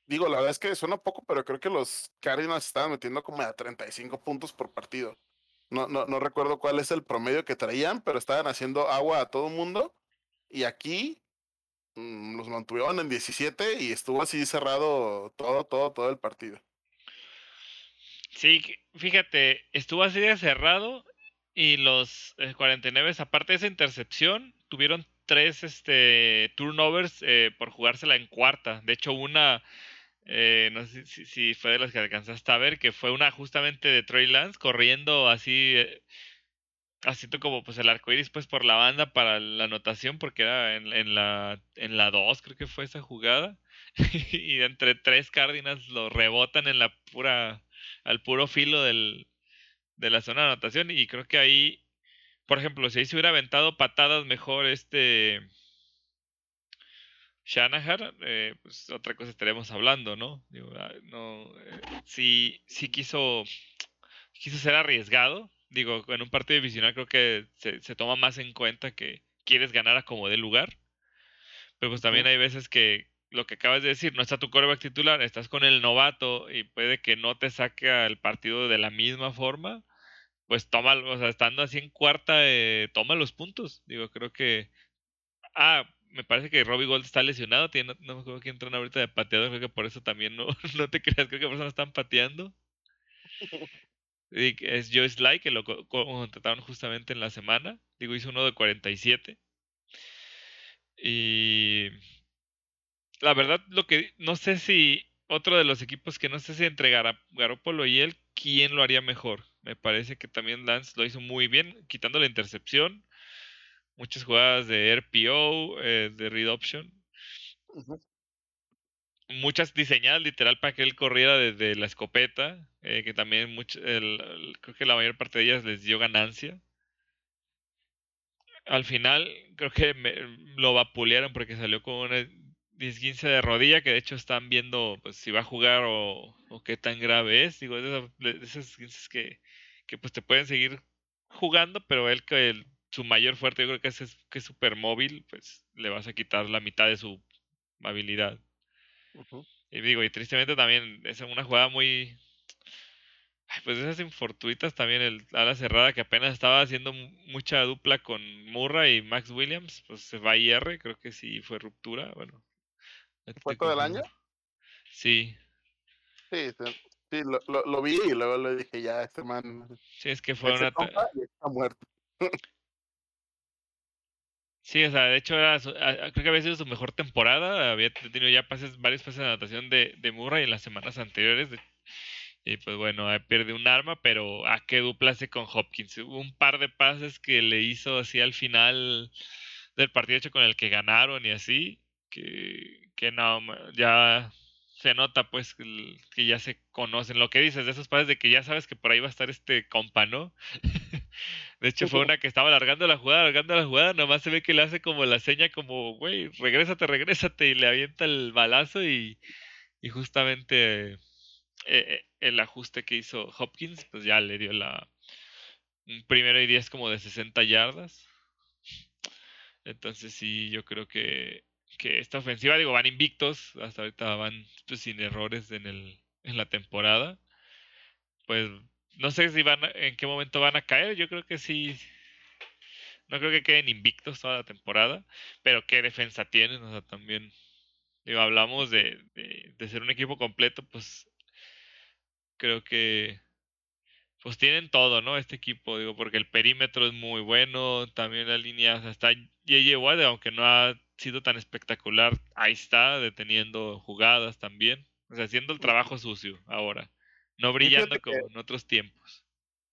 [SPEAKER 1] digo, la verdad es que suena poco, pero creo que los Cardinals estaban metiendo como a 35 puntos por partido. No, no, no recuerdo cuál es el promedio que traían, pero estaban haciendo agua a todo mundo. Y aquí mmm, los mantuvieron en 17 y estuvo así cerrado todo, todo, todo el partido.
[SPEAKER 2] Sí, fíjate, estuvo así de cerrado y los 49, eh, aparte de esa intercepción, tuvieron tres este, turnovers eh, por jugársela en cuarta. De hecho, una, eh, no sé si, fue de las que alcanzaste a ver, que fue una justamente de Trey Lance corriendo así, eh, haciendo como pues el arco iris pues por la banda para la anotación, porque era en, en la en la 2 creo que fue esa jugada. *laughs* y entre tres Cardinals lo rebotan en la pura al puro filo del, de la zona de anotación. Y creo que ahí, por ejemplo, si ahí se hubiera aventado patadas mejor este Shanahan, eh, pues otra cosa estaremos hablando, ¿no? Digo, ah, no eh, sí, sí quiso, quiso ser arriesgado. Digo, en un partido divisional creo que se, se toma más en cuenta que quieres ganar a como de lugar. Pero pues también hay veces que lo que acabas de decir, no está tu coreback titular, estás con el novato y puede que no te saque al partido de la misma forma, pues toma, o sea, estando así en cuarta, eh, toma los puntos. Digo, creo que. Ah, me parece que Robbie Gold está lesionado, tiene, no, me acuerdo quién entran ahorita de pateador, creo que por eso también no, *laughs* no te creas, creo que por eso no están pateando. Y es Joe Sly, que lo contrataron justamente en la semana. Digo, hizo uno de 47. Y la verdad, lo que no sé si otro de los equipos que no sé si entre Garoppolo y él, ¿quién lo haría mejor? Me parece que también Lance lo hizo muy bien, quitando la intercepción. Muchas jugadas de RPO, eh, de read option. Muchas diseñadas literal para que él corriera desde la escopeta, eh, que también mucho, creo que la mayor parte de ellas les dio ganancia. Al final creo que me, lo vapulearon porque salió con una 10-15 de rodilla, que de hecho están viendo pues, si va a jugar o, qué tan grave es. Digo, de esas, de que, que pues te pueden seguir jugando, pero él que su mayor fuerte yo creo que es que es súper móvil, pues le vas a quitar la mitad de su habilidad. Y digo, y tristemente también es una jugada muy... pues esas infortuitas también, el ala cerrada que apenas estaba haciendo mucha dupla con Murray y Max Williams, pues se va a IR, creo que sí fue ruptura, bueno,
[SPEAKER 1] ¿Fue todo el año?
[SPEAKER 2] Sí.
[SPEAKER 1] Sí, sí lo, lo, lo, vi y luego le dije, ya, este man.
[SPEAKER 2] Sí, es que fue una.
[SPEAKER 1] Está muerto. *laughs*
[SPEAKER 2] sí, o sea, de hecho, era creo que había sido su mejor temporada. Había tenido ya pases, varios pases de anotación de, de Murray en las semanas anteriores. y pues bueno, pierde un arma, pero ¿a qué duplace con Hopkins? Hubo un par de pases que le hizo así al final del partido hecho con el que ganaron y así, que, que no, ya se nota pues que ya se conocen. Lo que dices de esos padres de que ya sabes que por ahí va a estar este compa, ¿no? *laughs* de hecho fue una que estaba alargando la jugada, alargando la jugada, nomás se ve que le hace como la seña como, güey, regrésate, regrésate y le avienta el balazo y, y justamente eh, eh, el ajuste que hizo Hopkins pues ya le dio la un primero y diez como de 60 yardas. Entonces sí, yo creo que que esta ofensiva, digo, van invictos, hasta ahorita van pues, sin errores en, el, en la temporada. Pues no sé si van, en qué momento van a caer, yo creo que sí. No creo que queden invictos toda la temporada, pero qué defensa tienen, o sea, también, digo, hablamos de, de, de ser un equipo completo, pues creo que pues tienen todo, ¿no? Este equipo, digo, porque el perímetro es muy bueno, también la línea, o sea, está. Watt, aunque no ha sido tan espectacular, ahí está, deteniendo jugadas también, o sea, haciendo el trabajo sucio ahora, no brillando como en otros tiempos.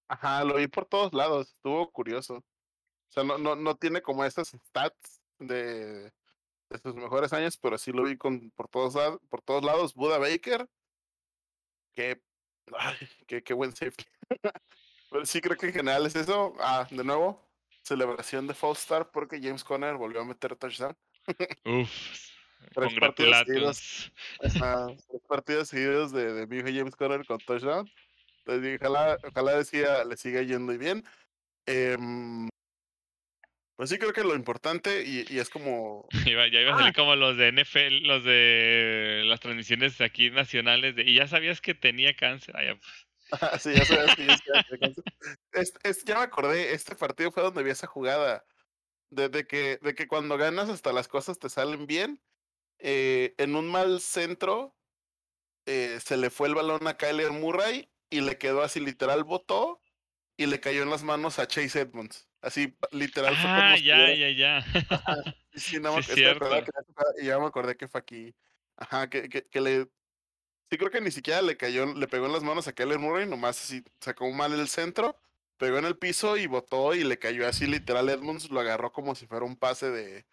[SPEAKER 1] Ajá, lo vi por todos lados, estuvo curioso. O sea, no, no, no tiene como estas stats de, de sus mejores años, pero sí lo vi con, por, todos, por todos lados. Buda Baker, que Ay, qué, qué buen safety. *laughs* Pero sí creo que en general es eso. Ah, de nuevo, celebración de Fall Star porque James Conner volvió a meter touchdown. *laughs*
[SPEAKER 2] Uf, tres partidos seguidos,
[SPEAKER 1] tres partidos seguidos de, de mi hijo James Conner con touchdown. Entonces ojalá, ojalá decía, le siga yendo bien. Eh, pues sí, creo que lo importante y, y es como. *laughs*
[SPEAKER 2] ya iba a salir ah. como los de NFL, los de las transmisiones aquí nacionales. De, y ya sabías que tenía cáncer. Ah,
[SPEAKER 1] pues. sí, ya sabías que tenía cáncer. Es, ya me acordé, este partido fue donde vi esa jugada. De, que, de que cuando ganas hasta las cosas te salen bien. Eh, en un mal centro eh, se le fue el balón a Kyler Murray y le quedó así literal, botó y le cayó en las manos a Chase Edmonds. Así, literal.
[SPEAKER 2] fue como ah, ya, ya, ya,
[SPEAKER 1] sí, no, sí, ya me acordé que fue aquí. Ajá, que, que, que, le. Sí, creo que ni siquiera le cayó, le pegó en las manos a Keller Murray, nomás así sacó mal el centro, pegó en el piso y botó y le cayó así, literal. Edmonds lo agarró como si fuera un pase de,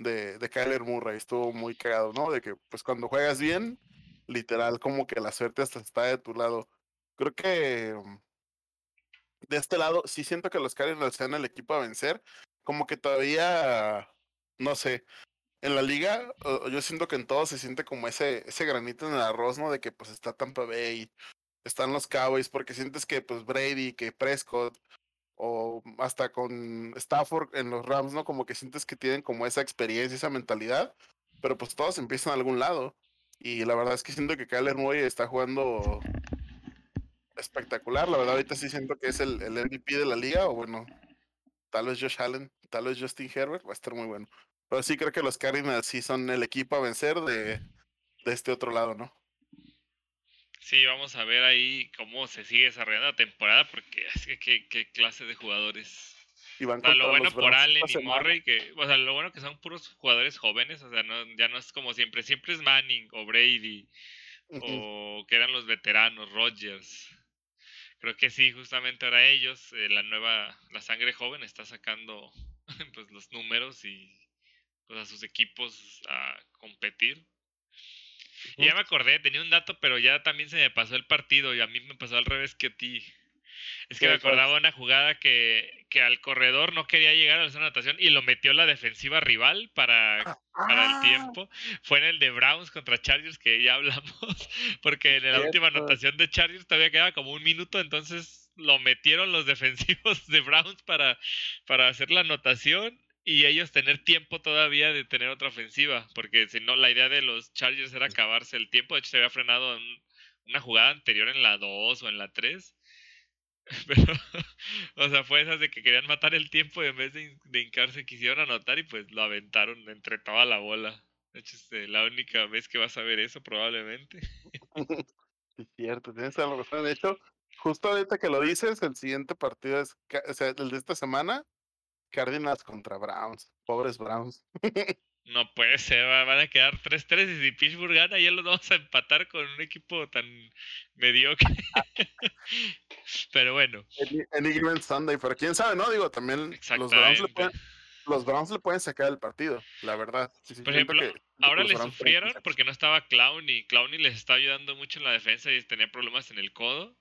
[SPEAKER 1] de, de Kyler Murray. Estuvo muy cagado, ¿no? De que, pues cuando juegas bien, literal, como que la suerte hasta está de tu lado. Creo que de este lado, sí siento que los Cardinals sean el equipo a vencer. Como que todavía, no sé, en la liga, yo siento que en todo se siente como ese, ese granito en el arroz, ¿no? De que pues está Tampa Bay, están los Cowboys, porque sientes que pues Brady, que Prescott, o hasta con Stafford en los Rams, ¿no? Como que sientes que tienen como esa experiencia, esa mentalidad, pero pues todos empiezan a algún lado. Y la verdad es que siento que Kyler Murray está jugando espectacular. La verdad, ahorita sí siento que es el, el MVP de la liga, o bueno, tal vez Josh Allen, tal vez Justin Herbert, va a estar muy bueno. Pero sí creo que los Cardinals sí son el equipo a vencer de, de este otro lado, ¿no?
[SPEAKER 2] Sí, vamos a ver ahí cómo se sigue desarrollando la temporada, porque es que qué, clase de jugadores. Y van lo bueno por Allen y Murray, que, o sea, lo bueno que son puros jugadores jóvenes, o sea, no, ya no es como siempre, siempre es Manning o Brady o que eran los veteranos, Rodgers. Creo que sí, justamente ahora ellos, eh, la nueva, la sangre joven está sacando *laughs* pues los números y pues, a sus equipos a competir. Y ya me acordé, tenía un dato, pero ya también se me pasó el partido y a mí me pasó al revés que a ti. Es que me acordaba una jugada que, que al corredor no quería llegar a la zona de anotación y lo metió la defensiva rival para, para el
[SPEAKER 1] Ah,
[SPEAKER 2] tiempo. Fue en el de Browns contra Chargers que ya hablamos, *laughs* porque en la última anotación de Chargers todavía quedaba como un minuto, entonces lo metieron los defensivos de Browns para, para hacer la anotación y ellos tener tiempo todavía de tener otra ofensiva, porque si no, la idea de los Chargers era acabarse el tiempo, de hecho se había frenado en una jugada anterior en la 2 o en la 3. *laughs* Pero, o sea, fue esas de que querían matar el tiempo y en vez de, de hincarse quisieron anotar y pues lo aventaron entre toda la bola. De hecho, es eh, la única vez que vas a ver eso probablemente. *laughs*
[SPEAKER 1] Sí, cierto, tienes algo razón. De hecho, justo ahorita que lo dices, el siguiente partido es, o sea, el de esta semana, Cardinals contra Browns. Pobres Browns. *laughs*
[SPEAKER 2] No puede ser, va- van a quedar 3-3 y si Pittsburgh gana ya los vamos a empatar con un equipo tan mediocre. *laughs* Pero bueno,
[SPEAKER 1] given Sunday, pero quién sabe, ¿no? Digo, también los Browns, le pueden, los Browns le pueden sacar el partido, la verdad. Sí, sí,
[SPEAKER 2] Por ejemplo,
[SPEAKER 1] que
[SPEAKER 2] ahora le sufrieron porque no estaba Clowney. Clowney les estaba ayudando mucho en la defensa y tenía problemas en el codo.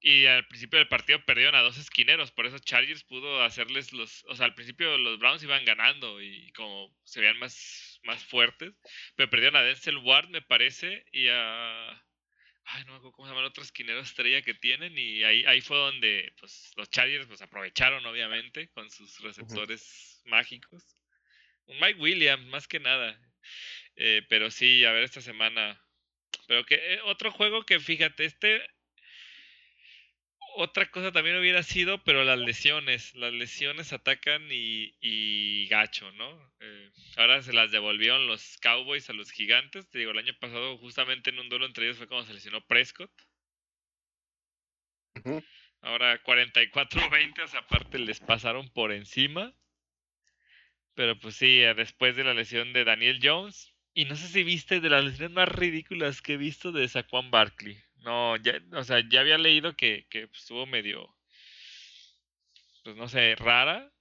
[SPEAKER 2] Y al principio del partido perdieron a dos esquineros, por eso Chargers pudo hacerles los, o sea, al principio los Browns iban ganando y como se veían más, más fuertes, pero perdieron a Denzel Ward, me parece, y a, ay, no me acuerdo cómo se llama el otro esquinero estrella que tienen, y ahí, ahí fue donde, pues, los Chargers, pues, aprovecharon, obviamente, con sus receptores mágicos. Un Mike Williams, más que nada. Eh, pero sí, a ver esta semana. Pero que eh, otro juego que fíjate, este otra cosa también hubiera sido, pero las lesiones. Las lesiones atacan y, y gacho, ¿no? Eh, ahora se las devolvieron los Cowboys a los gigantes. Te digo, el año pasado, justamente en un duelo entre ellos fue cuando se lesionó Prescott. Ahora 44-20, o sea, aparte les pasaron por encima. Pero pues sí, eh, después de la lesión de Daniel Jones. Y no sé si viste de las lesiones más ridículas que he visto de Saquon Barkley. No, ya, o sea, ya había leído que, que estuvo medio, pues no sé, rara.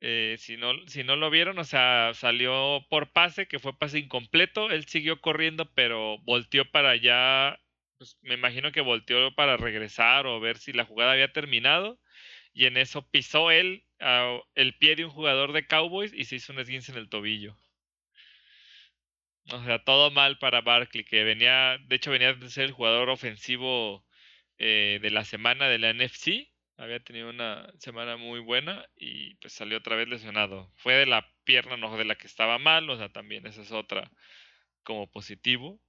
[SPEAKER 2] Eh, si, no, si no lo vieron, o sea, salió por pase, que fue pase incompleto. Él siguió corriendo, pero volteó para allá. Pues me imagino que volteó para regresar o ver si la jugada había terminado. Y en eso pisó él ah, el pie de un jugador de Cowboys y se hizo un esguince en el tobillo. O sea, todo mal para Barkley, que venía, de hecho venía de ser el jugador ofensivo eh, de la semana de la NFC. Había tenido una semana muy buena y pues salió otra vez lesionado. Fue de la pierna, no de la que estaba mal, o sea, también esa es otra como positivo.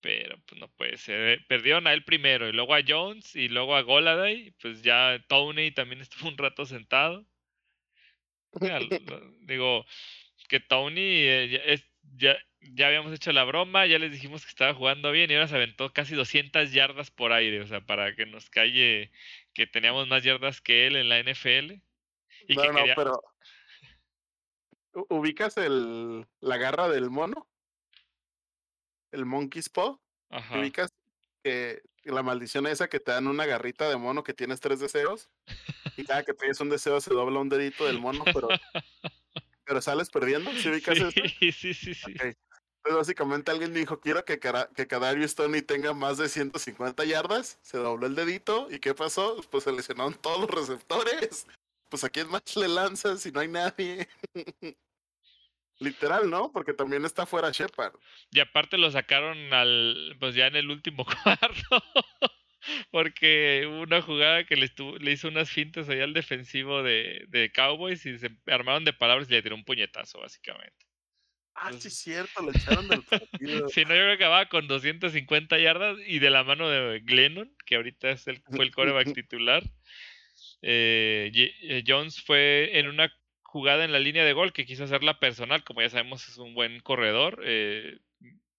[SPEAKER 2] Pero pues no puede ser. eh, Perdieron a él primero y luego a Jones y luego a Goladay. Pues ya Tony también *laughs* estuvo un rato sentado. Digo que Tony eh, es- ya, ya habíamos hecho la broma, ya les dijimos que estaba jugando bien y ahora se aventó casi 200 yardas por aire, o sea, para que nos calle que teníamos más yardas que él en la NFL y
[SPEAKER 1] No,
[SPEAKER 2] que
[SPEAKER 1] no,
[SPEAKER 2] quería
[SPEAKER 1] pero. ¿u- ¿Ubicas el, la garra del mono? El Monkey's Paw.
[SPEAKER 2] ajá.
[SPEAKER 1] ¿Ubicas que la maldición esa que te dan una garrita de mono que tienes tres deseos? Y cada que pides un deseo se dobla un dedito del mono, pero, *laughs* pero sales perdiendo. ¿Sí ubicas?
[SPEAKER 2] Sí, *laughs* sí, sí, sí.
[SPEAKER 1] Entonces, básicamente alguien dijo, quiero que, que Kadarius Tony tenga más de 150 yardas. Se dobló el dedito. ¿Y qué pasó? Pues se lesionaron todos los receptores. Pues a quién más le lanzas si no hay nadie. *laughs* Literal, ¿no? Porque también está fuera Shepard.
[SPEAKER 2] Y aparte lo sacaron al, pues ya en el último *laughs* cuarto. Porque hubo una jugada que le, estuvo, le hizo unas fintas ahí al defensivo de, de Cowboys y se armaron de palabras y le tiró un puñetazo, básicamente.
[SPEAKER 1] Ah, sí, es cierto, lo echaron del partido. *laughs*
[SPEAKER 2] Si no, yo creo que acababa con 250 yardas y de la mano de Glennon, que ahorita es el, fue el coreback *laughs* titular. Eh, eh, Jones fue en una jugada en la línea de gol que quiso hacerla personal, como ya sabemos es un buen corredor. eh,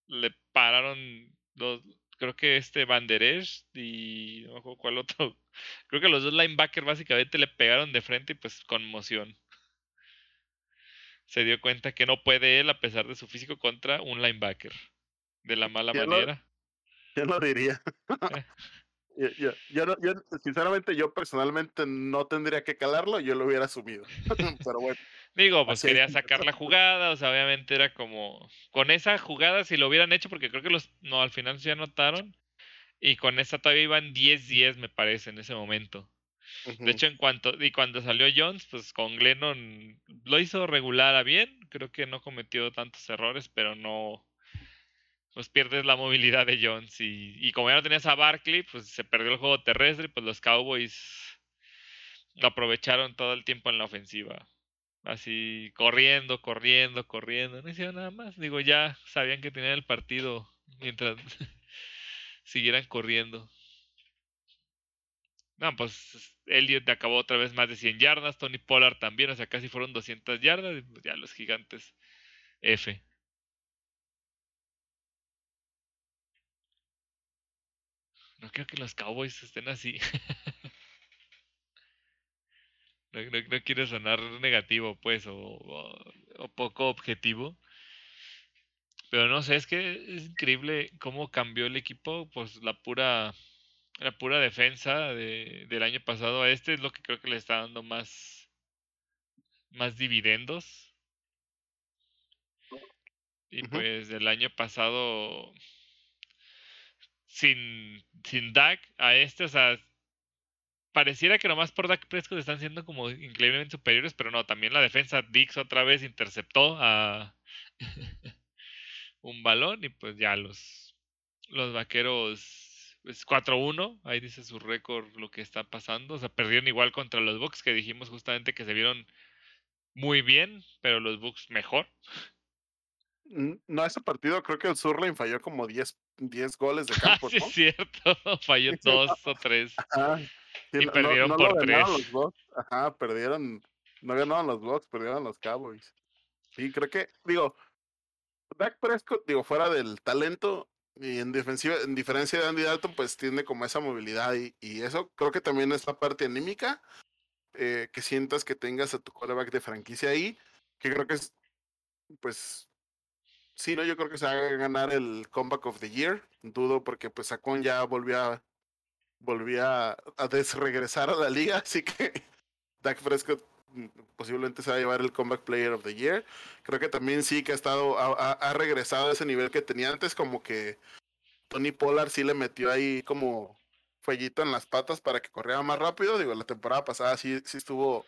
[SPEAKER 2] le pararon dos, creo que este Banderesh y no me cuál otro. *laughs* Creo que los dos linebackers básicamente le pegaron de frente y pues conmoción. Se dio cuenta que no puede él a pesar de su físico contra un linebacker. de la mala
[SPEAKER 1] ¿Quién lo-
[SPEAKER 2] manera.
[SPEAKER 1] ¿Quién lo diría? *laughs* yo, yo, yo no- yo, sinceramente, yo personalmente no tendría que calarlo, yo lo hubiera asumido. *laughs* Pero bueno,
[SPEAKER 2] Digo, pues
[SPEAKER 1] es.
[SPEAKER 2] quería sacar la jugada, o sea, obviamente era como con esa jugada si lo hubieran hecho porque creo que los no al final sí anotaron y con esa todavía iban 10-10 me parece en ese momento. De hecho, en cuanto y cuando salió Jones, pues con Glennon lo hizo regular a bien, creo que no cometió tantos errores, pero no pues pierdes la movilidad de Jones y, y como ya no tenías a Barkley, pues se perdió el juego terrestre, pues los Cowboys lo aprovecharon todo el tiempo en la ofensiva. Así corriendo, corriendo, corriendo, no hicieron nada más. Digo, ya sabían que tenían el partido mientras *laughs* siguieran corriendo. No, pues Elliot acabó otra vez más de 100 yardas, Tony Pollard también, o sea, casi fueron 200 yardas, y pues ya los gigantes F. No creo que los Cowboys estén así. *laughs* no, no- no quiero sonar negativo, pues, o, o- o poco objetivo. Pero no sé, es que es increíble cómo cambió el equipo, pues la pura, la pura defensa de- del año pasado a este es lo que creo que le está dando más, más dividendos. Y pues el año pasado, sin, sin Dak, a este, o sea, pareciera que nomás por Dak Prescott están siendo como increíblemente superiores, pero no, también la defensa Dix otra vez interceptó a *laughs* un balón y pues ya los, los vaqueros es 4-1, ahí dice su récord lo que está pasando, o sea, perdieron igual contra los Bucks que dijimos justamente que se vieron muy bien, pero los Bucks mejor.
[SPEAKER 1] No, ese partido creo que el Surlane falló como 10, 10 goles de *laughs*
[SPEAKER 2] Ah,
[SPEAKER 1] campo,
[SPEAKER 2] sí
[SPEAKER 1] ¿no?
[SPEAKER 2] es cierto, *laughs* falló
[SPEAKER 1] Sí,
[SPEAKER 2] dos o tres.
[SPEAKER 1] Ajá. Sí,
[SPEAKER 2] Y
[SPEAKER 1] no- no-
[SPEAKER 2] perdieron
[SPEAKER 1] no
[SPEAKER 2] por
[SPEAKER 1] lo
[SPEAKER 2] tres.
[SPEAKER 1] los Bucks. Ajá, perdieron. No ganaron los Bucks, perdieron los Cowboys. Sí, creo que, digo, Dak Prescott, digo, fuera del talento y en defensiva, en diferencia de Andy Dalton, pues tiene como esa movilidad y, y eso creo que también es la parte anímica, eh, que sientas que tengas a tu quarterback de franquicia ahí, que creo que es, pues, sí, no, yo creo que se va a ganar el Comeback of the Year, dudo porque pues Saquon ya volvió a, a, desregresar a la liga, *laughs* así que Dak Prescott mm, posiblemente se va a llevar el Comeback Player of the Year. Creo que también sí que ha estado, ha, ha- regresado a ese nivel que tenía antes, como que Tony Pollard sí le metió ahí como fueguito en las patas para que corriera más rápido. Digo, la temporada pasada sí, sí estuvo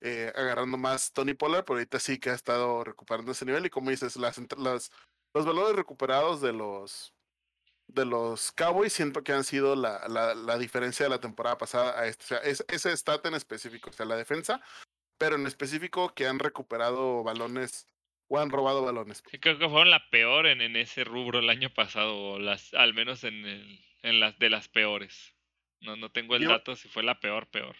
[SPEAKER 1] eh, agarrando más Tony Pollard, pero ahorita sí que ha estado recuperando ese nivel. Y como dices, las, las, los valores recuperados de los de los Cowboys siento que han sido la, la, la diferencia de la temporada pasada a este. O sea, es, ese stat en específico, o sea, la defensa, pero en específico que han recuperado balones o han robado balones.
[SPEAKER 2] Sí, creo que fueron la peor en, en ese rubro el año pasado, o las, al menos en, el, en las de las peores. No, no tengo el
[SPEAKER 1] Yo-
[SPEAKER 2] dato si fue la peor, peor.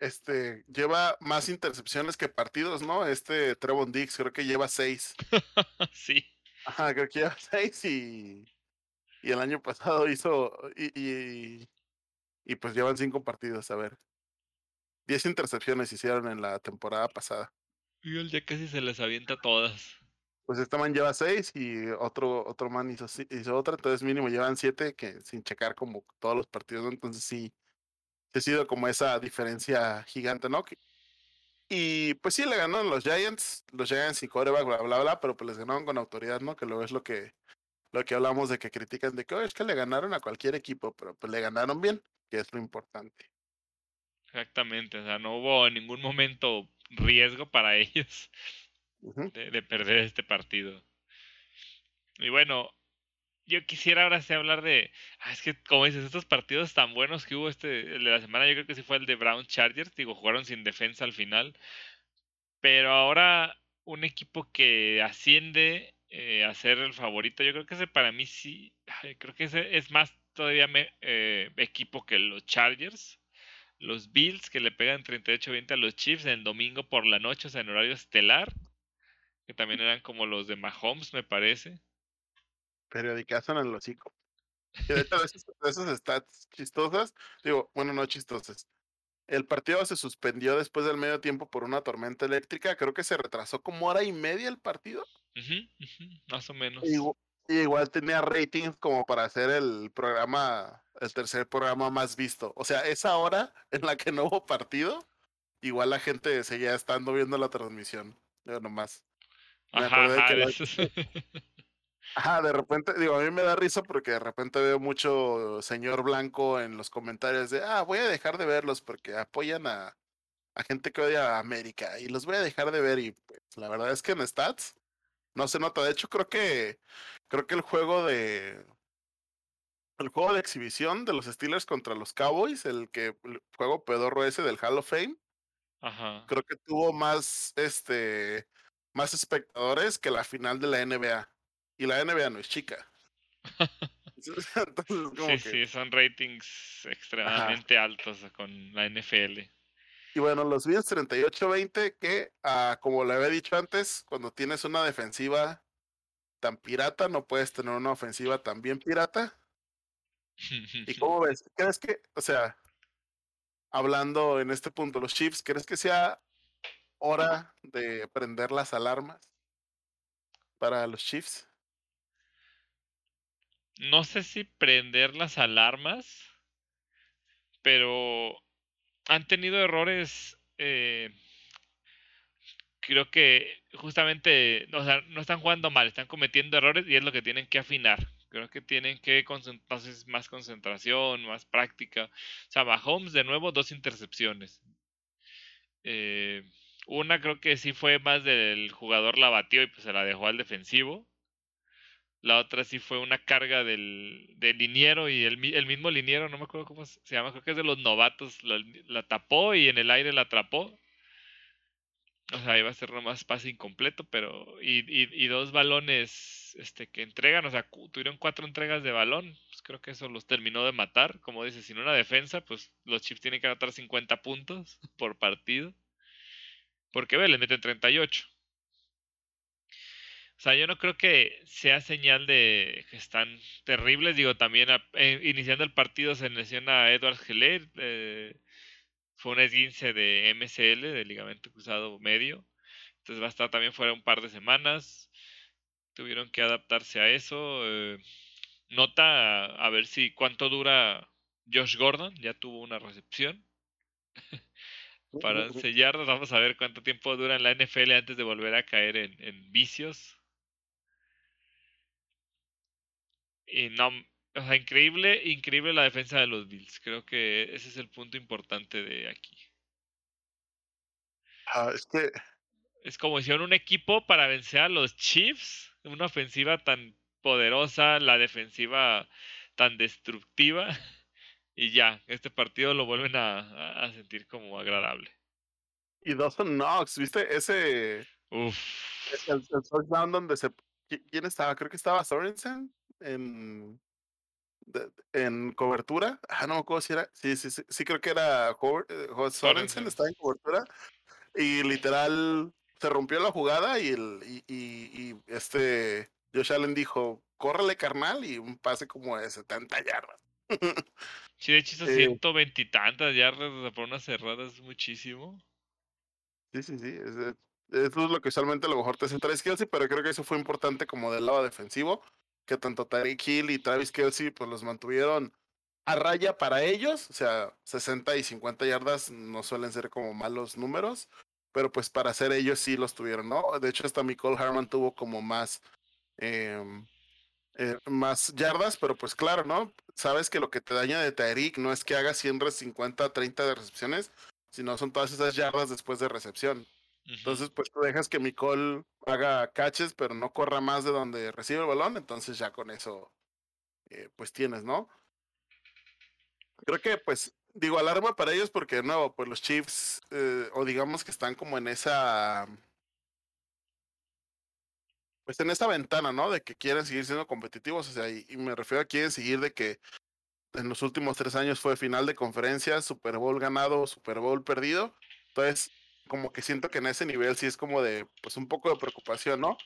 [SPEAKER 1] Este lleva más intercepciones que partidos, ¿no? Este Trevon Dix creo que lleva seis. *laughs*
[SPEAKER 2] sí.
[SPEAKER 1] Ajá, creo que lleva *laughs* seis y, y el año pasado hizo y, y, y pues llevan cinco partidos, a ver. Diez intercepciones hicieron en la temporada pasada.
[SPEAKER 2] Y él ya casi se les avienta todas.
[SPEAKER 1] Pues este man lleva seis y otro, otro man hizo, hizo otra, entonces mínimo llevan siete que sin checar como todos los partidos, ¿no? Entonces sí ha sido como esa diferencia gigante, ¿no? Y pues sí le ganaron los Giants, los Giants y coreback, bla, bla, bla, pero pues les ganaron con autoridad, ¿no? Que luego es lo que, lo que hablamos de que critican de que "Oye, es que le ganaron a cualquier equipo, pero pues le ganaron bien, que es lo importante.
[SPEAKER 2] Exactamente. O sea, no hubo en ningún momento riesgo para *laughs* ellos de perder este partido. Y bueno, yo quisiera ahora sí hablar de. ah, es que, como dices, estos partidos tan buenos que hubo este el de la semana, yo creo que sí fue el de Brown Chargers. Digo, jugaron sin defensa al final. Pero ahora, un equipo que asciende eh, a ser el favorito, yo creo que ese para mí sí. Creo que ese es más todavía eh, equipo que los Chargers. Los Bills que le pegan 38-20 a los Chiefs en domingo por la noche, o sea, en horario estelar. Que también eran como los de Mahomes, me parece.
[SPEAKER 1] Periodicazo en el hocico. Y de hecho, de esos, de esos stats chistosas, digo, bueno, no chistosas. El partido se suspendió después del medio tiempo por una tormenta eléctrica. Creo que se retrasó como hora y media el partido.
[SPEAKER 2] más o menos.
[SPEAKER 1] Y, igual tenía ratings como para hacer el programa, el tercer programa más visto. O sea, esa hora *laughs* en la que no hubo partido, igual la gente seguía estando viendo la transmisión. Yo nomás. Me
[SPEAKER 2] ajá,
[SPEAKER 1] acordé
[SPEAKER 2] ajá,
[SPEAKER 1] que *laughs* Ajá, de repente, digo, a mí me da risa porque de repente veo mucho señor blanco en los comentarios de, ah, voy a dejar de verlos porque apoyan a, a gente que odia a América y los voy a dejar de ver y pues la verdad es que en stats no se nota. De hecho, creo que creo que el juego de el juego de exhibición de los Steelers contra los Cowboys, el que el juego pedorro ese del Hall of Fame,
[SPEAKER 2] Ajá.
[SPEAKER 1] creo que tuvo más este más espectadores que la final de la NBA. Y la NBA no es chica. *laughs* Entonces, *laughs* como
[SPEAKER 2] Sí,
[SPEAKER 1] que-
[SPEAKER 2] sí, son ratings extremadamente altos con la NFL.
[SPEAKER 1] Y bueno, los Bills 38-20, que ah, como le había dicho antes, cuando tienes una defensiva tan pirata, no puedes tener una ofensiva tan bien pirata. ¿Y cómo *laughs* ves? ¿Crees que, o sea, hablando en este punto, los Chiefs, ¿crees que sea hora de prender las alarmas para los Chiefs?
[SPEAKER 2] No sé si prender las alarmas, pero han tenido errores. eh, creo que justamente, o sea, no están jugando mal, están cometiendo errores y es lo que tienen que afinar. Creo que tienen que concentrarse más concentración, más práctica. O sea, Mahomes de nuevo dos intercepciones. Eh, una creo que sí fue más del jugador la batió y pues se la dejó al defensivo. La otra sí fue una carga del, liniero y el, mi- el mismo liniero, no me acuerdo cómo se llama, creo que es de los novatos, la, tapó y en el aire la atrapó. O sea, iba a ser nomás pase incompleto, pero. Y, y, dos balones este, que entregan, o sea, tuvieron cuatro entregas de balón. Pues creo que eso los terminó de matar. Como dices, sin una defensa, pues los Chiefs tienen que anotar 50 puntos por partido. Porque ve, le meten 38. O sea, yo no creo que sea señal de que están terribles. Digo, también a- eh, iniciando el partido se lesiona a Edward Geller. eh, fue un esguince de MCL, de ligamento cruzado medio. Entonces va a estar también fuera un par de semanas. Tuvieron que adaptarse a eso. eh, nota a, a ver si cuánto dura Josh Gordon. Ya tuvo una recepción. *laughs* Para 11 yardas. Vamos a ver cuánto tiempo dura en la NFL antes de volver a caer en, en vicios. Y no, o sea, increíble, increíble la defensa de los Bills. Creo que ese es el punto importante de aquí.
[SPEAKER 1] Ah, es que
[SPEAKER 2] Es como hicieron un equipo para vencer a los Chiefs. Una ofensiva tan poderosa, la defensiva tan destructiva. *laughs* Y ya, este partido lo vuelven a, sentir como agradable.
[SPEAKER 1] y Dawson Knox, ¿viste? Ese
[SPEAKER 2] Uf.
[SPEAKER 1] el, el touchdown donde se ¿qui- ¿quién estaba? Creo que estaba Sorensen en de- en cobertura. Ah, no me acuerdo si era. Sí, sí, sí, sí creo que era eh, Sorensen, estaba en cobertura. Y literal se rompió la jugada y el y, y- y este Josh Allen dijo, córrele carnal, y un pase como de 70 yardas. *laughs*
[SPEAKER 2] Sí, de hecho hizo
[SPEAKER 1] Eh.
[SPEAKER 2] ciento veintitantas yardas por una cerrada, es muchísimo.
[SPEAKER 1] Sí, sí, sí. es- es- eso es lo que usualmente a lo mejor te Travis Kelsey, pero creo que eso fue importante como del lado defensivo, que tanto Tyreek Hill y Travis Kelsey pues los mantuvieron a raya para ellos, o sea, 60 y 50 yardas no suelen ser como malos números, pero pues para hacer ellos sí los tuvieron, ¿no? De hecho hasta Nicole Harman tuvo como más, em, eh, más yardas, pero pues claro, ¿no? Sabes que lo que te daña de Tyreek no es que haga 100, re- 50, 30 de recepciones, sino son todas esas yardas después de recepción. Entonces, pues tú dejas que Nicole haga catches, pero no corra más de donde recibe el balón, entonces ya con eso, eh, pues tienes, ¿no? Creo que, pues, digo, alarma para ellos porque, de nuevo, pues los Chiefs, eh, o digamos que están como en esa, pues en esa ventana, ¿no? De que quieren seguir siendo competitivos, o sea, y, y me refiero a quieren seguir de que en los últimos tres años fue final de conferencia, Super Bowl ganado, Super Bowl perdido. Entonces, como que siento que en ese nivel sí es como de, pues un poco de preocupación, ¿no?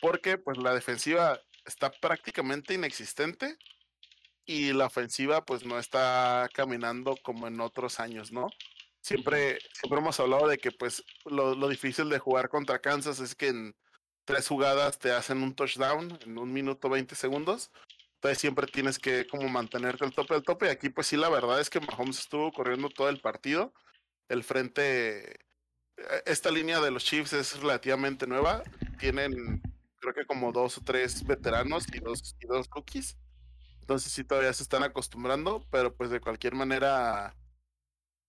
[SPEAKER 1] Porque pues la defensiva está prácticamente inexistente y la ofensiva pues no está caminando como en otros años, ¿no? Siempre, siempre hemos hablado de que pues lo, lo difícil de jugar contra Kansas es que en, tres jugadas te hacen un touchdown en un minuto 20 segundos. Entonces siempre tienes que como mantenerte al tope del tope. Y aquí pues sí, la verdad es que Mahomes estuvo corriendo todo el partido. El frente, esta línea de los Chiefs es relativamente nueva. Tienen creo que como dos o tres veteranos y dos, y dos rookies. Entonces sí todavía se están acostumbrando, pero pues de cualquier manera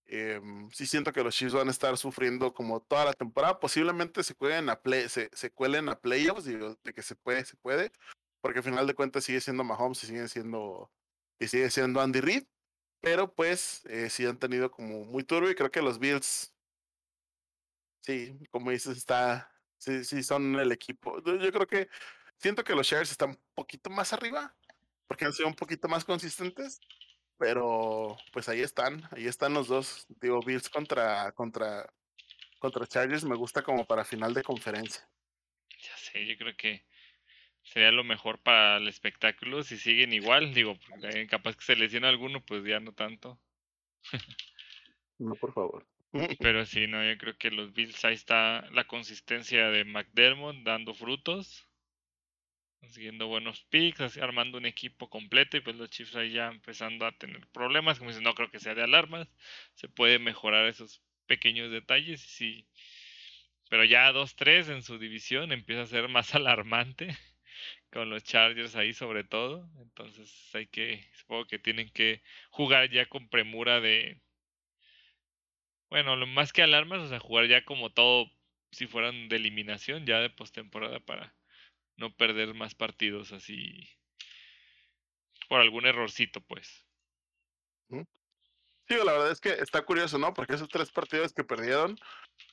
[SPEAKER 1] em, sí siento que los Chiefs van a estar sufriendo como toda la temporada. Posiblemente se cuelen a play, se, se cuelen a playoffs, digo, de que se puede, se puede, porque al final de cuentas sigue siendo Mahomes y sigue siendo y sigue siendo Andy Reid, pero pues eh, sí han tenido como muy turbio y creo que los Bills, sí, como dices, está, sí, sí son el equipo. Yo creo que siento que los Shares están un poquito más arriba, porque han sido un poquito más consistentes, pero pues ahí están, ahí están los dos, digo, Bills contra, contra, contra Chargers me gusta como para final de conferencia.
[SPEAKER 2] Ya sé, yo creo que sería lo mejor para el espectáculo si siguen igual, digo, capaz que se lesiona alguno, pues ya no tanto.
[SPEAKER 1] no, por favor.
[SPEAKER 2] Pero *laughs* sí, no, yo creo que los Bills ahí está la consistencia de McDermott dando frutos consiguiendo buenos picks, armando un equipo completo y pues los Chiefs ahí ya empezando a tener problemas, como dicen, no creo que sea de alarmas, se puede mejorar esos pequeños detalles y sí, pero ya 2-3 en su división empieza a ser más *laughs* alarmante con los Chargers ahí sobre todo, entonces hay que, supongo que tienen que jugar ya con premura de, bueno, lo más que alarmas, o sea, jugar ya como todo si fueran de eliminación ya de postemporada para no perder más partidos así por algún errorcito, pues.
[SPEAKER 1] Sí, la verdad es que está curioso, ¿no? Porque esos tres partidos que perdieron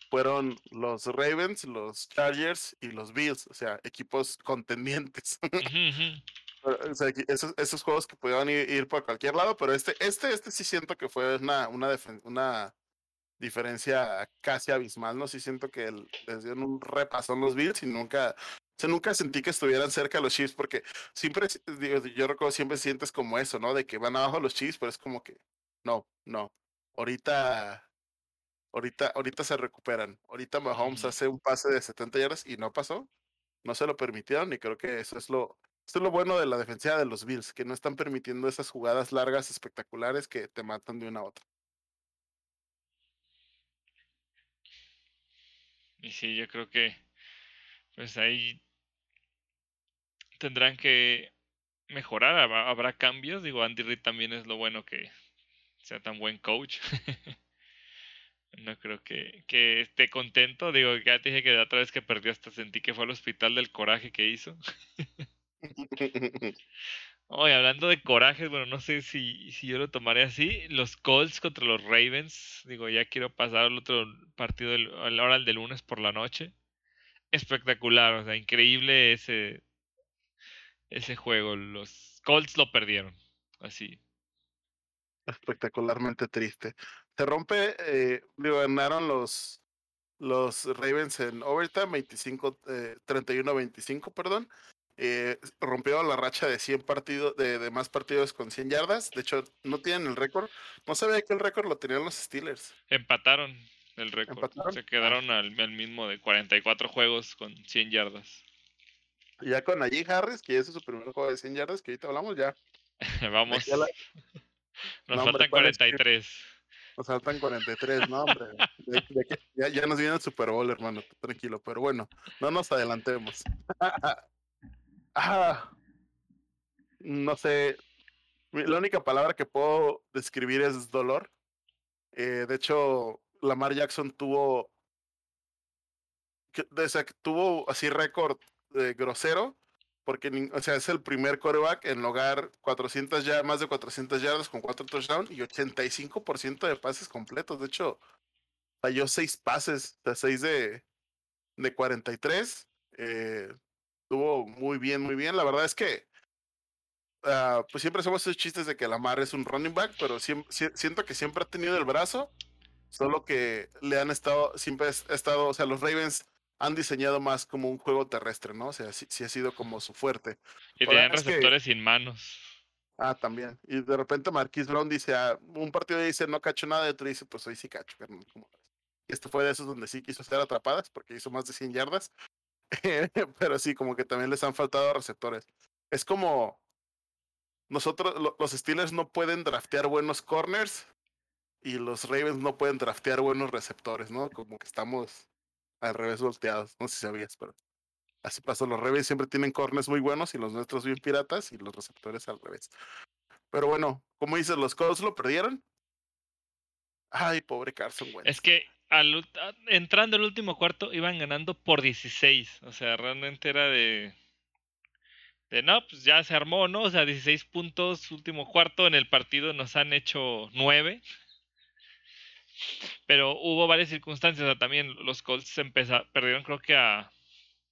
[SPEAKER 1] fueron los Ravens, los Chargers y los Bills, o sea, equipos contendientes. *laughs* o sea, esos, esos, juegos que pudieron ir, ir, por cualquier lado, pero este, este, este sí siento que fue una, una, una diferencia casi abismal, ¿no? Sí siento que les dieron un repasón los Bills y nunca, o nunca sentí que estuvieran cerca los Chiefs porque siempre, yo recuerdo, siempre sientes como eso, ¿no? De que van abajo los Chiefs, pero es como que, no, no, ahorita, ahorita, ahorita se recuperan. Ahorita Mahomes hace un pase de 70 yardas y no pasó, no se lo permitieron y creo que eso es lo, eso es lo bueno de la defensiva de los Bills, que no están permitiendo esas jugadas largas espectaculares que te matan de una a otra.
[SPEAKER 2] Y sí, yo creo que pues ahí tendrán que mejorar, habrá, cambios. Digo, Andy Reid también es lo bueno que sea tan buen coach. *laughs* no creo que, que, esté contento. Digo, ya te dije que la otra vez que perdió hasta sentí que fue al hospital del coraje que hizo. *laughs* *laughs* Oye, hablando de corajes, bueno, no sé si, si yo lo tomaré así. Los Colts contra los Ravens. Digo, ya quiero pasar al otro partido a la hora del lunes por la noche. Espectacular, o sea, increíble ese, ese juego. Los Colts lo perdieron. Así.
[SPEAKER 1] Espectacularmente triste. Se rompe, eh, ganaron los, los Ravens en overtime, 25, 31-25, eh, perdón. Eh, rompió la racha de 100 partidos, de, de, más partidos con 100 yardas. De hecho, no tienen el récord. No sabía que el récord lo tenían los Steelers.
[SPEAKER 2] Empataron el récord. Se quedaron al, al, mismo de 44 juegos con 100 yardas.
[SPEAKER 1] Ya con allí Harris, que ya es su primer juego de 100 yardas, que ahorita hablamos ya. *laughs*
[SPEAKER 2] Vamos. Nos faltan 43.
[SPEAKER 1] Nos faltan 43, no, hombre. ya, ya, nos viene el Super Bowl, hermano, tranquilo. Pero bueno, no nos adelantemos. *laughs* ah, no sé. La única palabra que puedo describir es dolor. Eh, de hecho, Lamar Jackson tuvo. Que, tuvo así récord eh, grosero, porque o sea, es el primer coreback en lograr 400 ya, más de 400 yardas con 4 touchdowns y 85% de pases completos. De hecho, falló 6 pases, o sea, 6 de, de 43. Eh, estuvo muy bien, muy bien. La verdad es que, uh, pues siempre hacemos esos chistes de que Lamar es un running back, pero siento que siempre ha tenido el brazo, solo que le han estado, siempre ha estado, o sea, los Ravens han diseñado más como un juego terrestre, ¿no? O sea, sí, ha sido como su fuerte.
[SPEAKER 2] Y tenían receptores sin manos.
[SPEAKER 1] Ah, también. Y de repente Marquis Brown dice, ah, un partido dice, no cacho nada, y otro dice, pues hoy sí cacho, Y este fue de esos donde sí quiso ser atrapadas, porque hizo más de 100 yardas. *laughs* pero sí, como que también les han faltado receptores. Es como nosotros, los Steelers no pueden draftear buenos corners y los Ravens no pueden draftear buenos receptores, ¿no? Como que estamos al revés volteados. No sé si sabías, pero así pasó. Los Ravens siempre tienen corners muy buenos y los nuestros bien piratas y los receptores al revés. Pero bueno, como dices, los Colts lo perdieron. Ay, pobre Carson Wentz.
[SPEAKER 2] Es que al, entrando el último cuarto iban ganando por 16. O sea, realmente era de. De no, pues ya se armó, ¿no? O sea, 16 puntos, último cuarto. En el partido nos han hecho 9. Pero hubo varias circunstancias. O sea, también los Colts empezaron, perdieron, creo que a.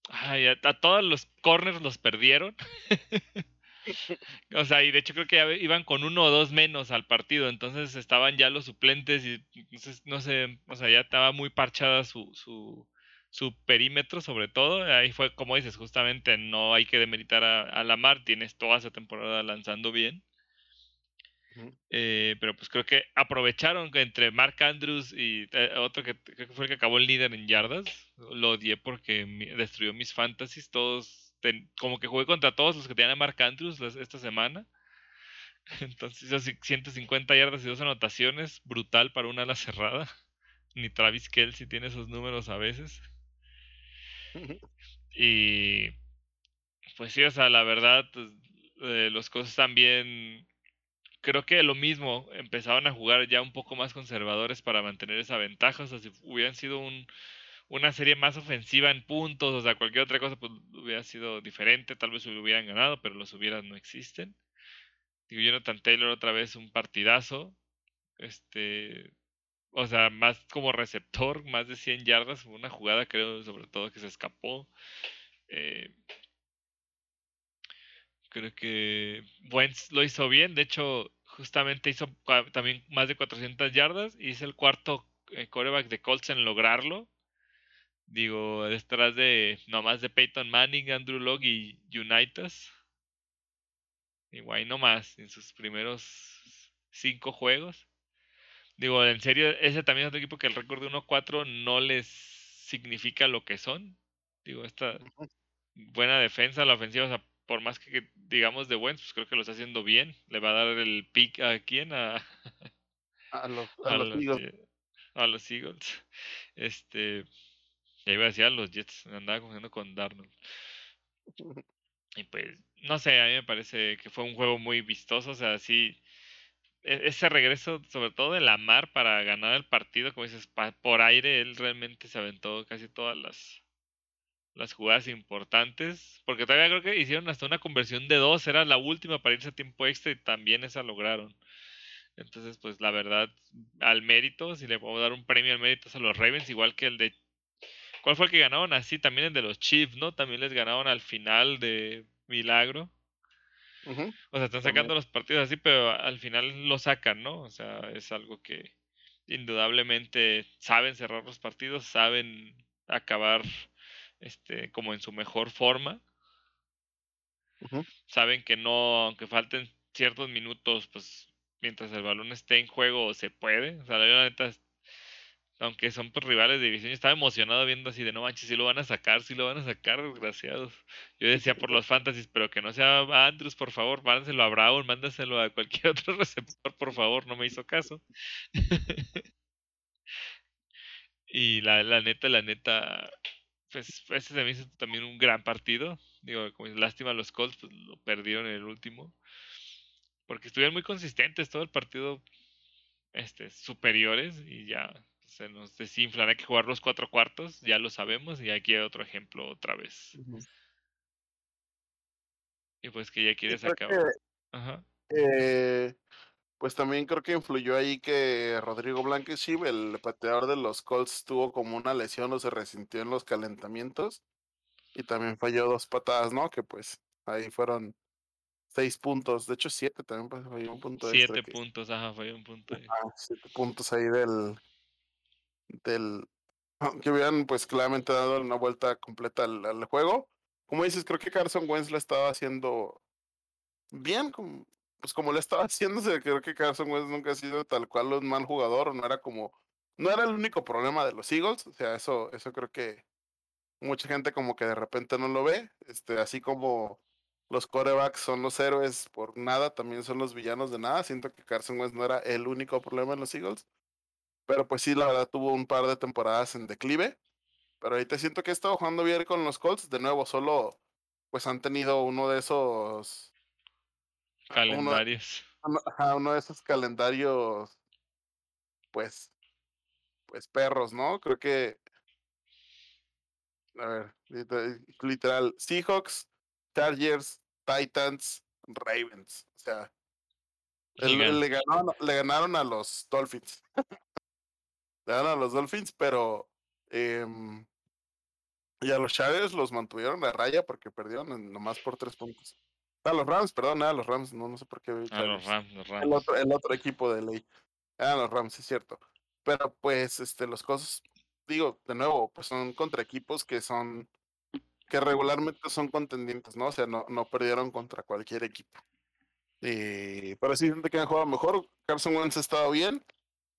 [SPEAKER 2] A, a todos los corners los perdieron. *laughs* *laughs* O sea, y de hecho creo que iban con uno o dos menos al partido, entonces estaban ya los suplentes y entonces, no sé, o sea, ya estaba muy parchada su, su, su perímetro sobre todo. Ahí fue, como dices, justamente no hay que demeritar a, a Lamar, tienes toda esa temporada lanzando bien. Eh, pero pues creo que aprovecharon que entre Mark Andrews y eh, otro que creo que fue el que acabó el líder en yardas. Lo odié porque destruyó mis fantasies. Todos como que jugué contra todos los que tenían a Mark Andrews esta semana. *laughs* Entonces hizo 150 yardas y dos anotaciones. Brutal para una ala cerrada. Ni Travis Kelsey tiene esos números a veces. Y pues sí, o sea, la verdad, pues, eh, los cosas también. Creo que lo mismo, empezaban a jugar ya un poco más conservadores para mantener esa ventaja. O sea, si hubieran sido un, una serie más ofensiva en puntos, o sea, cualquier otra cosa pues, hubiera sido diferente, tal vez hubieran ganado, pero los hubieran no existen. Digo, Jonathan Taylor otra vez un partidazo, este, o sea, más como receptor, más de 100 yardas, una jugada creo sobre todo que se escapó. Eh, creo que Wentz lo hizo bien, de hecho, justamente hizo también más de 400 yardas y es el cuarto eh, coreback de Colts en lograrlo Digo, detrás de nomás de Peyton Manning, Andrew Locke y Unitas. Igual nomás en sus primeros cinco juegos. Digo, en serio, ese también es otro equipo que el récord de 1-4 no les significa lo que son. Digo, esta buena defensa, la ofensiva, o sea, por más que digamos de Wentz, pues creo que lo está haciendo bien. Le va a dar el pick a quién? A,
[SPEAKER 1] a los, *laughs* a, los, Eagles.
[SPEAKER 2] A los Eagles. Este, ya iba a decir a los Jets, andaba confundiendo con Darnold. Y pues, no sé, a mí me parece que fue un juego muy vistoso, o sea, sí, e-, ese regreso, sobre todo de Lamar para ganar el partido, como dices, por aire, él realmente se aventó casi todas las, las jugadas importantes, porque todavía creo que hicieron hasta una conversión de dos, era la última para irse a tiempo extra y también esa lograron. Entonces, pues la verdad, al mérito, si le puedo dar un premio al mérito a los Ravens, igual que el de ¿Cuál fue el que ganaron? Así también el de los Chiefs, ¿no? También les ganaron al final de milagro. O sea, están sacando los partidos así, pero al final lo sacan, ¿no? O sea, es algo que indudablemente saben cerrar los partidos, saben acabar este como en su mejor forma. Saben que no, aunque falten ciertos minutos, pues mientras el balón esté en juego se puede. O sea, la neta aunque son pues, rivales de división, estaba emocionado viendo así de no manches, si lo van a sacar, si lo van a sacar, desgraciados. Yo decía por los fantasies, pero que no sea Andrews, por favor, mándaselo a Brown, mándaselo a cualquier *laughs* otro receptor, por favor, no me hizo caso. *laughs* y la, la neta, la neta, pues ese se me hizo también un gran partido. Digo, como lástima los Colts, pues lo perdieron en el último. Porque estuvieron muy consistentes todo el partido este, superiores y ya se nos desinflan. Hay que jugar los cuatro cuartos, ya lo sabemos, y aquí hay otro ejemplo otra vez. Y pues que ya quieres acabar.
[SPEAKER 1] Eh, pues también creo que influyó ahí que Rodrigo Blanqueship, el pateador de los Colts, tuvo como una lesión o se resintió en los calentamientos. Y también falló dos patadas, ¿no? Que pues ahí fueron seis puntos, de hecho siete también falló un punto.
[SPEAKER 2] Siete puntos, ajá, falló un punto. Ahí.
[SPEAKER 1] siete puntos ahí del, del que hubieran pues claramente dado una vuelta completa al, juego. Como dices, creo que Carson Wentz lo estaba haciendo bien, como, pues como lo estaba *laughs* haciendo, creo que Carson Wentz nunca ha sido tal cual un mal jugador, no era como, no era el único problema de los Eagles, o sea, eso, eso creo que mucha gente como que de repente no lo ve, este, así como los corebacks son los héroes por nada, también son los villanos de nada. Siento que Carson Wentz no era el único problema en los Eagles, pero pues sí, la verdad tuvo un par de temporadas en declive, pero ahorita siento que ha estado jugando bien con los Colts, de nuevo, solo pues han tenido uno de esos
[SPEAKER 2] calendarios.
[SPEAKER 1] Uno, uno de esos calendarios pues pues perros, ¿no? Creo que a ver, literal, Seahawks, Chargers, Titans, Ravens. O sea, le, ganaron, le, ganaron, a los Dolphins. *laughs* le ganaron a los Dolphins, pero eh, y a los Chargers los mantuvieron a raya porque perdieron nomás por tres puntos. A los Rams, perdón, a los Rams, no, no sé por qué.
[SPEAKER 2] A los Rams, los Rams.
[SPEAKER 1] El otro, el otro equipo de ley. A los Rams, es cierto. Pero pues, este, los cosas, digo, de nuevo, pues son contra equipos que son, que regularmente son contendientes, ¿no? O sea, no, no perdieron contra cualquier equipo. Y, pero sí, gente que han jugado mejor. Carson Wentz ha estado bien,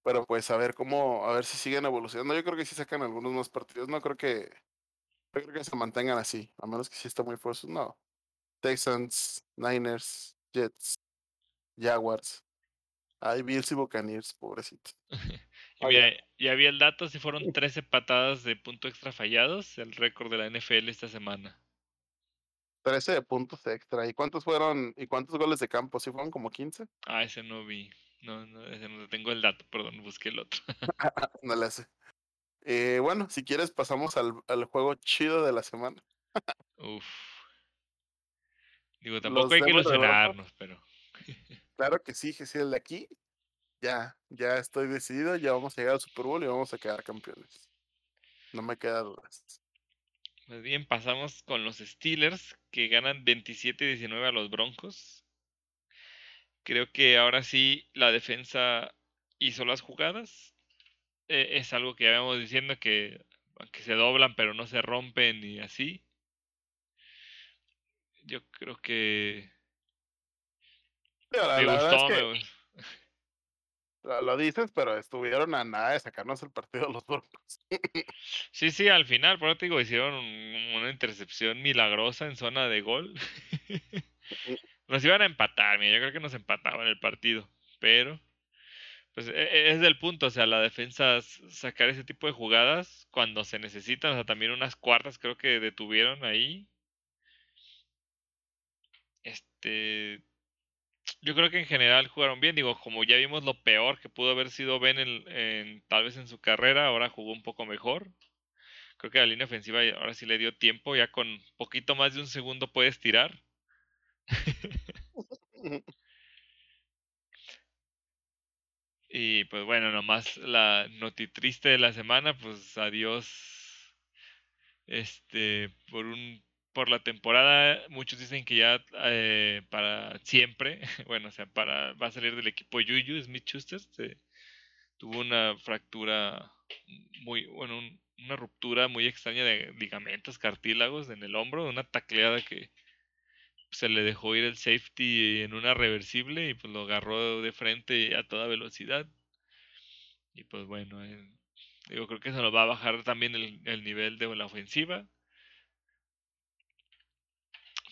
[SPEAKER 1] pero pues a ver cómo, a ver si siguen evolucionando. Yo creo que sí sacan algunos más partidos. No creo que, creo que se mantengan así, a menos que sí está muy fuerte. No. Texans, Niners, Jets, Jaguars. Ay, Bills y Buccaneers, pobrecitos. *laughs*
[SPEAKER 2] y había el dato, si fueron *laughs* 13 patadas de punto extra fallados, el récord de la NFL esta semana.
[SPEAKER 1] 13 de puntos extra. ¿Y cuántos fueron? ¿Y cuántos goles de campo? ¿Sí fueron como 15?
[SPEAKER 2] Ah, ese no vi. No, no, tengo el dato, perdón, busqué el otro.
[SPEAKER 1] no le hace. Eh, bueno, si quieres pasamos al, al juego chido de la semana.
[SPEAKER 2] Uf. Digo, tampoco hay que ilusionarnos, pero. *laughs*
[SPEAKER 1] claro que sí, que sí, el de aquí. Ya, ya estoy decidido, ya vamos a llegar al Super Bowl y vamos a quedar campeones. No me queda dudas.
[SPEAKER 2] Pues bien, pasamos con los Steelers que ganan 27-19 a los Broncos. Creo que ahora sí la defensa hizo las jugadas. E, es algo que ya vemos diciendo que, que se doblan pero no se rompen y así. Yo creo que...
[SPEAKER 1] me gustó, me *laughs* lo, dices, pero estuvieron a nada de sacarnos el partido de los Broncos. *laughs*
[SPEAKER 2] Sí, sí, al final, por te digo, hicieron una intercepción milagrosa en zona de gol. Nos iban a empatar, yo creo que nos empataban el partido, pero pues e, e, es del punto, o sea, la defensa sacar ese tipo de jugadas cuando se necesitan, o sea, también unas cuartas creo que detuvieron ahí. Este, yo creo que en general jugaron bien. Digo, como ya vimos lo peor que pudo haber sido Ben en, tal vez en su carrera, ahora jugó un poco mejor. Creo que la línea ofensiva ahora sí le dio tiempo. Ya con poquito más de un segundo puedes tirar. *laughs* y pues bueno, nomás la noti triste de la semana, pues adiós. Este, por un por la temporada. Muchos dicen que ya eh, para siempre, *laughs* bueno, o sea, para va a salir del equipo Yuyu, Smith Schuster. tuvo una fractura muy, bueno, una ruptura muy extraña de ligamentos, cartílagos en el hombro, una tacleada que se le dejó ir el safety en una reversible y pues lo agarró de frente a toda velocidad. Y pues bueno, eh, digo, creo que eso nos va a bajar también el, el nivel de la ofensiva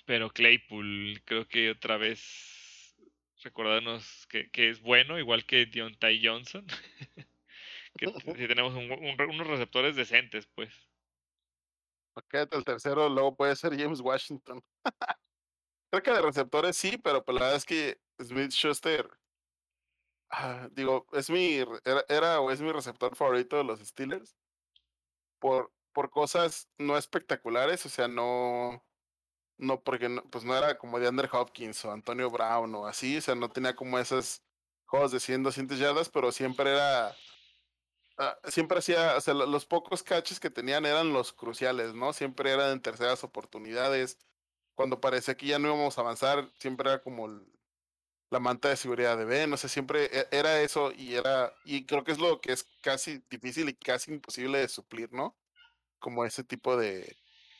[SPEAKER 2] pero Claypool, creo que otra vez recordarnos que, que es bueno, igual que Deontay Johnson. *laughs* que *laughs* si tenemos unos receptores decentes, pues.
[SPEAKER 1] Ok, el tercero luego puede ser James Washington. *laughs* Creo que de receptores sí, pero pues la verdad es que Smith Schuster, ah, digo, es mi, era, era, o es mi receptor favorito de los Steelers. Por, por cosas no espectaculares, o sea, no, no, porque no, pues no era como de Andrew Hopkins o Antonio Brown o así, o sea, no tenía como esas juegos de 100, 200 yardas, pero siempre era, ah, siempre hacía, o sea, los pocos catches que tenían eran los cruciales, ¿no? Siempre eran en terceras oportunidades. Cuando parecía que ya no íbamos a avanzar, siempre era como la manta de seguridad de Ben, o sea, siempre e, era eso y era, y creo que es lo que es casi difícil y casi imposible de suplir, ¿no? Como ese tipo de,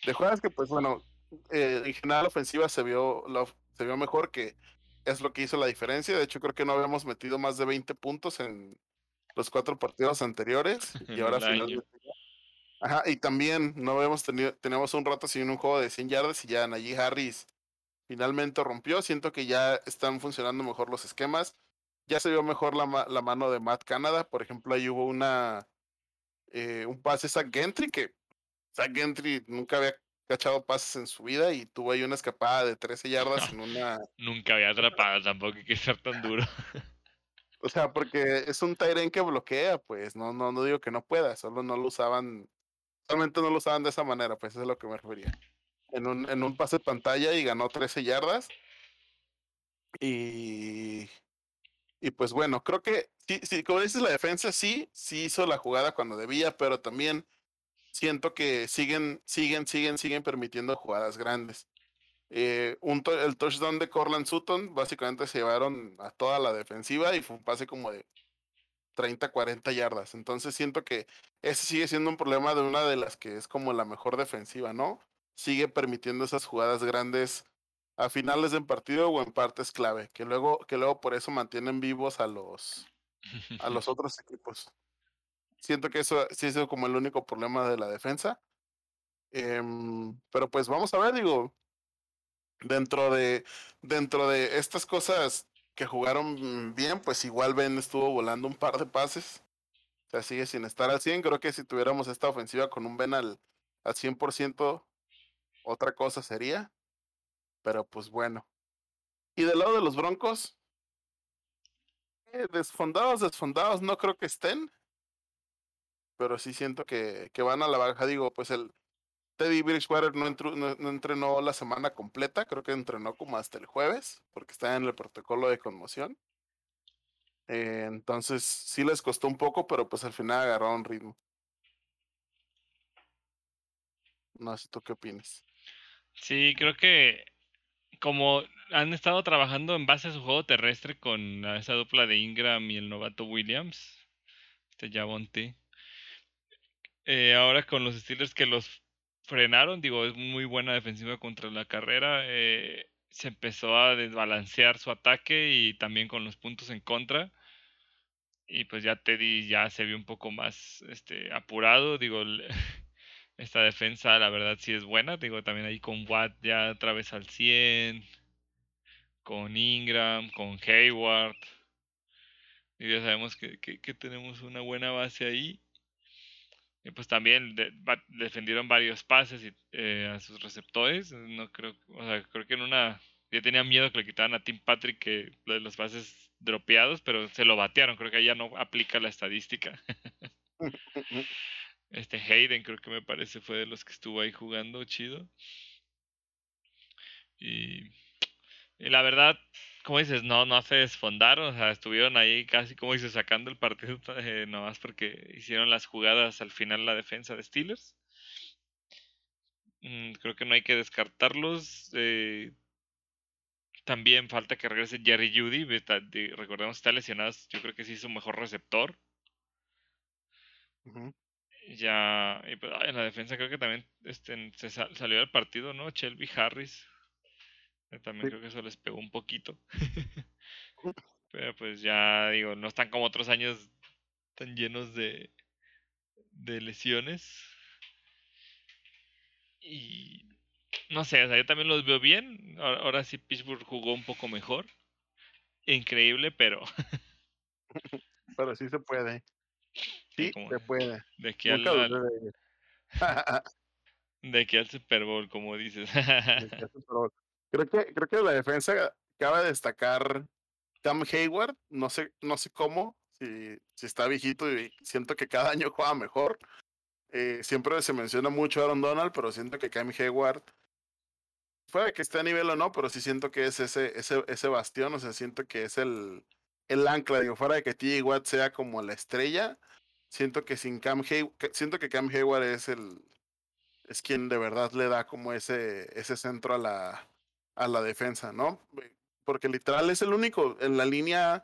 [SPEAKER 1] de jugadas que, pues bueno, eh, en general la ofensiva se vio, se vio mejor, que es lo que hizo la diferencia. De hecho, creo que no habíamos metido más de 20 puntos en los cuatro partidos anteriores. *laughs* y ahora finalmente Ajá, y también no habíamos tenido, tenemos un rato sin un juego de 100 yardas y ya Najee Harris finalmente rompió. Siento que ya están funcionando mejor los esquemas. Ya se vio mejor la, la mano de Matt Canada. Por ejemplo, ahí hubo una eh, un pase a Zach Gentry que Zach Gentry nunca había cachado pases en su vida y tuvo ahí una escapada de 13 yardas en una. *laughs*
[SPEAKER 2] Nunca había atrapado, tampoco hay que ser tan duro. *laughs*
[SPEAKER 1] o sea, porque es un Tyren que bloquea, pues no, no, no digo que no pueda, solo no lo usaban, solamente no lo usaban de esa manera, pues es a lo que me refería. En un, en un pase de pantalla y ganó 13 yardas. Y, y pues bueno, creo que sí, sí, como dices, la defensa sí, sí hizo la jugada cuando debía, pero también siento que siguen, siguen, siguen, siguen permitiendo jugadas grandes. Eh, el touchdown de Corland Sutton, básicamente se llevaron a toda la defensiva y fue un pase como de 30, 40 yardas. Entonces siento que ese sigue siendo un problema de una de las que es como la mejor defensiva, ¿no? Sigue permitiendo esas jugadas grandes a finales del partido o en partes clave, que luego, que luego por eso mantienen vivos a los, a los *laughs* otros equipos. Siento que eso sí es como el único problema de la defensa. Em, pero pues vamos a ver, digo, dentro de, dentro de estas cosas que jugaron bien, pues igual Ben estuvo volando un par de pases. O sea, sigue sin estar al 100. Creo que si tuviéramos esta ofensiva con un Ben al, al 100%, otra cosa sería. Pero pues bueno. Y del lado de los Broncos, eh, desfondados, desfondados, no creo que estén pero sí siento que, que van a la baja. Digo, pues el Teddy Bridgewater no, no, entrenó la semana completa, creo que entrenó como hasta el jueves, porque está en el protocolo de conmoción. Eh, entonces sí les costó un poco, pero pues al final agarraron ritmo. No sé tú qué opinas.
[SPEAKER 2] Sí, creo que como han estado trabajando en base a su juego terrestre con esa dupla de Ingram y el novato Williams, este Javonte, eh, ahora con los Steelers que los frenaron, digo, es muy buena defensiva contra la carrera. Eh, se empezó a desbalancear su ataque y también con los puntos en contra. Y pues ya Teddy ya se vio un poco más este, apurado. Digo, *laughs* esta defensa la verdad sí es buena. Digo, también ahí con Watt ya otra vez al 100. Con Ingram, con Hayward. Y ya sabemos que, que tenemos una buena base ahí. Y pues también defendieron varios pases y, eh, a sus receptores. No creo, o sea, creo que en una yo tenía miedo que le quitaran a Tim Patrick que los pases dropeados, pero se lo batearon. Creo que ahí ya no aplica la estadística. *laughs* este Hayden creo que me parece fue de los que estuvo ahí jugando chido. Y, y la verdad, como dices, no, no se desfondaron, o sea, estuvieron ahí casi, como dices, sacando el partido *laughs* eh, nomás porque hicieron las jugadas al final la defensa de Steelers. Mm, creo que no hay que descartarlos. Eh, también falta que regrese Jerry Judy, recordemos está lesionado, yo creo que sí es un mejor receptor. Ya, pues, en la defensa creo que también este, se salió del partido, ¿no? Shelby Harris. También creo que eso les pegó un poquito. *laughs* Pero pues ya digo, no están como otros años tan llenos de, de lesiones. Y no sé, o sea, yo también los veo bien. Ahora, sí Pittsburgh jugó un poco mejor. Increíble, pero. *laughs*
[SPEAKER 1] pero sí se puede. Sí, se puede.
[SPEAKER 2] De aquí al, *laughs* de aquí al Super Bowl, como dices.
[SPEAKER 1] Creo que, creo que la defensa acaba de destacar Cam Hayward, no sé, no sé cómo, si, si está viejito y siento que cada año juega mejor. Eh, siempre se menciona mucho Aaron Donald, pero siento que Cam Hayward, puede que esté a nivel o no, pero sí siento que es ese, ese, ese bastión, o sea, siento que es el, el ancla, digo, fuera de que T. Watt sea como la estrella, siento que sin Cam Hayward, siento que Cam Hayward es el, es quien de verdad le da como ese, ese centro a la, a la defensa, ¿no? Porque literal es el único en la línea,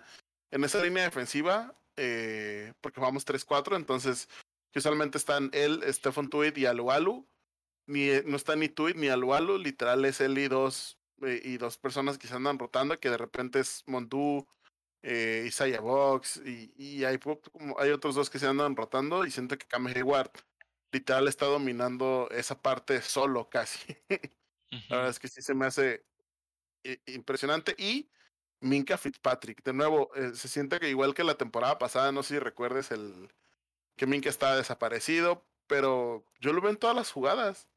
[SPEAKER 1] en esa línea defensiva, eh, porque vamos 3-4, entonces usualmente están él, Stephen Tuit y Alualu. Ni, no está ni Tuit ni Alualu, literal es él y dos, eh, y dos personas que se andan rotando, que de repente es Montú, eh, Isaiah Box, y, hay, hay otros dos que se andan rotando, y siento que Cam Hayward literal está dominando esa parte solo *laughs* casi. La verdad es que sí se me hace impresionante. Y Minka Fitzpatrick, de nuevo, eh, se siente que igual que la temporada pasada, no sé si recuerdes el que Minka estaba desaparecido, pero yo lo veo en todas las jugadas.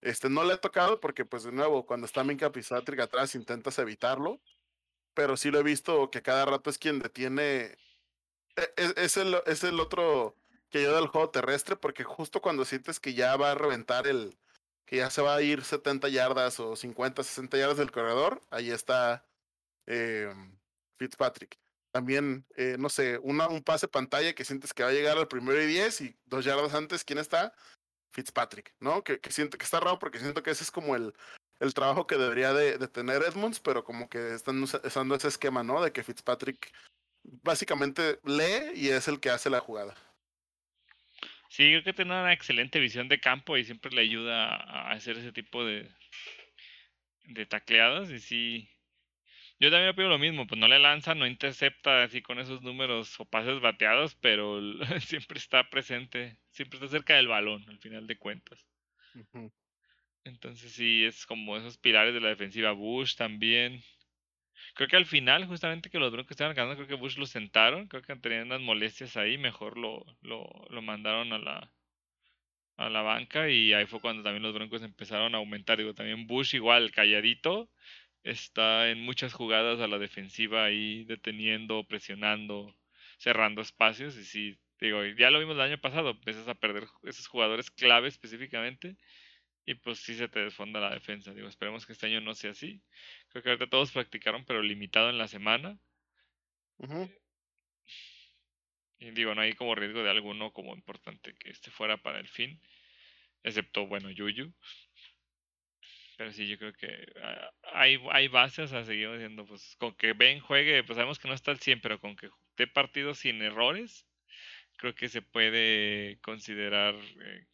[SPEAKER 1] Este no le ha tocado porque, pues, de nuevo, cuando está Minka Fitzpatrick atrás intentas evitarlo, pero sí lo he visto que cada rato es quien detiene. E, e, es, el, es el otro que yo del juego terrestre, porque justo cuando sientes que ya va a reventar el, que ya se va a ir 70 yardas o 50, 60 yardas del corredor, ahí está eh, Fitzpatrick. También, eh, no sé, una, un pase pantalla que sientes que va a llegar al primero y 10 y dos yardas antes, ¿quién está? Fitzpatrick, ¿no? Que, que siento que está raro porque siento que ese es como el, el trabajo que debería de, de, tener Edmonds, pero como que están usando ese esquema, ¿no? De que Fitzpatrick básicamente lee y es el que hace la jugada.
[SPEAKER 2] Sí, creo que tiene una excelente visión de campo y siempre le ayuda a hacer ese tipo de, de tacleadas. Y sí, yo también opino lo mismo, pues no le lanza, no intercepta así con esos números o pases bateados, pero *laughs* siempre está presente, siempre está cerca del balón, al final de cuentas. Entonces sí, es como esos pilares de la defensiva. Bush también. Creo que al final, justamente que los Broncos estaban ganando, creo que Bush lo sentaron, creo que tenían unas molestias ahí, mejor lo, lo, lo mandaron a la, a la banca y ahí fue cuando también los Broncos empezaron a aumentar. Digo, también Bush igual, calladito, está en muchas jugadas a la defensiva ahí, deteniendo, presionando, cerrando espacios. Y sí, digo, ya lo vimos el año pasado, empiezas a perder esos jugadores clave específicamente y pues sí se te desfonda la defensa. Digo, esperemos que este año no sea así. Creo que ahorita todos practicaron, pero limitado en la semana. Y digo, no hay como riesgo de alguno como importante que esté fuera para el fin. Excepto, bueno, Yuyu. Pero sí, yo creo que ah, hay, hay bases a seguir diciendo, pues con que Ben juegue, pues sabemos que no está al 100, pero con que esté partido sin errores, creo que se puede considerar eh,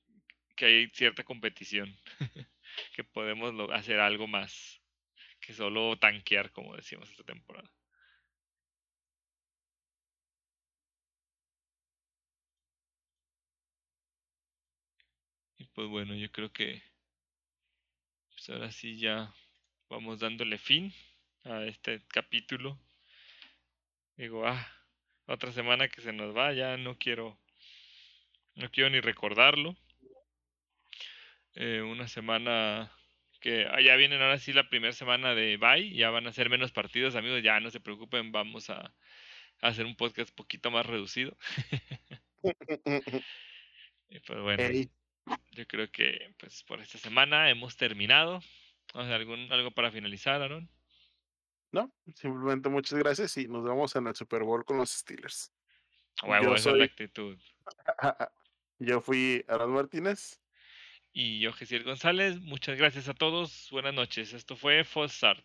[SPEAKER 2] que hay cierta competición, *laughs* que podemos hacer algo más que solo tanquear, como decimos esta temporada. Y pues bueno, yo creo que pues ahora sí ya vamos dándole fin a este capítulo. Digo, ah, otra semana que se nos va, ya no quiero, no quiero ni recordarlo. Eh, una semana que allá ah, vienen ahora sí la primera semana de bye, ya van a ser menos partidos, amigos, ya no se preocupen, vamos a, hacer un podcast poquito más reducido. *laughs* *laughs* y pues bueno, yo creo que pues por esta semana hemos terminado. ¿Algún, ¿Algo para finalizar, Aaron?
[SPEAKER 1] No, simplemente muchas gracias y nos vemos en el Super Bowl con los Steelers.
[SPEAKER 2] Huevo, esa es la actitud. *laughs*
[SPEAKER 1] Yo fui Aaron Martínez.
[SPEAKER 2] Y yo, Gesiel González. Muchas gracias a todos. Buenas noches. Esto fue False Start.